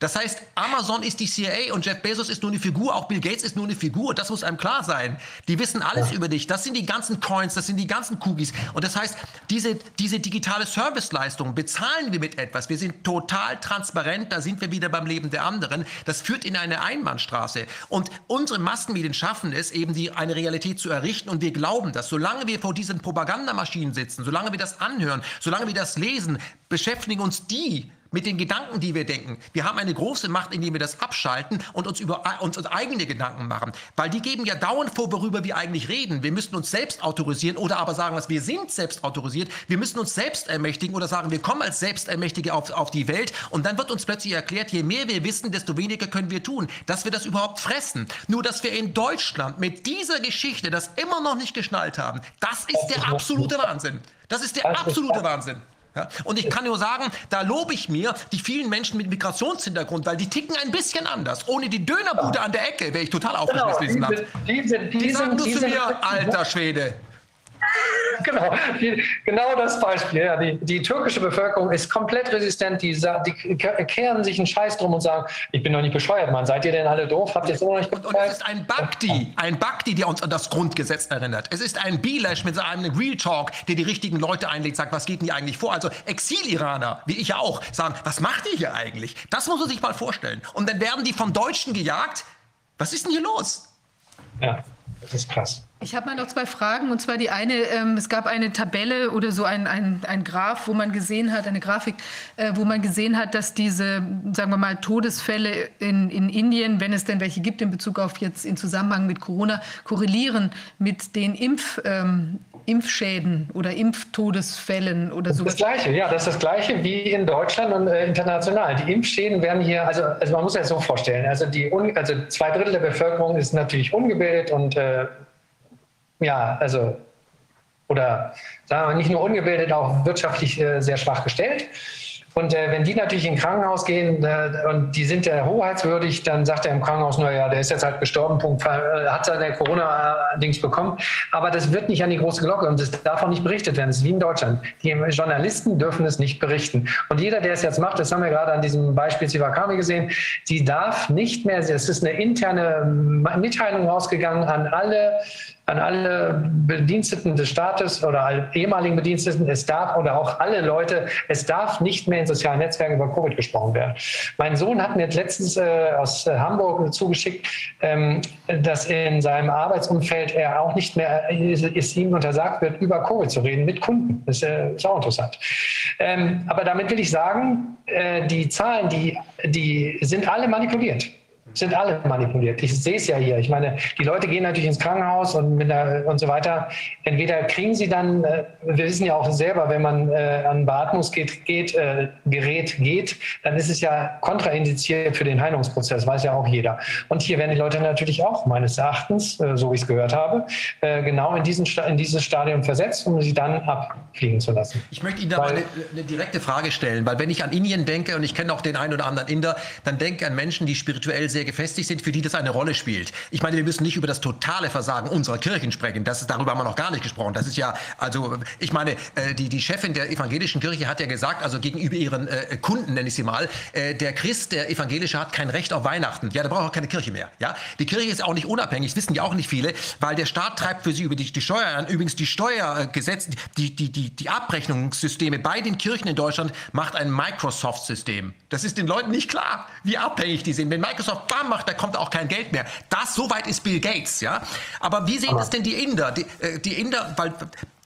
Das heißt, Amazon ist die CIA und Jeff Bezos ist nur eine Figur, auch Bill Gates ist nur eine Figur. Das muss einem klar sein. Die wissen alles ja. über dich. Das sind die ganzen Coins, das sind die ganzen Cookies. Und das heißt, diese, diese digitale Serviceleistung bezahlen wir mit etwas. Wir sind total transparent, da sind wir wieder beim Leben der anderen. Das führt in eine Einbahnstraße. Und unsere Massenmedien schaffen es, eben die, eine Realität zu errichten. Und wir glauben das. Solange wir vor diesen Propagandamaschinen sitzen, solange wir das anhören, solange wir das lesen, beschäftigen uns die mit den Gedanken, die wir denken. Wir haben eine große Macht, indem wir das abschalten und uns über uns eigene Gedanken machen. Weil die geben ja dauernd vor, worüber wir eigentlich reden. Wir müssten uns selbst autorisieren oder aber sagen, dass wir sind selbst autorisiert. Wir müssen uns selbst ermächtigen oder sagen, wir kommen als Selbstermächtige auf, auf die Welt. Und dann wird uns plötzlich erklärt, je mehr wir wissen, desto weniger können wir tun. Dass wir das überhaupt fressen. Nur, dass wir in Deutschland mit dieser Geschichte das immer noch nicht geschnallt haben, das ist der absolute Wahnsinn. Das ist der absolute Wahnsinn. Ja? Und ich kann nur sagen, da lobe ich mir die vielen Menschen mit Migrationshintergrund, weil die ticken ein bisschen anders. Ohne die Dönerbude ja. an der Ecke wäre ich total aufgeschmissen. Genau, die, die, die, die sagen du zu mir, alter Schwede. genau, die, genau das Beispiel. Ja, die, die, türkische Bevölkerung ist komplett resistent. Die, die, kehren sich einen Scheiß drum und sagen, ich bin doch nicht bescheuert, Mann. Seid ihr denn alle doof? Habt ihr es noch nicht und, und es ist ein Bakti, ein Bakti, der uns an das Grundgesetz erinnert. Es ist ein Bilash mit einem Real Talk, der die richtigen Leute einlegt, sagt, was geht denn hier eigentlich vor? Also Exil-Iraner, wie ich ja auch, sagen, was macht ihr hier eigentlich? Das muss man sich mal vorstellen. Und dann werden die von Deutschen gejagt. Was ist denn hier los? Ja, das ist krass. Ich habe mal noch zwei Fragen. Und zwar die eine, ähm, es gab eine Tabelle oder so ein, ein, ein Graph, wo man gesehen hat, eine Grafik, äh, wo man gesehen hat, dass diese, sagen wir mal, Todesfälle in, in Indien, wenn es denn welche gibt in Bezug auf jetzt in Zusammenhang mit Corona, korrelieren mit den Impf, ähm, Impfschäden oder Impftodesfällen oder so. Das Gleiche, ja, das ist das Gleiche wie in Deutschland und äh, international. Die Impfschäden werden hier, also, also man muss sich das so vorstellen, also, die, also zwei Drittel der Bevölkerung ist natürlich ungebildet und äh, ja, also, oder sagen wir nicht nur ungebildet, auch wirtschaftlich äh, sehr schwach gestellt. Und äh, wenn die natürlich in ein Krankenhaus gehen äh, und die sind ja hoheitswürdig, dann sagt er im Krankenhaus, naja, der ist jetzt halt gestorben, Punkt, äh, hat seine Corona-Dings bekommen. Aber das wird nicht an die große Glocke und das darf auch nicht berichtet werden. Das ist wie in Deutschland. Die Journalisten dürfen es nicht berichten. Und jeder, der es jetzt macht, das haben wir gerade an diesem Beispiel Sivakami gesehen, die darf nicht mehr, es ist eine interne Mitteilung rausgegangen an alle an alle Bediensteten des Staates oder ehemaligen Bediensteten, es darf oder auch alle Leute, es darf nicht mehr in sozialen Netzwerken über Covid gesprochen werden. Mein Sohn hat mir letztens äh, aus äh, Hamburg zugeschickt, ähm, dass in seinem Arbeitsumfeld er auch nicht mehr, äh, es ihm untersagt wird, über Covid zu reden mit Kunden. Das äh, ist auch interessant. Ähm, aber damit will ich sagen, äh, die Zahlen, die, die sind alle manipuliert sind alle manipuliert. Ich sehe es ja hier. Ich meine, die Leute gehen natürlich ins Krankenhaus und, mit der, und so weiter. Entweder kriegen sie dann, äh, wir wissen ja auch selber, wenn man äh, an Beatmungsgerät geht, äh, Gerät geht, dann ist es ja kontraindiziert für den Heilungsprozess, weiß ja auch jeder. Und hier werden die Leute natürlich auch meines Erachtens, äh, so wie ich es gehört habe, äh, genau in, diesen, in dieses Stadium versetzt, um sie dann abfliegen zu lassen. Ich möchte Ihnen da weil, mal eine, eine direkte Frage stellen, weil wenn ich an Indien denke und ich kenne auch den einen oder anderen Inder, dann denke ich an Menschen, die spirituell sehr sehr gefestigt sind, für die das eine Rolle spielt. Ich meine, wir müssen nicht über das totale Versagen unserer Kirchen sprechen. Das ist, darüber haben wir noch gar nicht gesprochen. Das ist ja, also, ich meine, äh, die, die Chefin der evangelischen Kirche hat ja gesagt, also gegenüber ihren äh, Kunden, nenne ich sie mal, äh, der Christ, der Evangelische hat kein Recht auf Weihnachten. Ja, der braucht auch keine Kirche mehr. Ja, die Kirche ist auch nicht unabhängig, wissen ja auch nicht viele, weil der Staat treibt für sie über die, die Steuern, übrigens die Steuergesetze, die, die, die, die Abrechnungssysteme bei den Kirchen in Deutschland macht ein Microsoft-System. Das ist den Leuten nicht klar, wie abhängig die sind. Wenn Microsoft bam macht, da kommt auch kein Geld mehr. Das, soweit ist Bill Gates, ja. Aber wie sehen Aber das denn die Inder? Die, äh, die Inder, weil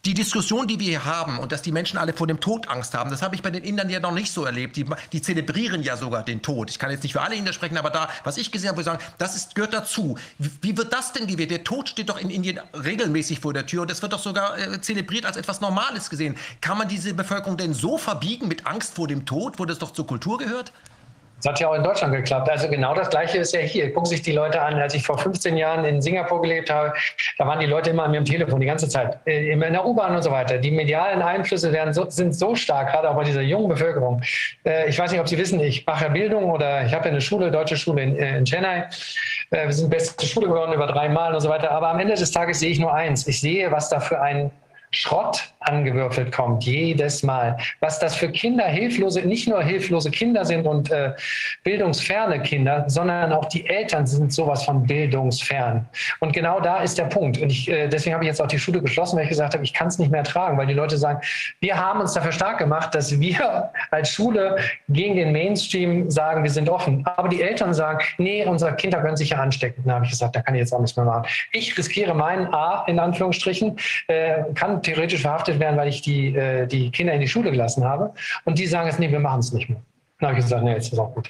die Diskussion, die wir hier haben und dass die Menschen alle vor dem Tod Angst haben, das habe ich bei den Indern ja noch nicht so erlebt. Die, die zelebrieren ja sogar den Tod. Ich kann jetzt nicht für alle Inder sprechen, aber da, was ich gesehen habe, würde ich sagen, das ist, gehört dazu. Wie, wie wird das denn gewählt? Der Tod steht doch in Indien regelmäßig vor der Tür und das wird doch sogar äh, zelebriert als etwas Normales gesehen. Kann man diese Bevölkerung denn so verbiegen mit Angst vor dem Tod, wo das doch zur Kultur gehört? Das hat ja auch in Deutschland geklappt. Also genau das Gleiche ist ja hier. Gucken sich die Leute an. Als ich vor 15 Jahren in Singapur gelebt habe, da waren die Leute immer an mir am Telefon die ganze Zeit, äh, in der U-Bahn und so weiter. Die medialen Einflüsse werden so, sind so stark, gerade auch bei dieser jungen Bevölkerung. Äh, ich weiß nicht, ob Sie wissen, ich mache Bildung oder ich habe eine Schule, deutsche Schule in, äh, in Chennai. Wir sind beste Schule geworden über drei Mal und so weiter. Aber am Ende des Tages sehe ich nur eins. Ich sehe, was da für ein Schrott angewürfelt kommt, jedes Mal. Was das für Kinder, hilflose, nicht nur hilflose Kinder sind und äh, bildungsferne Kinder, sondern auch die Eltern sind sowas von bildungsfern. Und genau da ist der Punkt. Und ich, äh, deswegen habe ich jetzt auch die Schule geschlossen, weil ich gesagt habe, ich kann es nicht mehr tragen, weil die Leute sagen, wir haben uns dafür stark gemacht, dass wir als Schule gegen den Mainstream sagen, wir sind offen. Aber die Eltern sagen, nee, unsere Kinder können sich ja anstecken. Da habe ich gesagt, da kann ich jetzt auch nichts mehr machen. Ich riskiere meinen A, in Anführungsstrichen, äh, kann theoretisch verhaftet werden, weil ich die, äh, die Kinder in die Schule gelassen habe. Und die sagen jetzt, nee, wir machen es nicht mehr. Dann habe ich gesagt, nee, jetzt ist auch gut.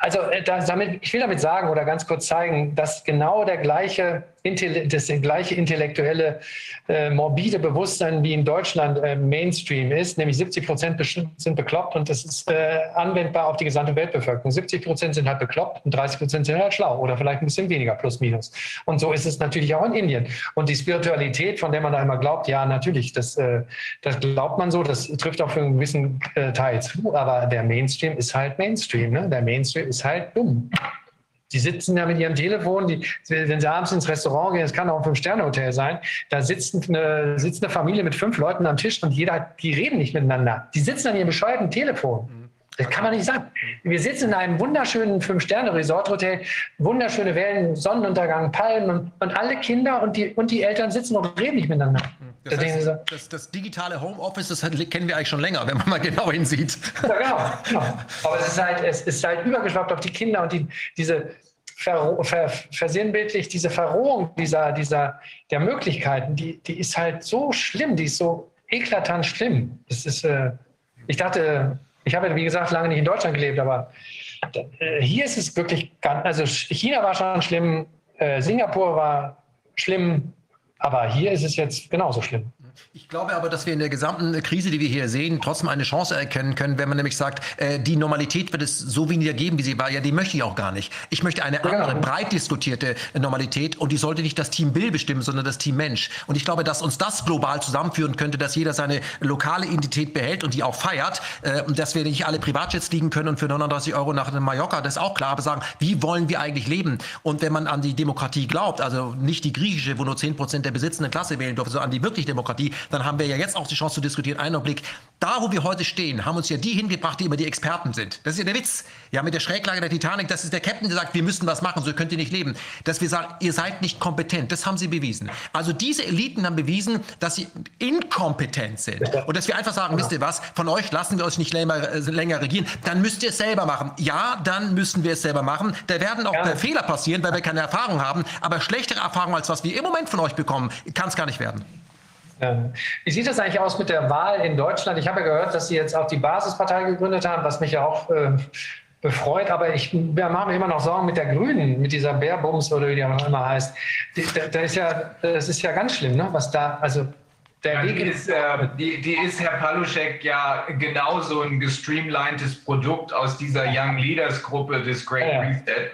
Also äh, damit, ich will damit sagen oder ganz kurz zeigen, dass genau der gleiche das gleiche intellektuelle, äh, morbide Bewusstsein wie in Deutschland äh, Mainstream ist, nämlich 70 Prozent sind bekloppt und das ist äh, anwendbar auf die gesamte Weltbevölkerung. 70 Prozent sind halt bekloppt und 30 Prozent sind halt schlau oder vielleicht ein bisschen weniger, plus minus. Und so ist es natürlich auch in Indien. Und die Spiritualität, von der man da immer glaubt, ja, natürlich, das, äh, das glaubt man so, das trifft auch für einen gewissen äh, Teil zu, aber der Mainstream ist halt Mainstream. Ne? Der Mainstream ist halt dumm. Die sitzen ja mit ihrem Telefon, die, wenn sie abends ins Restaurant gehen, es kann auch ein Fünf-Sterne-Hotel sein, da sitzt eine, sitzt eine Familie mit fünf Leuten am Tisch und jeder, die reden nicht miteinander. Die sitzen an ihrem bescheuerten Telefon. Das kann man nicht sagen. Wir sitzen in einem wunderschönen Fünf-Sterne-Resort-Hotel, wunderschöne Wellen, Sonnenuntergang, Palmen und, alle Kinder und die, und die Eltern sitzen und reden nicht miteinander. Das, heißt, das, das, digitale Homeoffice, das kennen wir eigentlich schon länger, wenn man mal genau hinsieht. Ja, genau, genau. Aber es ist halt, es ist halt übergeschwappt auf die Kinder und die, diese ver, ver, diese Verrohung dieser, dieser, der Möglichkeiten, die, die ist halt so schlimm, die ist so eklatant schlimm. Das ist, äh, ich dachte, ich habe, wie gesagt, lange nicht in Deutschland gelebt, aber äh, hier ist es wirklich ganz, also China war schon schlimm, äh, Singapur war schlimm, aber hier ist es jetzt genauso schlimm. Ich glaube aber, dass wir in der gesamten Krise, die wir hier sehen, trotzdem eine Chance erkennen können, wenn man nämlich sagt, äh, die Normalität wird es so weniger geben, wie sie war. Ja, die möchte ich auch gar nicht. Ich möchte eine andere, genau. breit diskutierte Normalität und die sollte nicht das Team Bill bestimmen, sondern das Team Mensch. Und ich glaube, dass uns das global zusammenführen könnte, dass jeder seine lokale Identität behält und die auch feiert. Äh, dass wir nicht alle Privatjets fliegen können und für 39 Euro nach Mallorca, das ist auch klar, aber sagen, wie wollen wir eigentlich leben? Und wenn man an die Demokratie glaubt, also nicht die griechische, wo nur 10 Prozent der besitzenden Klasse wählen dürfen, sondern an die wirklich Demokratie, dann haben wir ja jetzt auch die Chance zu diskutieren. Einen Augenblick. Da, wo wir heute stehen, haben uns ja die hingebracht, die immer die Experten sind. Das ist ja der Witz. Ja, mit der Schräglage der Titanic, das ist der Captain, der sagt, wir müssen was machen, so könnt ihr nicht leben. Dass wir sagen, ihr seid nicht kompetent. Das haben sie bewiesen. Also diese Eliten haben bewiesen, dass sie inkompetent sind. Und dass wir einfach sagen, wisst ihr was, von euch lassen wir euch nicht länger, äh, länger regieren. Dann müsst ihr es selber machen. Ja, dann müssen wir es selber machen. Da werden auch ja. Fehler passieren, weil wir keine Erfahrung haben. Aber schlechtere Erfahrungen, als was wir im Moment von euch bekommen, kann es gar nicht werden. Ähm, wie sieht es eigentlich aus mit der Wahl in Deutschland? Ich habe ja gehört, dass Sie jetzt auch die Basispartei gegründet haben, was mich ja auch äh, befreut, aber ich ja, mache mir immer noch Sorgen mit der Grünen, mit dieser Bärbums oder wie die auch immer heißt. Die, da, da, ist ja, das ist ja ganz schlimm, ne? was da, also der ja, Weg die ist, äh, die, die, ist, Herr Paluschek, ja genauso ein gestreamlinedes Produkt aus dieser Young Leaders Gruppe des Great ja, Reset.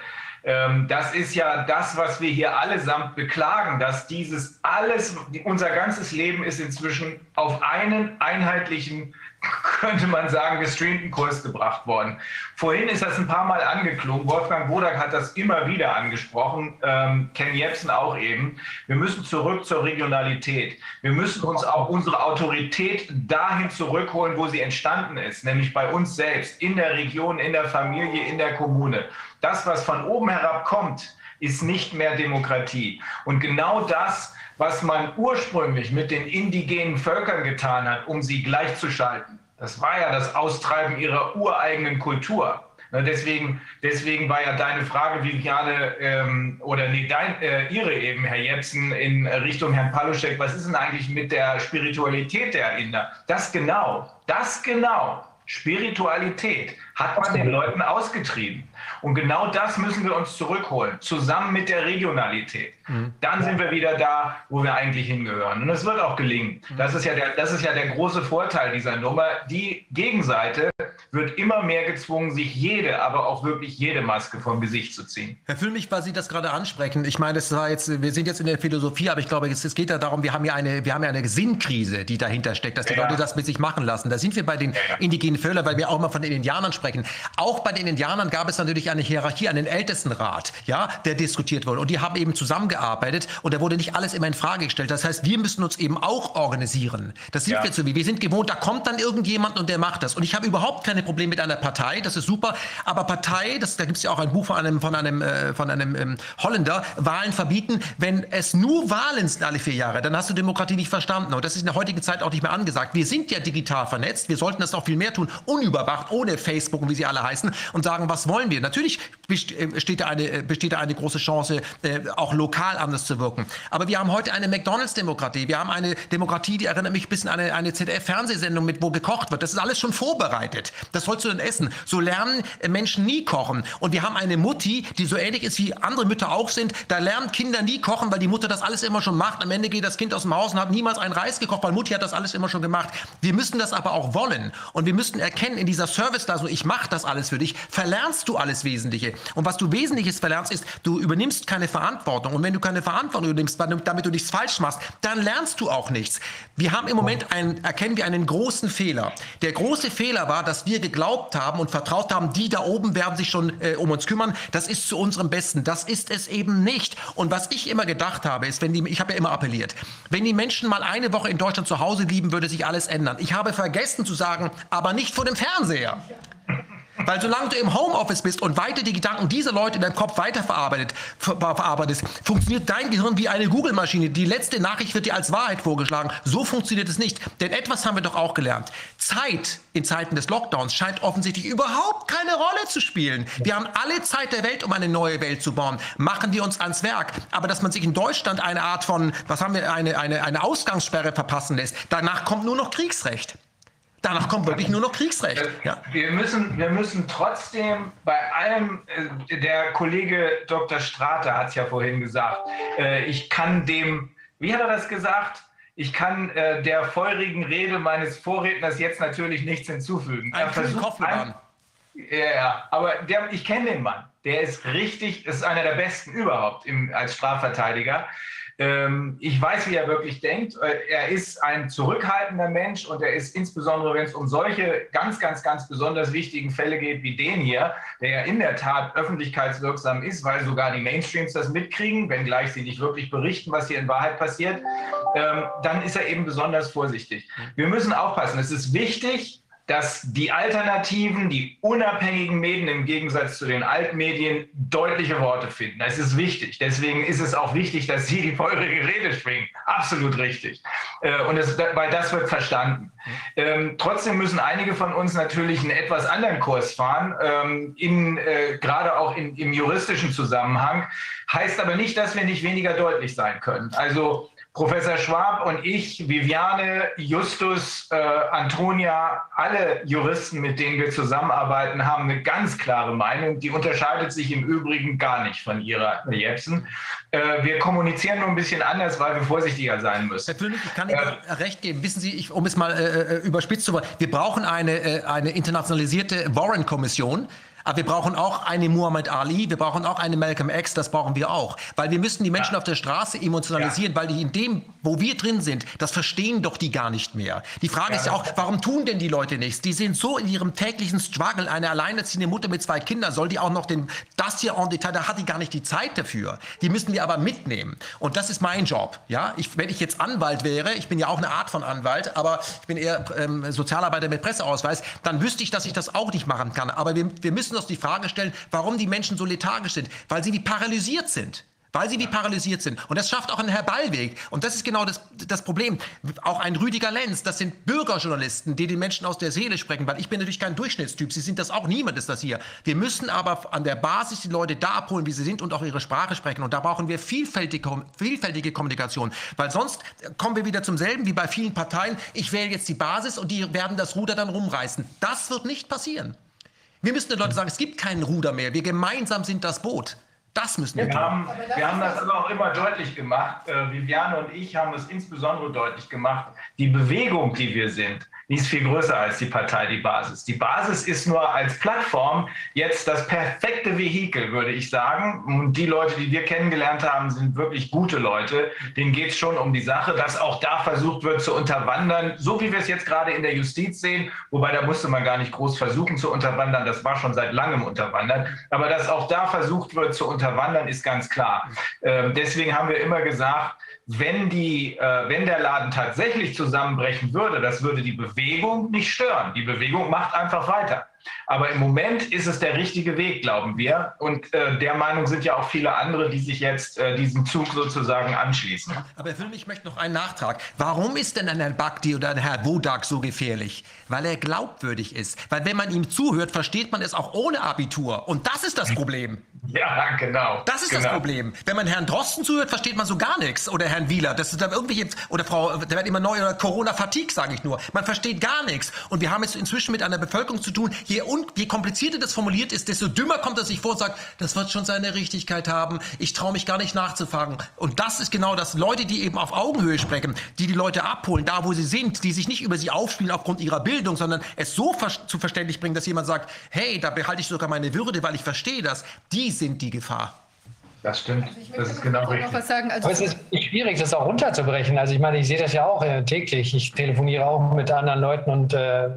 Ähm, das ist ja das, was wir hier allesamt beklagen, dass dieses alles, unser ganzes Leben ist inzwischen auf einen einheitlichen könnte man sagen, gestreamten Kurs gebracht worden. Vorhin ist das ein paar Mal angeklungen. Wolfgang Bodak hat das immer wieder angesprochen, ähm, Ken Jebsen auch eben. Wir müssen zurück zur Regionalität. Wir müssen uns auch unsere Autorität dahin zurückholen, wo sie entstanden ist, nämlich bei uns selbst, in der Region, in der Familie, in der Kommune. Das, was von oben herab kommt, ist nicht mehr Demokratie. Und genau das was man ursprünglich mit den indigenen Völkern getan hat, um sie gleichzuschalten. Das war ja das Austreiben ihrer ureigenen Kultur. Deswegen, deswegen war ja deine Frage, Viviane, ähm, oder nee, dein, äh, Ihre eben, Herr Jepsen, in Richtung Herrn Paluschek, was ist denn eigentlich mit der Spiritualität der Inder? Das genau, das genau, Spiritualität hat man den Leuten ausgetrieben. Und genau das müssen wir uns zurückholen, zusammen mit der Regionalität. Mhm. Dann sind wir wieder da, wo wir eigentlich hingehören. Und es wird auch gelingen. Mhm. Das, ist ja der, das ist ja der große Vorteil dieser Nummer. Die Gegenseite wird immer mehr gezwungen, sich jede, aber auch wirklich jede Maske vom Gesicht zu ziehen. Herr Füllmich, weil Sie das gerade ansprechen, ich meine, das war jetzt, wir sind jetzt in der Philosophie, aber ich glaube, es, es geht ja darum, wir haben ja eine, wir haben ja eine Sinnkrise, die dahinter steckt, dass die ja. Leute das mit sich machen lassen. Da sind wir bei den ja. indigenen Völkern, weil wir auch mal von den Indianern sprechen. Auch bei den Indianern gab es natürlich eine Hierarchie, einen Ältestenrat, ja, der diskutiert wurde. Und die haben eben zusammengearbeitet und da wurde nicht alles immer in Frage gestellt. Das heißt, wir müssen uns eben auch organisieren. Das sind ja. wir zu wie. Wir sind gewohnt, da kommt dann irgendjemand und der macht das. Und ich habe überhaupt keine Probleme mit einer Partei, das ist super. Aber Partei, das, da gibt es ja auch ein Buch von einem, von einem, äh, von einem ähm, Holländer, Wahlen verbieten. Wenn es nur Wahlen sind alle vier Jahre, dann hast du Demokratie nicht verstanden. Und das ist in der heutigen Zeit auch nicht mehr angesagt. Wir sind ja digital vernetzt. Wir sollten das noch viel mehr tun, unüberwacht, ohne Facebook und wie sie alle heißen und sagen, was wollen wir? Natürlich äh, besteht da eine, äh, besteht eine große Chance, äh, auch lokal anders zu wirken. Aber wir haben heute eine McDonalds-Demokratie. Wir haben eine Demokratie, die erinnert mich ein bisschen an eine, eine ZDF-Fernsehsendung mit, wo gekocht wird. Das ist alles schon vorbereitet. Das sollst du dann essen. So lernen Menschen nie kochen. Und wir haben eine Mutti, die so ähnlich ist, wie andere Mütter auch sind. Da lernen Kinder nie kochen, weil die Mutter das alles immer schon macht. Am Ende geht das Kind aus dem Haus und hat niemals einen Reis gekocht, weil Mutti hat das alles immer schon gemacht. Wir müssen das aber auch wollen. Und wir müssen erkennen, in dieser Service da so, ich mache das alles für dich, verlernst du alles Wesentliche. Und was du Wesentliches verlernst, ist, du übernimmst keine Verantwortung. Und wenn du keine Verantwortung übernimmst, damit du nichts falsch machst, dann lernst du auch nichts. Wir haben im Moment einen, erkennen wir einen großen Fehler. Der große Fehler war, dass wir geglaubt haben und vertraut haben, die da oben werden sich schon äh, um uns kümmern. Das ist zu unserem Besten. Das ist es eben nicht. Und was ich immer gedacht habe, ist, wenn die, ich habe ja immer appelliert, wenn die Menschen mal eine Woche in Deutschland zu Hause blieben, würde sich alles ändern. Ich habe vergessen zu sagen, aber nicht vor dem Fernseher. Weil solange du im Homeoffice bist und weiter die Gedanken dieser Leute in deinem Kopf weiterverarbeitet, verarbeitest, funktioniert dein Gehirn wie eine Google-Maschine. Die letzte Nachricht wird dir als Wahrheit vorgeschlagen. So funktioniert es nicht. Denn etwas haben wir doch auch gelernt. Zeit in Zeiten des Lockdowns scheint offensichtlich überhaupt keine Rolle zu spielen. Wir haben alle Zeit der Welt, um eine neue Welt zu bauen. Machen wir uns ans Werk. Aber dass man sich in Deutschland eine Art von, was haben wir, eine, eine, eine Ausgangssperre verpassen lässt, danach kommt nur noch Kriegsrecht. Danach kommt wirklich nur noch Kriegsrecht. Ja. Wir, müssen, wir müssen trotzdem bei allem, äh, der Kollege Dr. Strate hat es ja vorhin gesagt, äh, ich kann dem, wie hat er das gesagt? Ich kann äh, der feurigen Rede meines Vorredners jetzt natürlich nichts hinzufügen. Ein er versucht, ein, ja, aber der, ich kenne den Mann. Der ist richtig, ist einer der besten überhaupt im, als Strafverteidiger. Ähm, ich weiß, wie er wirklich denkt. Äh, er ist ein zurückhaltender Mensch und er ist insbesondere, wenn es um solche ganz, ganz, ganz besonders wichtigen Fälle geht wie den hier, der ja in der Tat öffentlichkeitswirksam ist, weil sogar die Mainstreams das mitkriegen, wenngleich sie nicht wirklich berichten, was hier in Wahrheit passiert, ähm, dann ist er eben besonders vorsichtig. Wir müssen aufpassen. Es ist wichtig, dass die Alternativen, die unabhängigen Medien im Gegensatz zu den Altmedien deutliche Worte finden. Das ist wichtig. Deswegen ist es auch wichtig, dass Sie die feurige Rede schwingen. Absolut richtig. Äh, und es, weil das wird verstanden. Ähm, trotzdem müssen einige von uns natürlich einen etwas anderen Kurs fahren, ähm, in, äh, gerade auch in, im juristischen Zusammenhang. Heißt aber nicht, dass wir nicht weniger deutlich sein können. Also Professor Schwab und ich, Viviane, Justus, äh, Antonia, alle Juristen, mit denen wir zusammenarbeiten, haben eine ganz klare Meinung. Die unterscheidet sich im Übrigen gar nicht von ihrer Jepsen. Äh, wir kommunizieren nur ein bisschen anders, weil wir vorsichtiger sein müssen. Herr König, ich kann Ihnen äh, recht geben. Wissen Sie, ich, um es mal äh, äh überspitzt zu wollen, wir brauchen eine, äh, eine internationalisierte Warren-Kommission aber wir brauchen auch eine Muhammad Ali, wir brauchen auch eine Malcolm X, das brauchen wir auch. Weil wir müssen die Menschen ja. auf der Straße emotionalisieren, ja. weil die in dem, wo wir drin sind, das verstehen doch die gar nicht mehr. Die Frage ja. ist ja auch, warum tun denn die Leute nichts? Die sind so in ihrem täglichen Struggle, eine alleinerziehende Mutter mit zwei Kindern, soll die auch noch den, das hier en Detail, da hat die gar nicht die Zeit dafür. Die müssen wir aber mitnehmen. Und das ist mein Job. Ja, ich, wenn ich jetzt Anwalt wäre, ich bin ja auch eine Art von Anwalt, aber ich bin eher ähm, Sozialarbeiter mit Presseausweis, dann wüsste ich, dass ich das auch nicht machen kann. Aber wir, wir müssen uns die Frage stellen, warum die Menschen so lethargisch sind. Weil sie wie paralysiert sind. Weil sie wie paralysiert sind. Und das schafft auch ein Herr Ballweg. Und das ist genau das, das Problem. Auch ein Rüdiger Lenz, das sind Bürgerjournalisten, die den Menschen aus der Seele sprechen. Weil ich bin natürlich kein Durchschnittstyp. Sie sind das auch. Niemand ist das hier. Wir müssen aber an der Basis die Leute da abholen, wie sie sind und auch ihre Sprache sprechen. Und da brauchen wir vielfältige, vielfältige Kommunikation. Weil sonst kommen wir wieder zum selben wie bei vielen Parteien. Ich wähle jetzt die Basis und die werden das Ruder dann rumreißen. Das wird nicht passieren. Wir müssen den Leuten sagen, es gibt keinen Ruder mehr. Wir gemeinsam sind das Boot. Das müssen wir, wir tun. Haben, wir haben das aber auch immer deutlich gemacht. Äh, Viviane und ich haben es insbesondere deutlich gemacht. Die Bewegung, die wir sind, die ist viel größer als die Partei, die Basis. Die Basis ist nur als Plattform jetzt das perfekte Vehikel, würde ich sagen. Und die Leute, die wir kennengelernt haben, sind wirklich gute Leute. Denen geht es schon um die Sache, dass auch da versucht wird zu unterwandern, so wie wir es jetzt gerade in der Justiz sehen. Wobei da musste man gar nicht groß versuchen zu unterwandern. Das war schon seit langem unterwandert. Aber dass auch da versucht wird zu unterwandern, ist ganz klar. Ähm, deswegen haben wir immer gesagt, wenn, die, äh, wenn der Laden tatsächlich zusammenbrechen würde, das würde die Bewegung nicht stören. Die Bewegung macht einfach weiter. Aber im Moment ist es der richtige Weg, glauben wir. Und äh, der Meinung sind ja auch viele andere, die sich jetzt äh, diesem Zug sozusagen anschließen. Aber Herr Film, ich möchte noch einen Nachtrag. Warum ist denn ein Herr Bakti oder ein Herr Wodak so gefährlich? Weil er glaubwürdig ist. Weil wenn man ihm zuhört, versteht man es auch ohne Abitur. Und das ist das Problem. Ja, genau. Das ist genau. das Problem. Wenn man Herrn Drosten zuhört, versteht man so gar nichts. Oder Herrn Wieler. Das ist da irgendwie jetzt, oder Frau, da wird immer neu, oder Corona-Fatigue, sage ich nur. Man versteht gar nichts. Und wir haben es inzwischen mit einer Bevölkerung zu tun, je, un, je komplizierter das formuliert ist, desto dümmer kommt er sich vor und sagt, das wird schon seine Richtigkeit haben, ich traue mich gar nicht nachzufragen. Und das ist genau das. Leute, die eben auf Augenhöhe sprechen, die die Leute abholen, da wo sie sind, die sich nicht über sie aufspielen aufgrund ihrer Bildung, sondern es so ver zu verständlich bringen, dass jemand sagt, hey, da behalte ich sogar meine Würde, weil ich verstehe das. Die sind die Gefahr. Das stimmt. Also das ist genau richtig. Was sagen. Also es ist schwierig, das auch runterzubrechen. Also ich meine, ich sehe das ja auch äh, täglich. Ich telefoniere auch mit anderen Leuten und äh,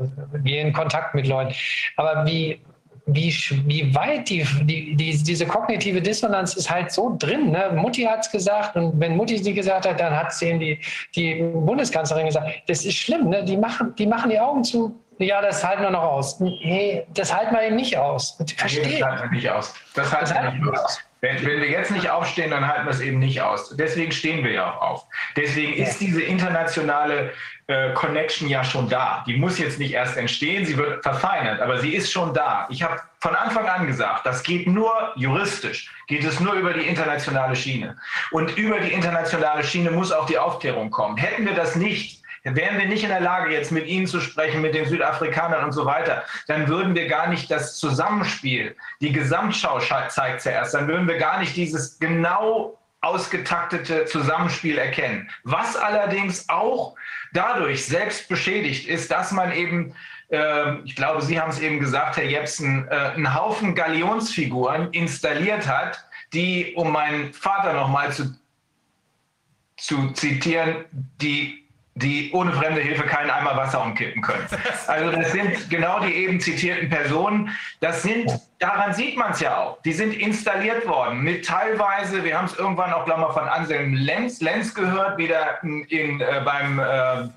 gehe in Kontakt mit Leuten. Aber wie, wie, wie weit die, die, die, diese kognitive Dissonanz ist halt so drin. Ne? Mutti hat es gesagt und wenn Mutti sie gesagt hat, dann hat es eben die, die Bundeskanzlerin gesagt. Das ist schlimm. Ne? Die, machen, die machen die Augen zu ja, das halten wir noch aus. Nee, das halten wir eben nicht aus. Verstehe. Das halten wir nicht aus. Das halten wir nicht aus. Wenn, wenn, wir jetzt nicht aufstehen, dann halten wir es eben nicht aus. Deswegen stehen wir ja auch auf. Deswegen ist diese internationale äh, Connection ja schon da. Die muss jetzt nicht erst entstehen, sie wird verfeinert, aber sie ist schon da. Ich habe von Anfang an gesagt, das geht nur juristisch, geht es nur über die internationale Schiene. Und über die internationale Schiene muss auch die Aufklärung kommen. Hätten wir das nicht, wären wir nicht in der Lage, jetzt mit Ihnen zu sprechen, mit den Südafrikanern und so weiter, dann würden wir gar nicht das Zusammenspiel, die Gesamtschau zeigt zuerst, dann würden wir gar nicht dieses genau ausgetaktete Zusammenspiel erkennen. Was allerdings auch dadurch selbst beschädigt ist, dass man eben, äh, ich glaube, Sie haben es eben gesagt, Herr Jepsen, äh, einen Haufen Galionsfiguren installiert hat, die, um meinen Vater nochmal zu, zu zitieren, die die ohne fremde Hilfe keinen Eimer Wasser umkippen können. Also das sind genau die eben zitierten Personen. Das sind, daran sieht man es ja auch, die sind installiert worden mit teilweise, wir haben es irgendwann auch, glaube ich, von Anselm Lenz, Lenz gehört, wieder in, in äh, beim äh,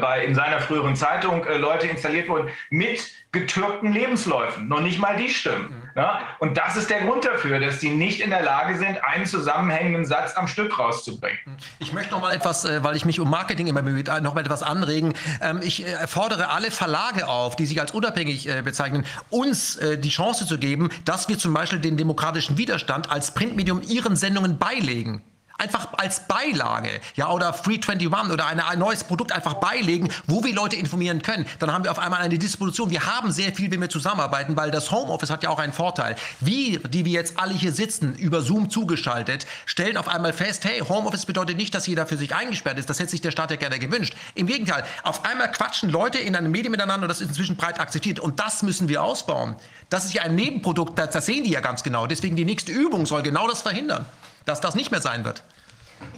bei, in seiner früheren Zeitung äh, Leute installiert wurden mit getürkten Lebensläufen. Noch nicht mal die stimmen. Mhm. Ja? Und das ist der Grund dafür, dass die nicht in der Lage sind, einen zusammenhängenden Satz am Stück rauszubringen. Mhm. Ich möchte noch mal etwas, äh, weil ich mich um Marketing immer bemüht, noch mal etwas anregen. Ähm, ich fordere alle Verlage auf, die sich als unabhängig bezeichnen, uns die Chance zu geben, dass wir zum Beispiel den demokratischen Widerstand als Printmedium ihren Sendungen beilegen. Einfach als Beilage, ja, oder Free 21 oder eine, ein neues Produkt einfach beilegen, wo wir Leute informieren können. Dann haben wir auf einmal eine Disposition. Wir haben sehr viel, wenn wir zusammenarbeiten, weil das Homeoffice hat ja auch einen Vorteil. Wir, die wir jetzt alle hier sitzen, über Zoom zugeschaltet, stellen auf einmal fest, hey, Homeoffice bedeutet nicht, dass jeder für sich eingesperrt ist. Das hätte sich der Staat ja gerne gewünscht. Im Gegenteil, auf einmal quatschen Leute in einem Medium miteinander und das ist inzwischen breit akzeptiert. Und das müssen wir ausbauen. Das ist ja ein Nebenprodukt, das sehen die ja ganz genau. Deswegen die nächste Übung soll genau das verhindern dass das nicht mehr sein wird.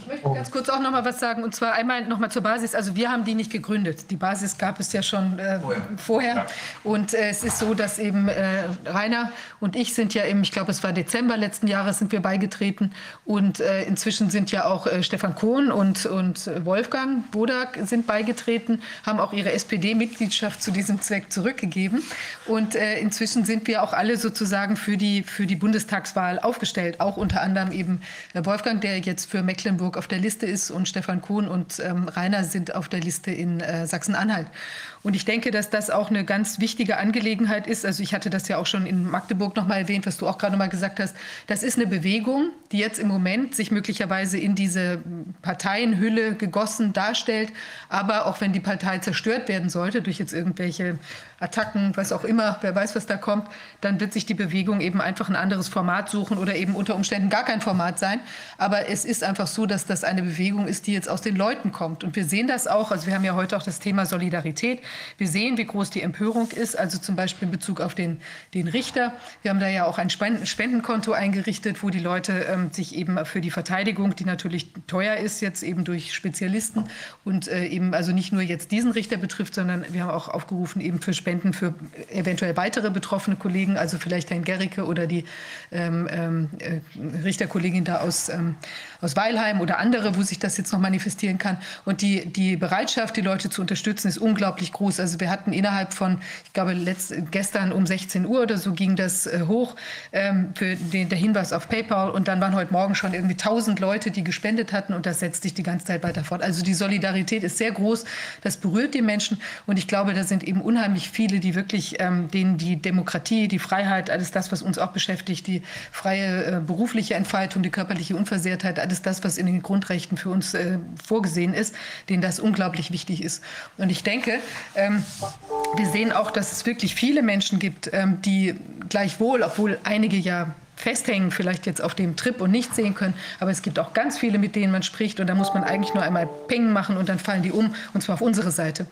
Ich möchte ganz kurz auch noch mal was sagen und zwar einmal noch mal zur Basis. Also wir haben die nicht gegründet. Die Basis gab es ja schon äh, vorher. vorher. Ja. Und äh, es ist so, dass eben äh, Rainer und ich sind ja im, ich glaube, es war Dezember letzten Jahres sind wir beigetreten und äh, inzwischen sind ja auch äh, Stefan Kohn und und Wolfgang Bodak sind beigetreten, haben auch ihre SPD-Mitgliedschaft zu diesem Zweck zurückgegeben und äh, inzwischen sind wir auch alle sozusagen für die für die Bundestagswahl aufgestellt. Auch unter anderem eben Wolfgang, der jetzt für Mecklenburg Mecklenburg auf der Liste ist und Stefan Kuhn und ähm, Rainer sind auf der Liste in äh, Sachsen-Anhalt. Und ich denke, dass das auch eine ganz wichtige Angelegenheit ist. Also ich hatte das ja auch schon in Magdeburg noch mal erwähnt, was du auch gerade noch mal gesagt hast. Das ist eine Bewegung, die jetzt im Moment sich möglicherweise in diese Parteienhülle gegossen darstellt. Aber auch wenn die Partei zerstört werden sollte durch jetzt irgendwelche Attacken, was auch immer, wer weiß, was da kommt, dann wird sich die Bewegung eben einfach ein anderes Format suchen oder eben unter Umständen gar kein Format sein. Aber es ist einfach so, dass das eine Bewegung ist, die jetzt aus den Leuten kommt. Und wir sehen das auch, also wir haben ja heute auch das Thema Solidarität. Wir sehen, wie groß die Empörung ist, also zum Beispiel in Bezug auf den, den Richter. Wir haben da ja auch ein Spendenkonto eingerichtet, wo die Leute ähm, sich eben für die Verteidigung, die natürlich teuer ist, jetzt eben durch Spezialisten und äh, eben also nicht nur jetzt diesen Richter betrifft, sondern wir haben auch aufgerufen eben für Spenden für eventuell weitere betroffene Kollegen, also vielleicht Herrn Gericke oder die ähm, ähm äh, Richterkollegin da aus, ähm, aus Weilheim oder andere, wo sich das jetzt noch manifestieren kann. Und die, die Bereitschaft, die Leute zu unterstützen, ist unglaublich groß. Also wir hatten innerhalb von, ich glaube, letzt, gestern um 16 Uhr oder so ging das äh, hoch ähm, für den, der Hinweis auf PayPal. Und dann waren heute Morgen schon irgendwie 1000 Leute, die gespendet hatten. Und das setzt sich die ganze Zeit weiter fort. Also die Solidarität ist sehr groß. Das berührt die Menschen. Und ich glaube, da sind eben unheimlich viele, die wirklich, ähm, denen die Demokratie, die Freiheit, alles das, was uns auch beschäftigt, die freie äh, berufliche Entfaltung, die körperliche Unversehrtheit, alles das, was in den Grundrechten für uns äh, vorgesehen ist, denen das unglaublich wichtig ist. Und ich denke, ähm, wir sehen auch, dass es wirklich viele Menschen gibt, ähm, die gleichwohl, obwohl einige ja festhängen, vielleicht jetzt auf dem Trip und nicht sehen können. Aber es gibt auch ganz viele, mit denen man spricht und da muss man eigentlich nur einmal Ping machen und dann fallen die um und zwar auf unsere Seite.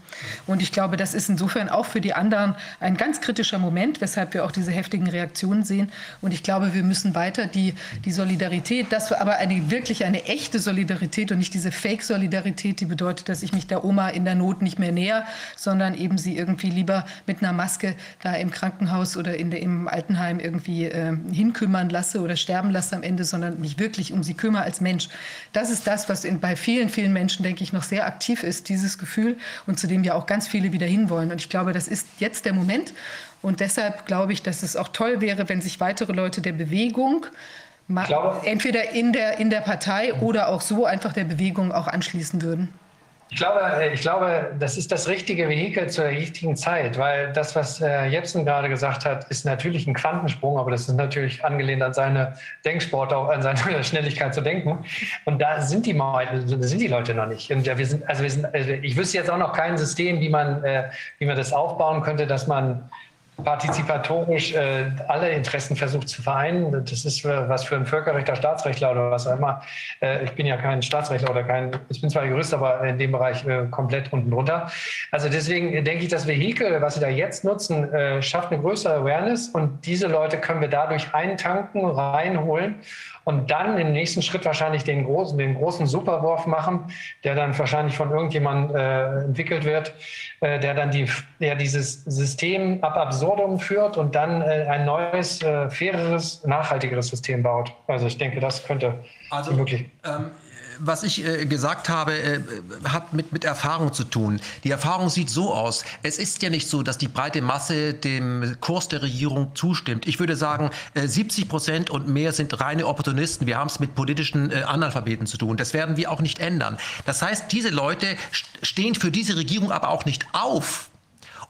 Und ich glaube, das ist insofern auch für die anderen ein ganz kritischer Moment, weshalb wir auch diese heftigen Reaktionen sehen. Und ich glaube, wir müssen weiter die, die Solidarität, das aber eine wirklich eine echte Solidarität und nicht diese Fake-Solidarität, die bedeutet, dass ich mich der Oma in der Not nicht mehr näher, sondern eben sie irgendwie lieber mit einer Maske da im Krankenhaus oder in im Altenheim irgendwie äh, hinkümmere verkümmern lasse oder sterben lasse am Ende, sondern mich wirklich um sie kümmere als Mensch. Das ist das, was in, bei vielen, vielen Menschen, denke ich, noch sehr aktiv ist, dieses Gefühl und zu dem ja auch ganz viele wieder hinwollen. Und ich glaube, das ist jetzt der Moment. Und deshalb glaube ich, dass es auch toll wäre, wenn sich weitere Leute der Bewegung entweder in der, in der Partei oder auch so einfach der Bewegung auch anschließen würden. Ich glaube, äh, ich glaube, das ist das richtige Vehikel zur richtigen Zeit, weil das, was äh, Jepsen gerade gesagt hat, ist natürlich ein Quantensprung, aber das ist natürlich angelehnt an seine Denksport, auch an seine Schnelligkeit zu denken. Und da sind die, sind die Leute noch nicht. Und ja, wir sind, also wir sind, also ich wüsste jetzt auch noch kein System, wie man, äh, wie man das aufbauen könnte, dass man partizipatorisch äh, alle Interessen versucht zu vereinen. Das ist für, was für ein Völkerrechter, Staatsrechtler oder was auch immer. Äh, ich bin ja kein Staatsrechtler oder kein, ich bin zwar Jurist, aber in dem Bereich äh, komplett unten drunter. Also deswegen denke ich, das Vehikel, was Sie da jetzt nutzen, äh, schafft eine größere Awareness und diese Leute können wir dadurch eintanken, reinholen und dann im nächsten Schritt wahrscheinlich den großen, den großen Superwurf machen, der dann wahrscheinlich von irgendjemandem äh, entwickelt wird, äh, der dann die, der dieses System ab absurdum führt und dann äh, ein neues, äh, faireres, nachhaltigeres System baut. Also ich denke, das könnte also, möglich. Ähm, was ich äh, gesagt habe, äh, hat mit, mit Erfahrung zu tun. Die Erfahrung sieht so aus. Es ist ja nicht so, dass die breite Masse dem Kurs der Regierung zustimmt. Ich würde sagen, äh, 70 Prozent und mehr sind reine Opportunisten. Wir haben es mit politischen äh, Analphabeten zu tun. Das werden wir auch nicht ändern. Das heißt, diese Leute stehen für diese Regierung aber auch nicht auf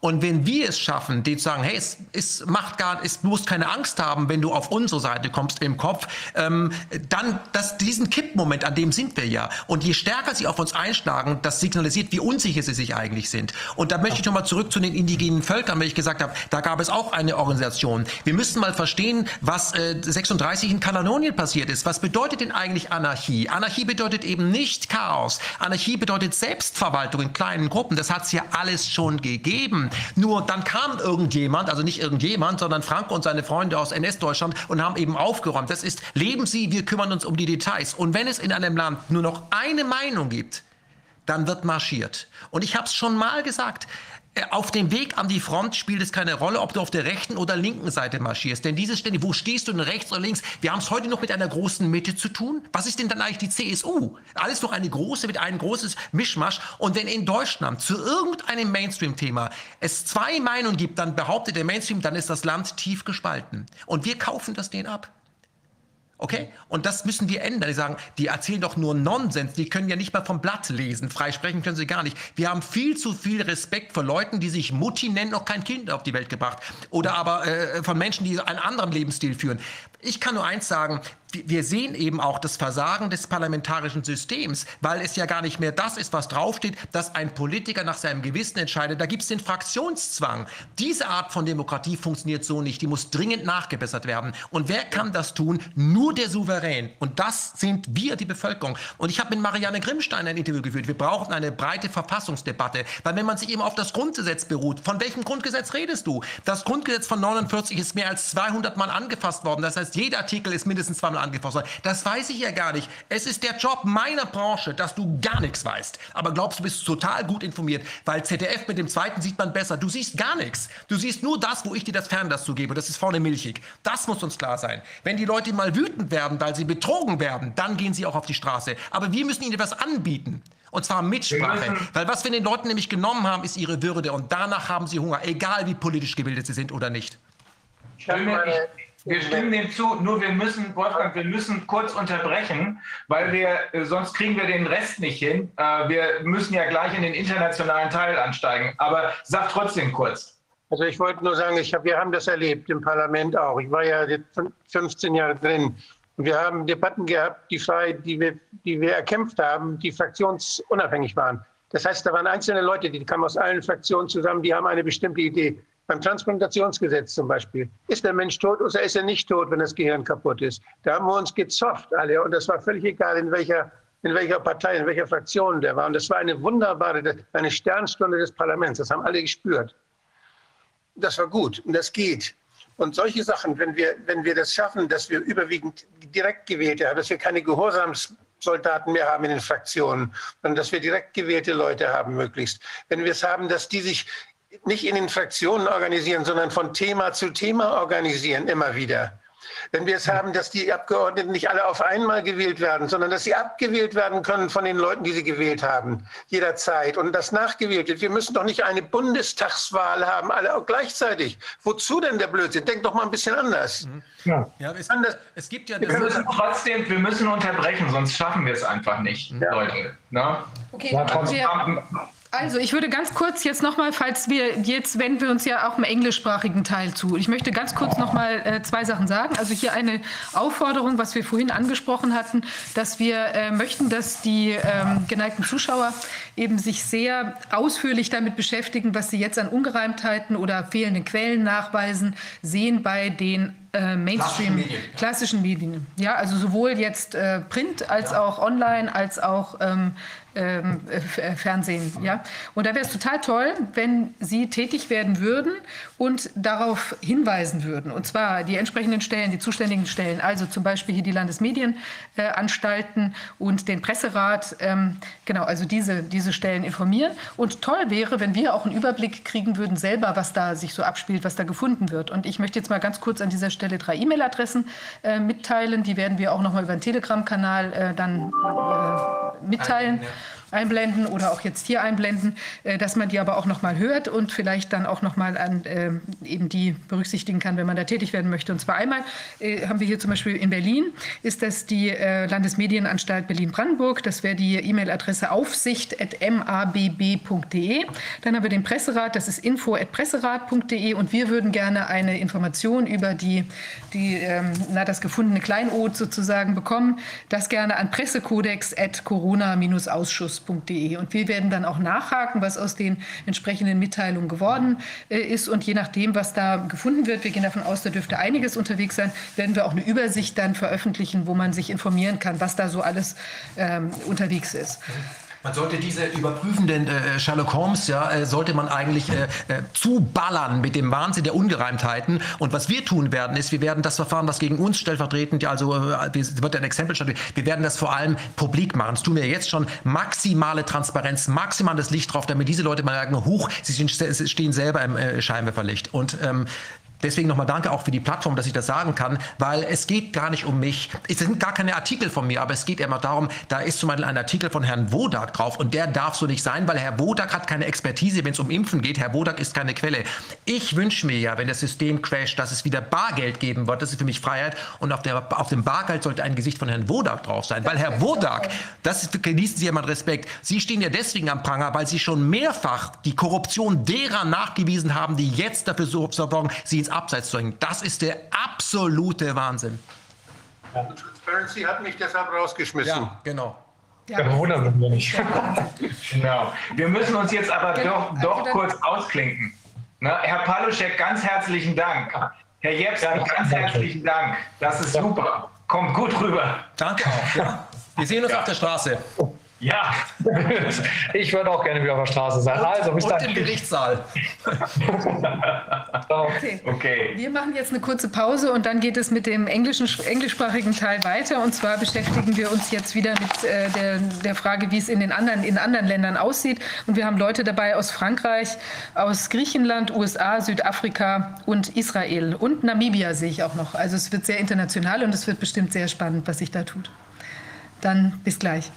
und wenn wir es schaffen, denen zu sagen, hey, es, es macht gar, es, du musst keine Angst haben, wenn du auf unsere Seite kommst im Kopf, ähm, dann das, diesen Kippmoment, an dem sind wir ja. Und je stärker sie auf uns einschlagen, das signalisiert, wie unsicher sie sich eigentlich sind. Und da möchte ich nochmal zurück zu den indigenen Völkern, weil ich gesagt habe, da gab es auch eine Organisation. Wir müssen mal verstehen, was äh, 36 in Katalonien passiert ist. Was bedeutet denn eigentlich Anarchie? Anarchie bedeutet eben nicht Chaos. Anarchie bedeutet Selbstverwaltung in kleinen Gruppen. Das hat es ja alles schon gegeben. Nur dann kam irgendjemand, also nicht irgendjemand, sondern Franco und seine Freunde aus NS-Deutschland und haben eben aufgeräumt. Das ist, leben Sie, wir kümmern uns um die Details. Und wenn es in einem Land nur noch eine Meinung gibt, dann wird marschiert. Und ich habe es schon mal gesagt, auf dem Weg an die Front spielt es keine Rolle, ob du auf der rechten oder linken Seite marschierst. Denn diese Stände, wo stehst du denn rechts oder links? Wir haben es heute noch mit einer großen Mitte zu tun. Was ist denn dann eigentlich die CSU? Alles doch eine große, mit ein großes Mischmasch. Und wenn in Deutschland zu irgendeinem Mainstream-Thema es zwei Meinungen gibt, dann behauptet der Mainstream, dann ist das Land tief gespalten. Und wir kaufen das denen ab. Okay? Und das müssen wir ändern. Die sagen, die erzählen doch nur Nonsens. Die können ja nicht mal vom Blatt lesen. Freisprechen können sie gar nicht. Wir haben viel zu viel Respekt vor Leuten, die sich Mutti nennen, noch kein Kind auf die Welt gebracht. Oder aber äh, von Menschen, die einen anderen Lebensstil führen. Ich kann nur eins sagen, wir sehen eben auch das Versagen des parlamentarischen Systems, weil es ja gar nicht mehr das ist, was draufsteht, dass ein Politiker nach seinem Gewissen entscheidet. Da gibt es den Fraktionszwang. Diese Art von Demokratie funktioniert so nicht. Die muss dringend nachgebessert werden. Und wer kann das tun? Nur der Souverän. Und das sind wir, die Bevölkerung. Und ich habe mit Marianne Grimmstein ein Interview geführt. Wir brauchen eine breite Verfassungsdebatte. Weil wenn man sich eben auf das Grundgesetz beruht, von welchem Grundgesetz redest du? Das Grundgesetz von 49 ist mehr als 200 Mal angefasst worden. Das heißt, jeder Artikel ist mindestens zweimal angefasst worden. Das weiß ich ja gar nicht. Es ist der Job meiner Branche, dass du gar nichts weißt. Aber glaubst du, bist total gut informiert, weil ZDF mit dem zweiten sieht man besser. Du siehst gar nichts. Du siehst nur das, wo ich dir das Fernglas zugebe. Das ist vorne milchig. Das muss uns klar sein. Wenn die Leute mal wütend werden, weil sie betrogen werden, dann gehen sie auch auf die Straße. Aber wir müssen ihnen etwas anbieten. Und zwar Mitsprache. Weil was wir den Leuten nämlich genommen haben, ist ihre Würde. Und danach haben sie Hunger, egal wie politisch gebildet sie sind oder nicht. Ich, wir stimmen dem zu, nur wir müssen, Wolfgang, wir müssen kurz unterbrechen, weil wir, äh, sonst kriegen wir den Rest nicht hin. Äh, wir müssen ja gleich in den internationalen Teil ansteigen. Aber sag trotzdem kurz. Also ich wollte nur sagen, ich hab, wir haben das erlebt im Parlament auch. Ich war ja 15 Jahre drin. Und wir haben Debatten gehabt, die, frei, die, wir, die wir erkämpft haben, die fraktionsunabhängig waren. Das heißt, da waren einzelne Leute, die kamen aus allen Fraktionen zusammen, die haben eine bestimmte Idee. Beim Transplantationsgesetz zum Beispiel. Ist der Mensch tot oder ist er nicht tot, wenn das Gehirn kaputt ist? Da haben wir uns gezofft alle und das war völlig egal, in welcher, in welcher Partei, in welcher Fraktion der war. Und das war eine wunderbare, eine Sternstunde des Parlaments. Das haben alle gespürt. Das war gut und das geht. Und solche Sachen, wenn wir, wenn wir das schaffen, dass wir überwiegend direkt gewählte haben, dass wir keine Gehorsamssoldaten mehr haben in den Fraktionen, sondern dass wir direkt gewählte Leute haben möglichst. Wenn wir es haben, dass die sich nicht in den Fraktionen organisieren, sondern von Thema zu Thema organisieren, immer wieder. wenn wir es haben, dass die Abgeordneten nicht alle auf einmal gewählt werden, sondern dass sie abgewählt werden können von den Leuten, die sie gewählt haben, jederzeit und das nachgewählt wird. Wir müssen doch nicht eine Bundestagswahl haben, alle gleichzeitig. Wozu denn der Blödsinn? Denk doch mal ein bisschen anders. Mhm. Ja. ja es, es, gibt ja wir müssen trotzdem, wir müssen unterbrechen, sonst schaffen wir es einfach nicht, ja. Leute. Ne? Okay, ja, also ich würde ganz kurz jetzt nochmal, falls wir jetzt wenden wir uns ja auch im englischsprachigen Teil zu. Ich möchte ganz kurz nochmal äh, zwei Sachen sagen. Also hier eine Aufforderung, was wir vorhin angesprochen hatten, dass wir äh, möchten, dass die ähm, geneigten Zuschauer eben sich sehr ausführlich damit beschäftigen, was sie jetzt an Ungereimtheiten oder fehlenden Quellen nachweisen, sehen bei den äh, Mainstream klassischen Medien. Ja, also sowohl jetzt äh, Print als ja. auch online als auch ähm, ähm, äh, Fernsehen. Ja? Und da wäre es total toll, wenn Sie tätig werden würden und darauf hinweisen würden. Und zwar die entsprechenden Stellen, die zuständigen Stellen, also zum Beispiel hier die Landesmedienanstalten und den Presserat, ähm, genau, also diese, diese Stellen informieren. Und toll wäre, wenn wir auch einen Überblick kriegen würden selber, was da sich so abspielt, was da gefunden wird. Und ich möchte jetzt mal ganz kurz an dieser Stelle drei E-Mail-Adressen äh, mitteilen. Die werden wir auch noch mal über den Telegram-Kanal äh, dann äh, mitteilen. Ja einblenden oder auch jetzt hier einblenden, äh, dass man die aber auch noch mal hört und vielleicht dann auch noch mal an äh, eben die berücksichtigen kann, wenn man da tätig werden möchte. Und zwar einmal äh, haben wir hier zum Beispiel in Berlin ist das die Landesmedienanstalt Berlin-Brandenburg. Das wäre die E-Mail-Adresse aufsicht@mabb.de. Dann haben wir den Presserat, das ist info@presserat.de und wir würden gerne eine Information über die die ähm, na, das gefundene Kleinod sozusagen bekommen. Das gerne an pressekodex@corona-ausschuss ausschuss.de. Und wir werden dann auch nachhaken, was aus den entsprechenden Mitteilungen geworden äh, ist. Und je nachdem, was da gefunden wird, wir gehen davon aus, da dürfte einiges unterwegs sein, werden wir auch eine Übersicht dann veröffentlichen, wo man sich informieren kann, was da so alles ähm, unterwegs ist. Man sollte diese überprüfenden äh, Sherlock Holmes, ja, äh, sollte man eigentlich äh, äh, zuballern mit dem Wahnsinn der Ungereimtheiten. Und was wir tun werden, ist, wir werden das Verfahren, was gegen uns stellvertretend, also äh, wird ein Exempel stattfinden, wir werden das vor allem publik machen. Das tun wir jetzt schon. Maximale Transparenz, maximales Licht drauf, damit diese Leute mal sagen, huch, sie stehen selber im äh, Scheinwerferlicht. Und ähm, Deswegen nochmal danke auch für die Plattform, dass ich das sagen kann, weil es geht gar nicht um mich. Es sind gar keine Artikel von mir, aber es geht immer darum, da ist zum Beispiel ein Artikel von Herrn Wodak drauf und der darf so nicht sein, weil Herr Wodak hat keine Expertise, wenn es um Impfen geht. Herr Wodak ist keine Quelle. Ich wünsche mir ja, wenn das System crasht, dass es wieder Bargeld geben wird. Das ist für mich Freiheit und auf, der, auf dem Bargeld sollte ein Gesicht von Herrn Wodak drauf sein, weil Herr Wodak, das genießen Sie ja mal Respekt, Sie stehen ja deswegen am Pranger, weil Sie schon mehrfach die Korruption derer nachgewiesen haben, die jetzt dafür sorgen, Sie ins Abseits zu hängen. Das ist der absolute Wahnsinn. Ja. Transparency hat mich deshalb rausgeschmissen. Ja, genau. Ja, ja wundern wir nicht. genau. Wir müssen uns jetzt aber genau. doch, doch also kurz ausklinken. Ne? Herr Paluschek, ganz herzlichen Dank. Herr Jeps, ja, ganz herzlichen Dank. Das ist super. Kommt gut rüber. Danke auch. Ja. Wir sehen uns auf der Straße. Ja, ich würde auch gerne wieder auf der Straße sein. Also, bis dann. im Gerichtssaal. okay. okay. Wir machen jetzt eine kurze Pause und dann geht es mit dem englischen, englischsprachigen Teil weiter. Und zwar beschäftigen wir uns jetzt wieder mit äh, der, der Frage, wie es in den anderen, in anderen Ländern aussieht. Und wir haben Leute dabei aus Frankreich, aus Griechenland, USA, Südafrika und Israel. Und Namibia sehe ich auch noch. Also es wird sehr international und es wird bestimmt sehr spannend, was sich da tut. Dann bis gleich.